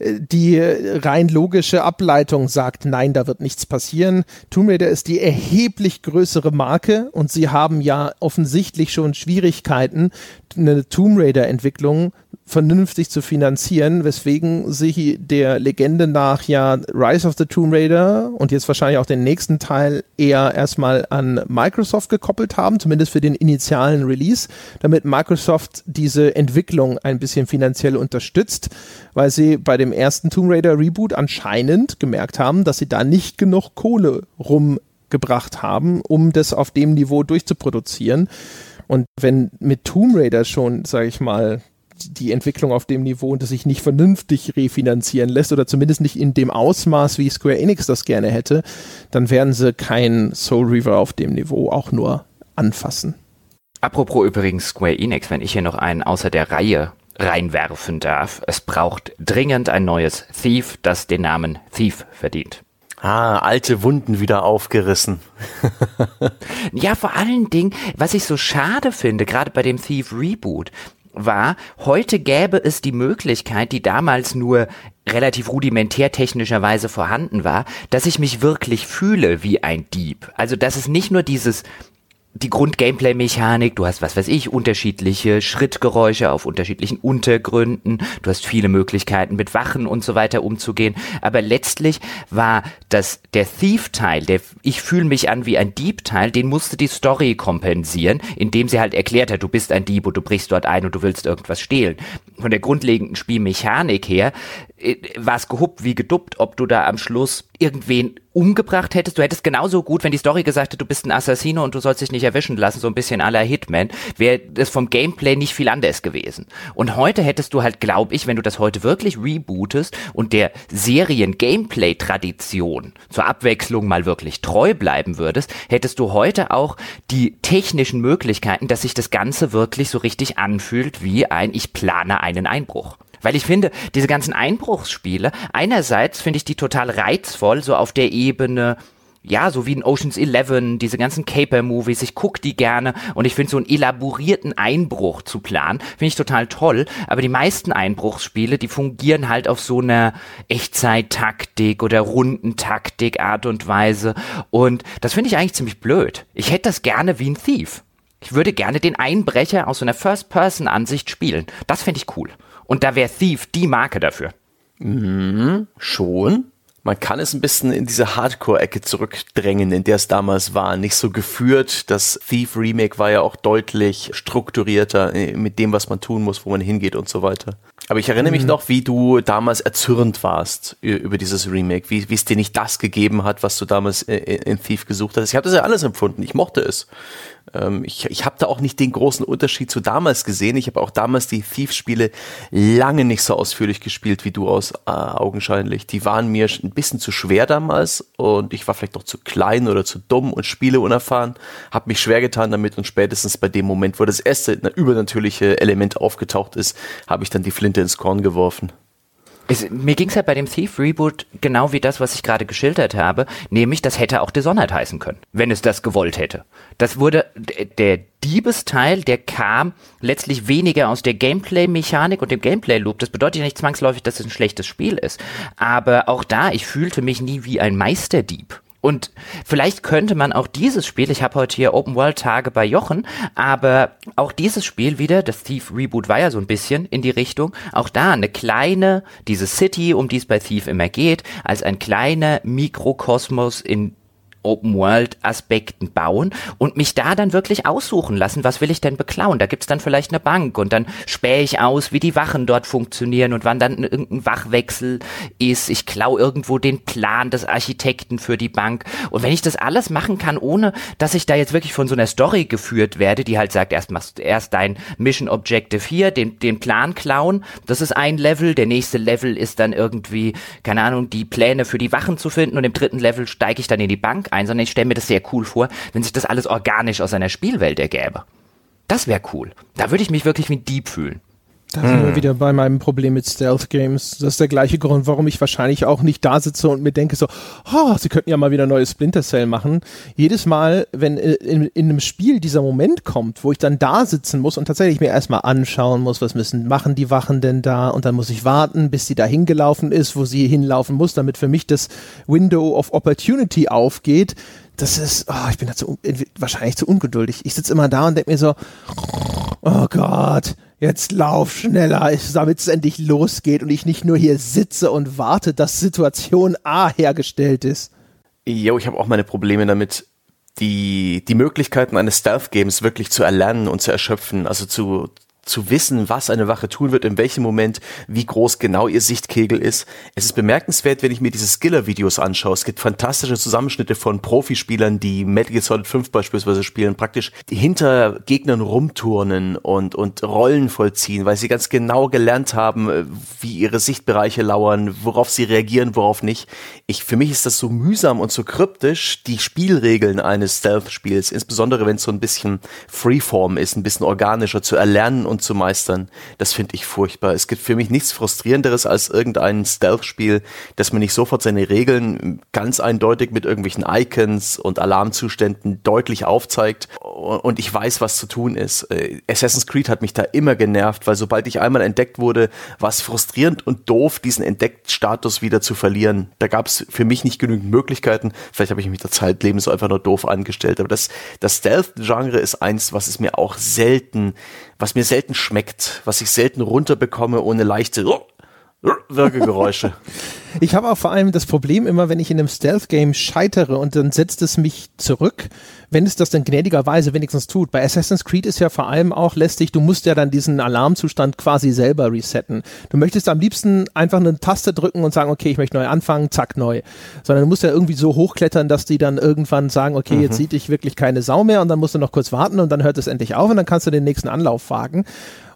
Die rein logische Ableitung sagt, nein, da wird nichts passieren. Tomb Raider ist die erheblich größere Marke und sie haben ja offensichtlich schon Schwierigkeiten, eine Tomb Raider Entwicklung vernünftig zu finanzieren, weswegen sie der Legende nach ja Rise of the Tomb Raider und jetzt wahrscheinlich auch den nächsten Teil eher erstmal an Microsoft gekoppelt haben, zumindest für den initialen Release, damit Microsoft diese Entwicklung ein bisschen finanziell unterstützt, weil sie bei dem ersten Tomb Raider Reboot anscheinend gemerkt haben, dass sie da nicht genug Kohle rumgebracht haben, um das auf dem Niveau durchzuproduzieren. Und wenn mit Tomb Raider schon, sage ich mal, die Entwicklung auf dem Niveau und das sich nicht vernünftig refinanzieren lässt oder zumindest nicht in dem Ausmaß, wie Square Enix das gerne hätte, dann werden sie kein Soul Reaver auf dem Niveau auch nur anfassen. Apropos übrigens Square Enix, wenn ich hier noch einen außer der Reihe reinwerfen darf. Es braucht dringend ein neues Thief, das den Namen Thief verdient. Ah, alte Wunden wieder aufgerissen. ja, vor allen Dingen, was ich so schade finde, gerade bei dem Thief Reboot, war, heute gäbe es die Möglichkeit, die damals nur relativ rudimentär technischerweise vorhanden war, dass ich mich wirklich fühle wie ein Dieb. Also, dass es nicht nur dieses die Grund-Gameplay-Mechanik, du hast, was weiß ich, unterschiedliche Schrittgeräusche auf unterschiedlichen Untergründen, du hast viele Möglichkeiten mit Wachen und so weiter umzugehen, aber letztlich war das, der Thief-Teil, der Ich fühle mich an wie ein Dieb-Teil, den musste die Story kompensieren, indem sie halt erklärt hat, du bist ein Dieb und du brichst dort ein und du willst irgendwas stehlen. Von der grundlegenden Spielmechanik her äh, war es gehuppt wie geduppt, ob du da am Schluss irgendwen umgebracht hättest. Du hättest genauso gut, wenn die Story gesagt hätte, du bist ein Assassino und du sollst dich nicht erwischen lassen, so ein bisschen aller Hitman, wäre das vom Gameplay nicht viel anders gewesen. Und heute hättest du halt, glaube ich, wenn du das heute wirklich rebootest und der Serien-Gameplay-Tradition zur Abwechslung mal wirklich treu bleiben würdest, hättest du heute auch die technischen Möglichkeiten, dass sich das Ganze wirklich so richtig anfühlt wie ein Ich plane einen Einbruch. Weil ich finde, diese ganzen Einbruchsspiele, einerseits finde ich die total reizvoll, so auf der Ebene, ja, so wie in Oceans 11, diese ganzen Caper-Movies, ich gucke die gerne und ich finde so einen elaborierten Einbruch zu planen, finde ich total toll, aber die meisten Einbruchsspiele, die fungieren halt auf so einer Echtzeit-Taktik oder Rundentaktik Art und Weise und das finde ich eigentlich ziemlich blöd. Ich hätte das gerne wie ein Thief. Ich würde gerne den Einbrecher aus so einer First-Person-Ansicht spielen. Das finde ich cool. Und da wäre Thief die Marke dafür. Mhm, schon. Man kann es ein bisschen in diese Hardcore-Ecke zurückdrängen, in der es damals war. Nicht so geführt. Das Thief Remake war ja auch deutlich strukturierter äh, mit dem, was man tun muss, wo man hingeht und so weiter. Aber ich erinnere mich mhm. noch, wie du damals erzürnt warst über dieses Remake, wie, wie es dir nicht das gegeben hat, was du damals in Thief gesucht hast. Ich habe das ja alles empfunden. Ich mochte es. Ähm, ich ich habe da auch nicht den großen Unterschied zu damals gesehen. Ich habe auch damals die Thief-Spiele lange nicht so ausführlich gespielt wie du aus, äh, augenscheinlich. Die waren mir ein bisschen zu schwer damals und ich war vielleicht noch zu klein oder zu dumm und Spiele unerfahren. Habe mich schwer getan damit und spätestens bei dem Moment, wo das erste übernatürliche Element aufgetaucht ist, habe ich dann die Flinte ins Korn geworfen. Es, mir ging es halt bei dem Thief Reboot genau wie das, was ich gerade geschildert habe, nämlich das hätte auch Dishonored heißen können, wenn es das gewollt hätte. Das wurde der Diebesteil, der kam letztlich weniger aus der Gameplay-Mechanik und dem Gameplay-Loop. Das bedeutet ja nicht zwangsläufig, dass es ein schlechtes Spiel ist. Aber auch da, ich fühlte mich nie wie ein Meisterdieb. Und vielleicht könnte man auch dieses Spiel, ich habe heute hier Open World Tage bei Jochen, aber auch dieses Spiel wieder, das Thief Reboot war ja so ein bisschen in die Richtung, auch da eine kleine, diese City, um die es bei Thief immer geht, als ein kleiner Mikrokosmos in Open-World-Aspekten bauen und mich da dann wirklich aussuchen lassen, was will ich denn beklauen. Da gibt's dann vielleicht eine Bank und dann spähe ich aus, wie die Wachen dort funktionieren und wann dann irgendein Wachwechsel ist. Ich klau irgendwo den Plan des Architekten für die Bank. Und wenn ich das alles machen kann, ohne dass ich da jetzt wirklich von so einer Story geführt werde, die halt sagt, erst machst erst dein Mission Objective hier, den, den Plan klauen, das ist ein Level, der nächste Level ist dann irgendwie, keine Ahnung, die Pläne für die Wachen zu finden und im dritten Level steige ich dann in die Bank ein, sondern ich stelle mir das sehr cool vor, wenn sich das alles organisch aus einer Spielwelt ergäbe. Das wäre cool. Da würde ich mich wirklich wie ein Dieb fühlen. Da sind wir hm. wieder bei meinem Problem mit Stealth Games. Das ist der gleiche Grund, warum ich wahrscheinlich auch nicht da sitze und mir denke so, oh, sie könnten ja mal wieder neues Splinter Cell machen. Jedes Mal, wenn in, in einem Spiel dieser Moment kommt, wo ich dann da sitzen muss und tatsächlich mir erstmal anschauen muss, was müssen, machen die Wachen denn da und dann muss ich warten, bis sie da hingelaufen ist, wo sie hinlaufen muss, damit für mich das Window of Opportunity aufgeht. Das ist, oh, ich bin da zu, wahrscheinlich zu ungeduldig. Ich sitze immer da und denke mir so, oh Gott, jetzt lauf schneller, damit es endlich losgeht und ich nicht nur hier sitze und warte, dass Situation A hergestellt ist. Jo, ich habe auch meine Probleme damit, die, die Möglichkeiten eines Stealth-Games wirklich zu erlernen und zu erschöpfen, also zu, zu wissen, was eine Wache tun wird, in welchem Moment, wie groß genau ihr Sichtkegel ist. Es ist bemerkenswert, wenn ich mir diese Skiller-Videos anschaue. Es gibt fantastische Zusammenschnitte von Profispielern, die Metal Gear Solid 5 beispielsweise spielen, praktisch hinter Gegnern rumturnen und, und Rollen vollziehen, weil sie ganz genau gelernt haben, wie ihre Sichtbereiche lauern, worauf sie reagieren, worauf nicht. Ich, für mich ist das so mühsam und so kryptisch, die Spielregeln eines Stealth-Spiels, insbesondere wenn es so ein bisschen Freeform ist, ein bisschen organischer zu erlernen und und zu meistern, das finde ich furchtbar. Es gibt für mich nichts frustrierenderes als irgendein Stealth-Spiel, dass man nicht sofort seine Regeln ganz eindeutig mit irgendwelchen Icons und Alarmzuständen deutlich aufzeigt und ich weiß, was zu tun ist. Äh, Assassin's Creed hat mich da immer genervt, weil sobald ich einmal entdeckt wurde, war es frustrierend und doof, diesen Entdeckt-Status wieder zu verlieren. Da gab es für mich nicht genügend Möglichkeiten. Vielleicht habe ich mich der Zeitleben so einfach nur doof angestellt. Aber das, das Stealth-Genre ist eins, was es mir auch selten, was mir selten schmeckt, was ich selten runterbekomme ohne leichte Wirkegeräusche. Ich habe auch vor allem das Problem immer, wenn ich in einem Stealth-Game scheitere und dann setzt es mich zurück, wenn es das dann gnädigerweise wenigstens tut. Bei Assassin's Creed ist ja vor allem auch lästig, du musst ja dann diesen Alarmzustand quasi selber resetten. Du möchtest am liebsten einfach eine Taste drücken und sagen, okay, ich möchte neu anfangen, zack, neu. Sondern du musst ja irgendwie so hochklettern, dass die dann irgendwann sagen, okay, mhm. jetzt sieht dich wirklich keine Sau mehr und dann musst du noch kurz warten und dann hört es endlich auf und dann kannst du den nächsten Anlauf wagen.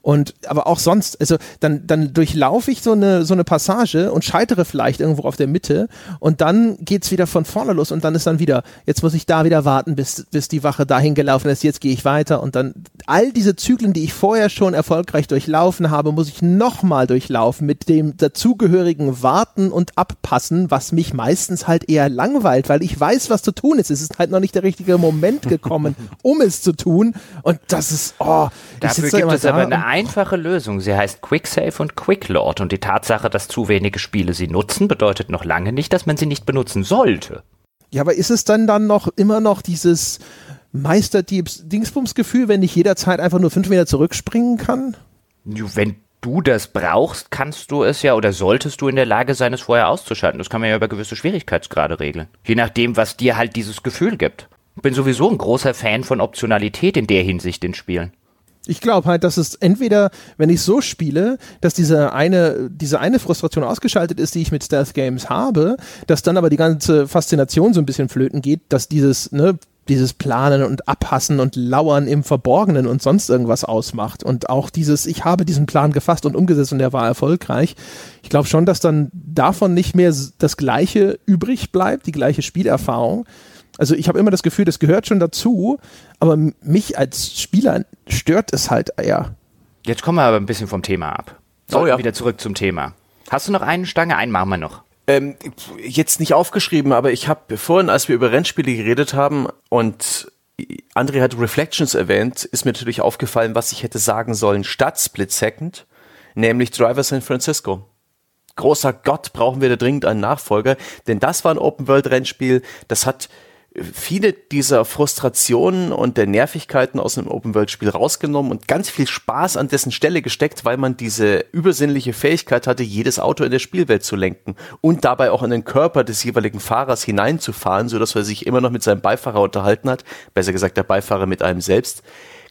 Und aber auch sonst, also dann, dann durchlaufe ich so eine, so eine Passage und scheitere vielleicht irgendwo auf der Mitte und dann geht's wieder von vorne los und dann ist dann wieder, jetzt muss ich da wieder warten, bis, bis die Wache dahin gelaufen ist, jetzt gehe ich weiter und dann all diese Zyklen, die ich vorher schon erfolgreich durchlaufen habe, muss ich nochmal durchlaufen mit dem dazugehörigen Warten und Abpassen, was mich meistens halt eher langweilt, weil ich weiß, was zu tun ist. Es ist halt noch nicht der richtige Moment gekommen, um es zu tun und das ist, oh, Dafür ich gibt es aber eine einfache Lösung. Sie heißt QuickSave und QuickLoad. Und die Tatsache, dass zu wenige Spiele sie nutzen, bedeutet noch lange nicht, dass man sie nicht benutzen sollte. Ja, aber ist es dann dann noch immer noch dieses Meisterdiebs-Dingsbums-Gefühl, wenn ich jederzeit einfach nur fünf Meter zurückspringen kann? Wenn du das brauchst, kannst du es ja oder solltest du in der Lage sein, es vorher auszuschalten. Das kann man ja über gewisse Schwierigkeitsgrade regeln. Je nachdem, was dir halt dieses Gefühl gibt. Ich bin sowieso ein großer Fan von Optionalität in der Hinsicht in Spielen. Ich glaube halt, dass es entweder, wenn ich so spiele, dass diese eine, diese eine Frustration ausgeschaltet ist, die ich mit Stealth Games habe, dass dann aber die ganze Faszination so ein bisschen flöten geht, dass dieses, ne, dieses Planen und Abhassen und Lauern im Verborgenen und sonst irgendwas ausmacht. Und auch dieses, ich habe diesen Plan gefasst und umgesetzt und der war erfolgreich. Ich glaube schon, dass dann davon nicht mehr das Gleiche übrig bleibt, die gleiche Spielerfahrung, also ich habe immer das Gefühl, das gehört schon dazu, aber mich als Spieler stört es halt eher. Jetzt kommen wir aber ein bisschen vom Thema ab. So, oh ja. wieder zurück zum Thema. Hast du noch eine Stange? Einen machen wir noch. Ähm, jetzt nicht aufgeschrieben, aber ich habe vorhin, als wir über Rennspiele geredet haben und André hat Reflections erwähnt, ist mir natürlich aufgefallen, was ich hätte sagen sollen statt Split Second, nämlich Driver San Francisco. Großer Gott, brauchen wir da dringend einen Nachfolger, denn das war ein Open-World-Rennspiel, das hat viele dieser Frustrationen und der Nervigkeiten aus einem Open-World-Spiel rausgenommen und ganz viel Spaß an dessen Stelle gesteckt, weil man diese übersinnliche Fähigkeit hatte, jedes Auto in der Spielwelt zu lenken und dabei auch in den Körper des jeweiligen Fahrers hineinzufahren, sodass er sich immer noch mit seinem Beifahrer unterhalten hat, besser gesagt der Beifahrer mit einem selbst.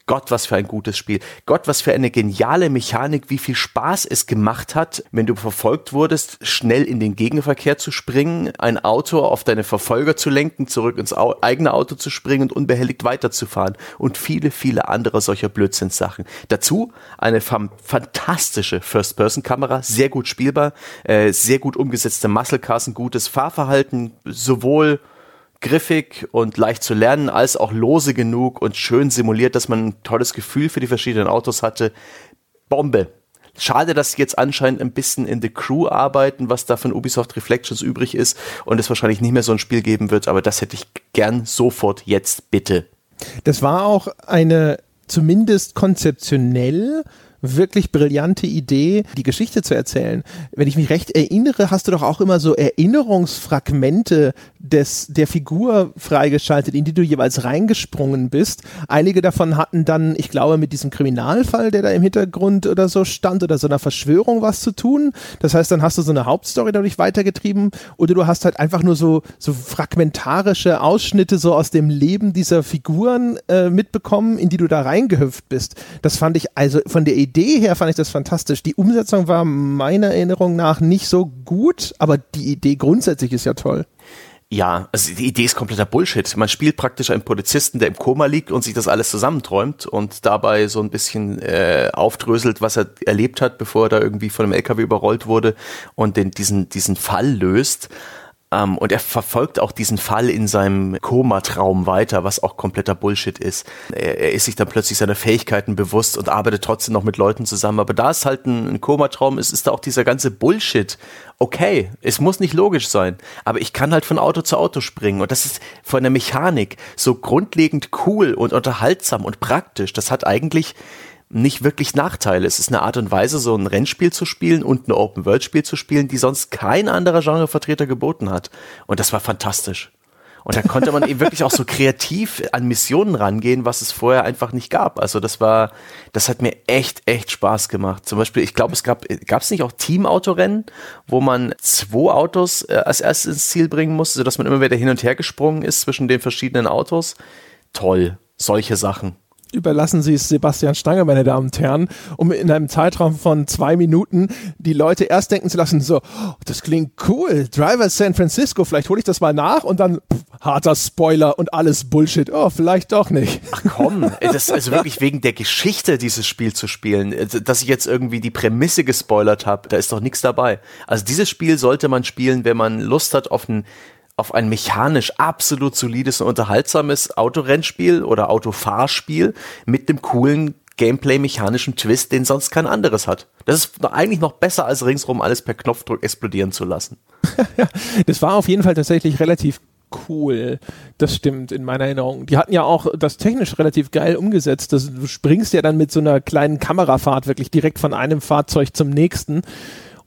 Gott, was für ein gutes Spiel. Gott, was für eine geniale Mechanik, wie viel Spaß es gemacht hat, wenn du verfolgt wurdest, schnell in den Gegenverkehr zu springen, ein Auto auf deine Verfolger zu lenken, zurück ins eigene Auto zu springen und unbehelligt weiterzufahren und viele, viele andere solcher Blödsinnssachen. Dazu eine fantastische First-Person-Kamera, sehr gut spielbar, äh, sehr gut umgesetzte Muscle Cars, ein gutes Fahrverhalten, sowohl griffig und leicht zu lernen, als auch lose genug und schön simuliert, dass man ein tolles Gefühl für die verschiedenen Autos hatte. Bombe. Schade, dass sie jetzt anscheinend ein bisschen in The Crew arbeiten, was da von Ubisoft Reflections übrig ist und es wahrscheinlich nicht mehr so ein Spiel geben wird, aber das hätte ich gern sofort jetzt bitte. Das war auch eine zumindest konzeptionell wirklich brillante Idee, die Geschichte zu erzählen. Wenn ich mich recht erinnere, hast du doch auch immer so Erinnerungsfragmente des, der Figur freigeschaltet, in die du jeweils reingesprungen bist. Einige davon hatten dann, ich glaube, mit diesem Kriminalfall, der da im Hintergrund oder so stand, oder so einer Verschwörung was zu tun. Das heißt, dann hast du so eine Hauptstory dadurch weitergetrieben oder du hast halt einfach nur so, so fragmentarische Ausschnitte so aus dem Leben dieser Figuren äh, mitbekommen, in die du da reingehüpft bist. Das fand ich also von der Idee Idee her fand ich das fantastisch. Die Umsetzung war meiner Erinnerung nach nicht so gut, aber die Idee grundsätzlich ist ja toll. Ja, also die Idee ist kompletter Bullshit. Man spielt praktisch einen Polizisten, der im Koma liegt und sich das alles zusammenträumt und dabei so ein bisschen äh, aufdröselt, was er erlebt hat, bevor er da irgendwie von einem LKW überrollt wurde und den, diesen, diesen Fall löst. Ähm, und er verfolgt auch diesen Fall in seinem Komatraum weiter, was auch kompletter Bullshit ist. Er, er, ist sich dann plötzlich seiner Fähigkeiten bewusst und arbeitet trotzdem noch mit Leuten zusammen. Aber da es halt ein, ein Komatraum ist, ist da auch dieser ganze Bullshit. Okay, es muss nicht logisch sein, aber ich kann halt von Auto zu Auto springen und das ist von der Mechanik so grundlegend cool und unterhaltsam und praktisch. Das hat eigentlich nicht wirklich Nachteile. Es ist eine Art und Weise, so ein Rennspiel zu spielen und ein Open-World-Spiel zu spielen, die sonst kein anderer Genrevertreter geboten hat. Und das war fantastisch. Und da konnte man eben wirklich auch so kreativ an Missionen rangehen, was es vorher einfach nicht gab. Also das war, das hat mir echt, echt Spaß gemacht. Zum Beispiel, ich glaube, es gab, gab es nicht auch Teamautorennen, wo man zwei Autos äh, als erstes ins Ziel bringen musste, sodass man immer wieder hin und her gesprungen ist zwischen den verschiedenen Autos. Toll, solche Sachen überlassen Sie es Sebastian Stange, meine Damen und Herren, um in einem Zeitraum von zwei Minuten die Leute erst denken zu lassen, so, oh, das klingt cool, Driver San Francisco, vielleicht hole ich das mal nach und dann pff, harter Spoiler und alles Bullshit. Oh, vielleicht doch nicht. Ach komm, das ist also wirklich wegen der Geschichte dieses Spiel zu spielen, also, dass ich jetzt irgendwie die Prämisse gespoilert habe, da ist doch nichts dabei. Also dieses Spiel sollte man spielen, wenn man Lust hat auf ein auf ein mechanisch absolut solides und unterhaltsames Autorennspiel oder Autofahrspiel mit dem coolen Gameplay-mechanischen Twist, den sonst kein anderes hat. Das ist eigentlich noch besser, als ringsrum alles per Knopfdruck explodieren zu lassen. das war auf jeden Fall tatsächlich relativ cool. Das stimmt in meiner Erinnerung. Die hatten ja auch das technisch relativ geil umgesetzt. Das, du springst ja dann mit so einer kleinen Kamerafahrt wirklich direkt von einem Fahrzeug zum nächsten.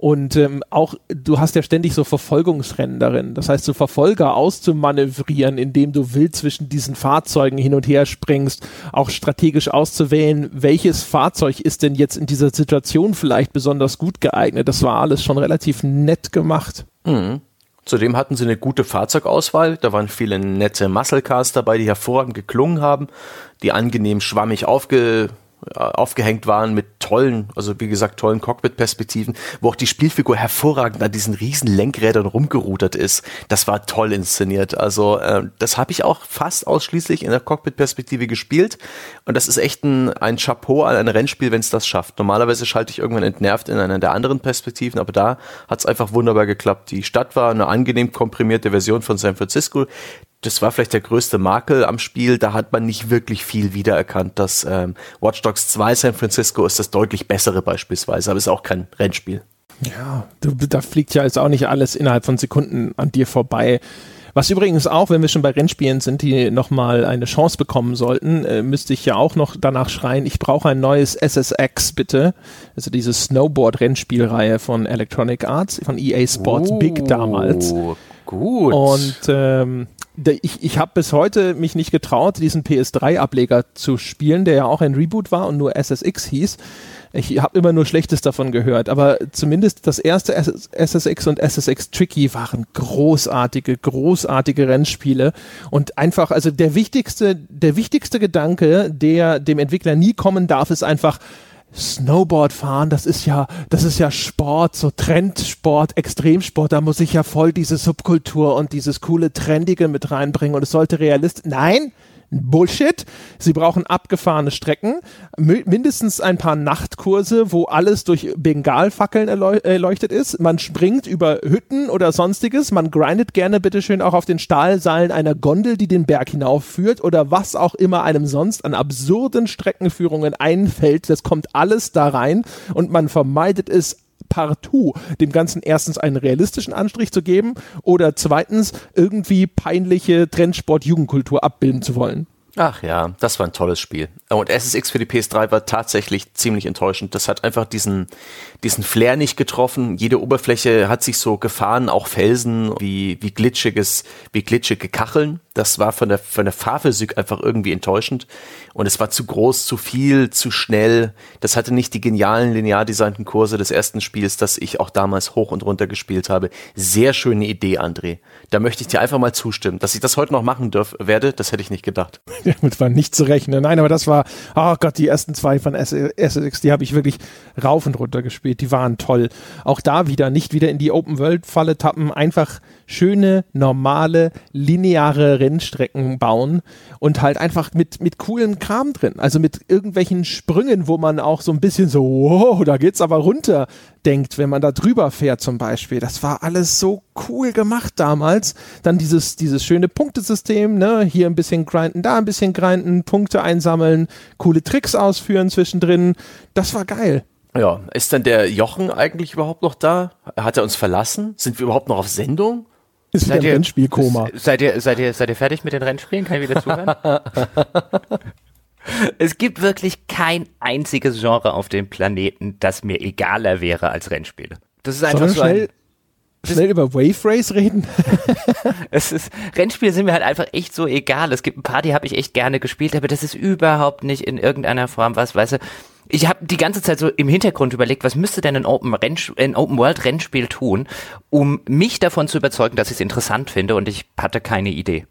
Und ähm, auch, du hast ja ständig so Verfolgungsrennen darin. Das heißt, so Verfolger auszumanövrieren, indem du wild zwischen diesen Fahrzeugen hin und her springst, auch strategisch auszuwählen, welches Fahrzeug ist denn jetzt in dieser Situation vielleicht besonders gut geeignet. Das war alles schon relativ nett gemacht. Mhm. Zudem hatten sie eine gute Fahrzeugauswahl. Da waren viele nette Muscle Cars dabei, die hervorragend geklungen haben, die angenehm schwammig aufge aufgehängt waren mit tollen, also wie gesagt, tollen Cockpit-Perspektiven, wo auch die Spielfigur hervorragend an diesen riesen Lenkrädern rumgerudert ist. Das war toll inszeniert. Also äh, das habe ich auch fast ausschließlich in der Cockpit-Perspektive gespielt. Und das ist echt ein, ein Chapeau an ein Rennspiel, wenn es das schafft. Normalerweise schalte ich irgendwann entnervt in einer der anderen Perspektiven, aber da hat es einfach wunderbar geklappt. Die Stadt war eine angenehm komprimierte Version von San Francisco das war vielleicht der größte Makel am Spiel. Da hat man nicht wirklich viel wiedererkannt. Das ähm, Watch Dogs 2 San Francisco ist das deutlich bessere beispielsweise, aber ist auch kein Rennspiel. Ja, da fliegt ja jetzt auch nicht alles innerhalb von Sekunden an dir vorbei. Was übrigens auch, wenn wir schon bei Rennspielen sind, die nochmal eine Chance bekommen sollten, äh, müsste ich ja auch noch danach schreien, ich brauche ein neues SSX bitte. Also diese Snowboard-Rennspielreihe von Electronic Arts, von EA Sports oh, Big damals. Gut. Und ähm, ich, ich habe bis heute mich nicht getraut, diesen PS3-Ableger zu spielen, der ja auch ein Reboot war und nur SSX hieß. Ich habe immer nur Schlechtes davon gehört, aber zumindest das erste SSX und SSX Tricky waren großartige, großartige Rennspiele und einfach, also der wichtigste, der wichtigste Gedanke, der dem Entwickler nie kommen darf, ist einfach, Snowboard fahren, das ist ja, das ist ja Sport, so Trendsport, Extremsport, da muss ich ja voll diese Subkultur und dieses coole Trendige mit reinbringen und es sollte realistisch, nein, Bullshit. Sie brauchen abgefahrene Strecken, mindestens ein paar Nachtkurse, wo alles durch Bengalfackeln erleuchtet ist. Man springt über Hütten oder sonstiges. Man grindet gerne bitteschön auch auf den Stahlseilen einer Gondel, die den Berg hinaufführt oder was auch immer einem sonst an absurden Streckenführungen einfällt. Das kommt alles da rein und man vermeidet es partout dem Ganzen erstens einen realistischen Anstrich zu geben oder zweitens irgendwie peinliche Trendsport-Jugendkultur abbilden zu wollen. Ach ja, das war ein tolles Spiel. Und SSX für die PS3 war tatsächlich ziemlich enttäuschend. Das hat einfach diesen, diesen Flair nicht getroffen. Jede Oberfläche hat sich so gefahren, auch Felsen, wie, wie glitschiges, wie glitschige Kacheln. Das war von der, von der Fahrphysik einfach irgendwie enttäuschend. Und es war zu groß, zu viel, zu schnell. Das hatte nicht die genialen linear designten Kurse des ersten Spiels, das ich auch damals hoch und runter gespielt habe. Sehr schöne Idee, André. Da möchte ich dir einfach mal zustimmen. Dass ich das heute noch machen dürf, werde, das hätte ich nicht gedacht. Damit war nicht zu rechnen. Nein, aber das war, oh Gott, die ersten zwei von SSX, die habe ich wirklich rauf und runter gespielt. Die waren toll. Auch da wieder, nicht wieder in die Open-World-Falle tappen, einfach schöne, normale, lineare Rennstrecken bauen und halt einfach mit, mit coolem Kram drin. Also mit irgendwelchen Sprüngen, wo man auch so ein bisschen so, wow, da geht's aber runter denkt, wenn man da drüber fährt zum Beispiel. Das war alles so cool gemacht damals. Dann dieses, dieses schöne Punktesystem, ne? Hier ein bisschen grinden, da ein bisschen grinden, Punkte einsammeln, coole Tricks ausführen zwischendrin. Das war geil. Ja, ist dann der Jochen eigentlich überhaupt noch da? Hat er uns verlassen? Sind wir überhaupt noch auf Sendung? Ist seid ihr, Rennspielkoma. Seid ihr, seid, ihr, seid ihr fertig mit den Rennspielen? Kann ich wieder zuhören? es gibt wirklich kein einziges Genre auf dem Planeten, das mir egaler wäre als Rennspiele. Das ist einfach so ein, schnell über Wave Race reden? es ist, Rennspiele sind mir halt einfach echt so egal. Es gibt ein paar, die habe ich echt gerne gespielt, aber das ist überhaupt nicht in irgendeiner Form was, weißt du. Ich habe die ganze Zeit so im Hintergrund überlegt, was müsste denn ein Open, ein Open World Rennspiel tun, um mich davon zu überzeugen, dass ich es interessant finde und ich hatte keine Idee.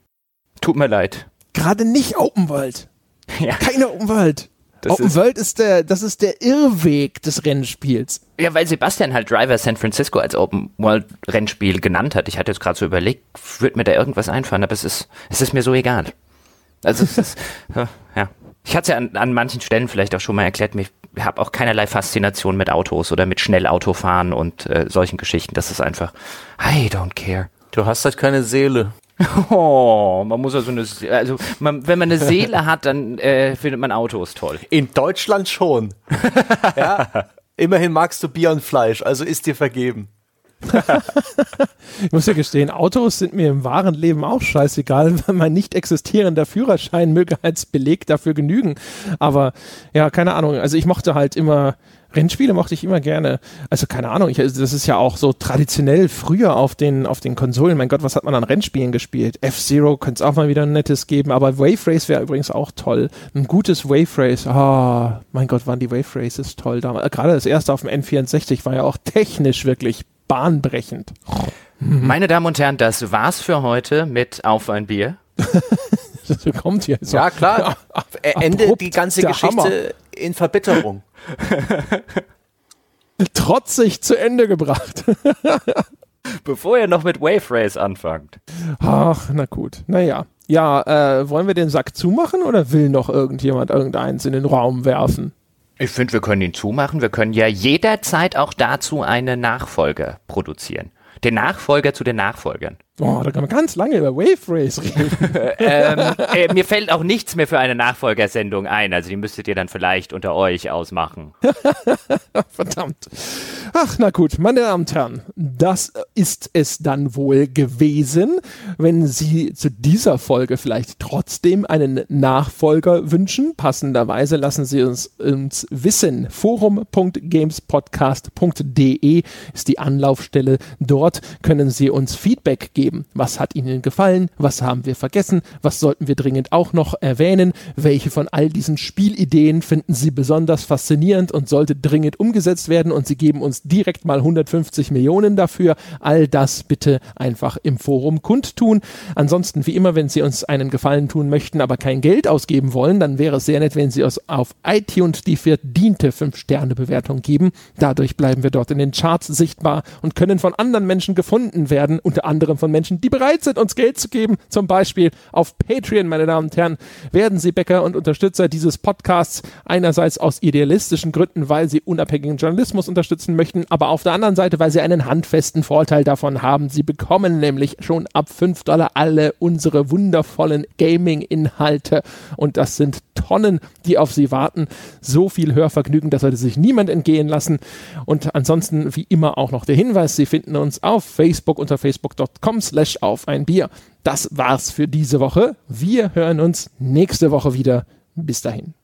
Tut mir leid. Gerade nicht Open World. Ja. Keine Open World. Das Open ist- World ist der, das ist der Irrweg des Rennspiels. Ja, weil Sebastian halt Driver San Francisco als Open World Rennspiel genannt hat. Ich hatte jetzt gerade so überlegt, würde mir da irgendwas einfallen, aber es ist, es ist mir so egal. Also es ist, ja. Ich hatte es ja an, an manchen Stellen vielleicht auch schon mal erklärt, ich habe auch keinerlei Faszination mit Autos oder mit Schnellautofahren und äh, solchen Geschichten. Das ist einfach, I don't care. Du hast halt keine Seele. Oh, man muss ja so eine, also man, wenn man eine Seele hat, dann äh, findet man Autos toll. In Deutschland schon. ja. Immerhin magst du Bier und Fleisch, also ist dir vergeben. Ich muss ja gestehen, Autos sind mir im wahren Leben auch scheißegal, weil mein nicht existierender Führerschein möge als Beleg dafür genügen. Aber ja, keine Ahnung. Also ich mochte halt immer, Rennspiele mochte ich immer gerne. Also keine Ahnung, ich, das ist ja auch so traditionell früher auf den, auf den Konsolen. Mein Gott, was hat man an Rennspielen gespielt? F-Zero könnte es auch mal wieder ein nettes geben, aber Wave Race wäre übrigens auch toll. Ein gutes Wave Race. Ah, mein Gott, waren die Wave Races toll damals. Gerade das erste auf dem N64 war ja auch technisch wirklich bahnbrechend. Meine Damen und Herren, das war's für heute mit Auf ein Bier. Das kommt hier. So. Ja, klar. Ende die ganze Geschichte Hammer. in Verbitterung. Trotzig zu Ende gebracht. Bevor ihr noch mit Wave Race anfangt. Ach, na gut. Naja. Ja, äh, wollen wir den Sack zumachen oder will noch irgendjemand irgendeins in den Raum werfen? Ich finde, wir können ihn zumachen. Wir können ja jederzeit auch dazu eine Nachfolge produzieren. Den Nachfolger zu den Nachfolgern. Oh, da kann man ganz lange über Wave Race reden. ähm, äh, mir fällt auch nichts mehr für eine Nachfolgersendung ein. Also die müsstet ihr dann vielleicht unter euch ausmachen. Verdammt. Ach, na gut, meine Damen und Herren, das ist es dann wohl gewesen. Wenn Sie zu dieser Folge vielleicht trotzdem einen Nachfolger wünschen, passenderweise lassen Sie uns, uns wissen. Forum.gamespodcast.de ist die Anlaufstelle. Dort können Sie uns Feedback geben. Was hat Ihnen gefallen? Was haben wir vergessen? Was sollten wir dringend auch noch erwähnen? Welche von all diesen Spielideen finden Sie besonders faszinierend und sollte dringend umgesetzt werden? Und Sie geben uns direkt mal 150 Millionen dafür. All das bitte einfach im Forum kundtun. Ansonsten, wie immer, wenn Sie uns einen Gefallen tun möchten, aber kein Geld ausgeben wollen, dann wäre es sehr nett, wenn Sie uns auf iTunes die verdiente 5-Sterne-Bewertung geben. Dadurch bleiben wir dort in den Charts sichtbar und können von anderen Menschen gefunden werden, unter anderem von Menschen, die bereit sind, uns Geld zu geben. Zum Beispiel auf Patreon, meine Damen und Herren, werden Sie Bäcker und Unterstützer dieses Podcasts. Einerseits aus idealistischen Gründen, weil Sie unabhängigen Journalismus unterstützen möchten, aber auf der anderen Seite, weil Sie einen handfesten Vorteil davon haben. Sie bekommen nämlich schon ab 5 Dollar alle unsere wundervollen Gaming-Inhalte. Und das sind Tonnen, die auf Sie warten. So viel Hörvergnügen, das sollte sich niemand entgehen lassen. Und ansonsten, wie immer, auch noch der Hinweis, Sie finden uns auf Facebook unter facebook.com slash auf ein Bier. Das war's für diese Woche. Wir hören uns nächste Woche wieder. Bis dahin.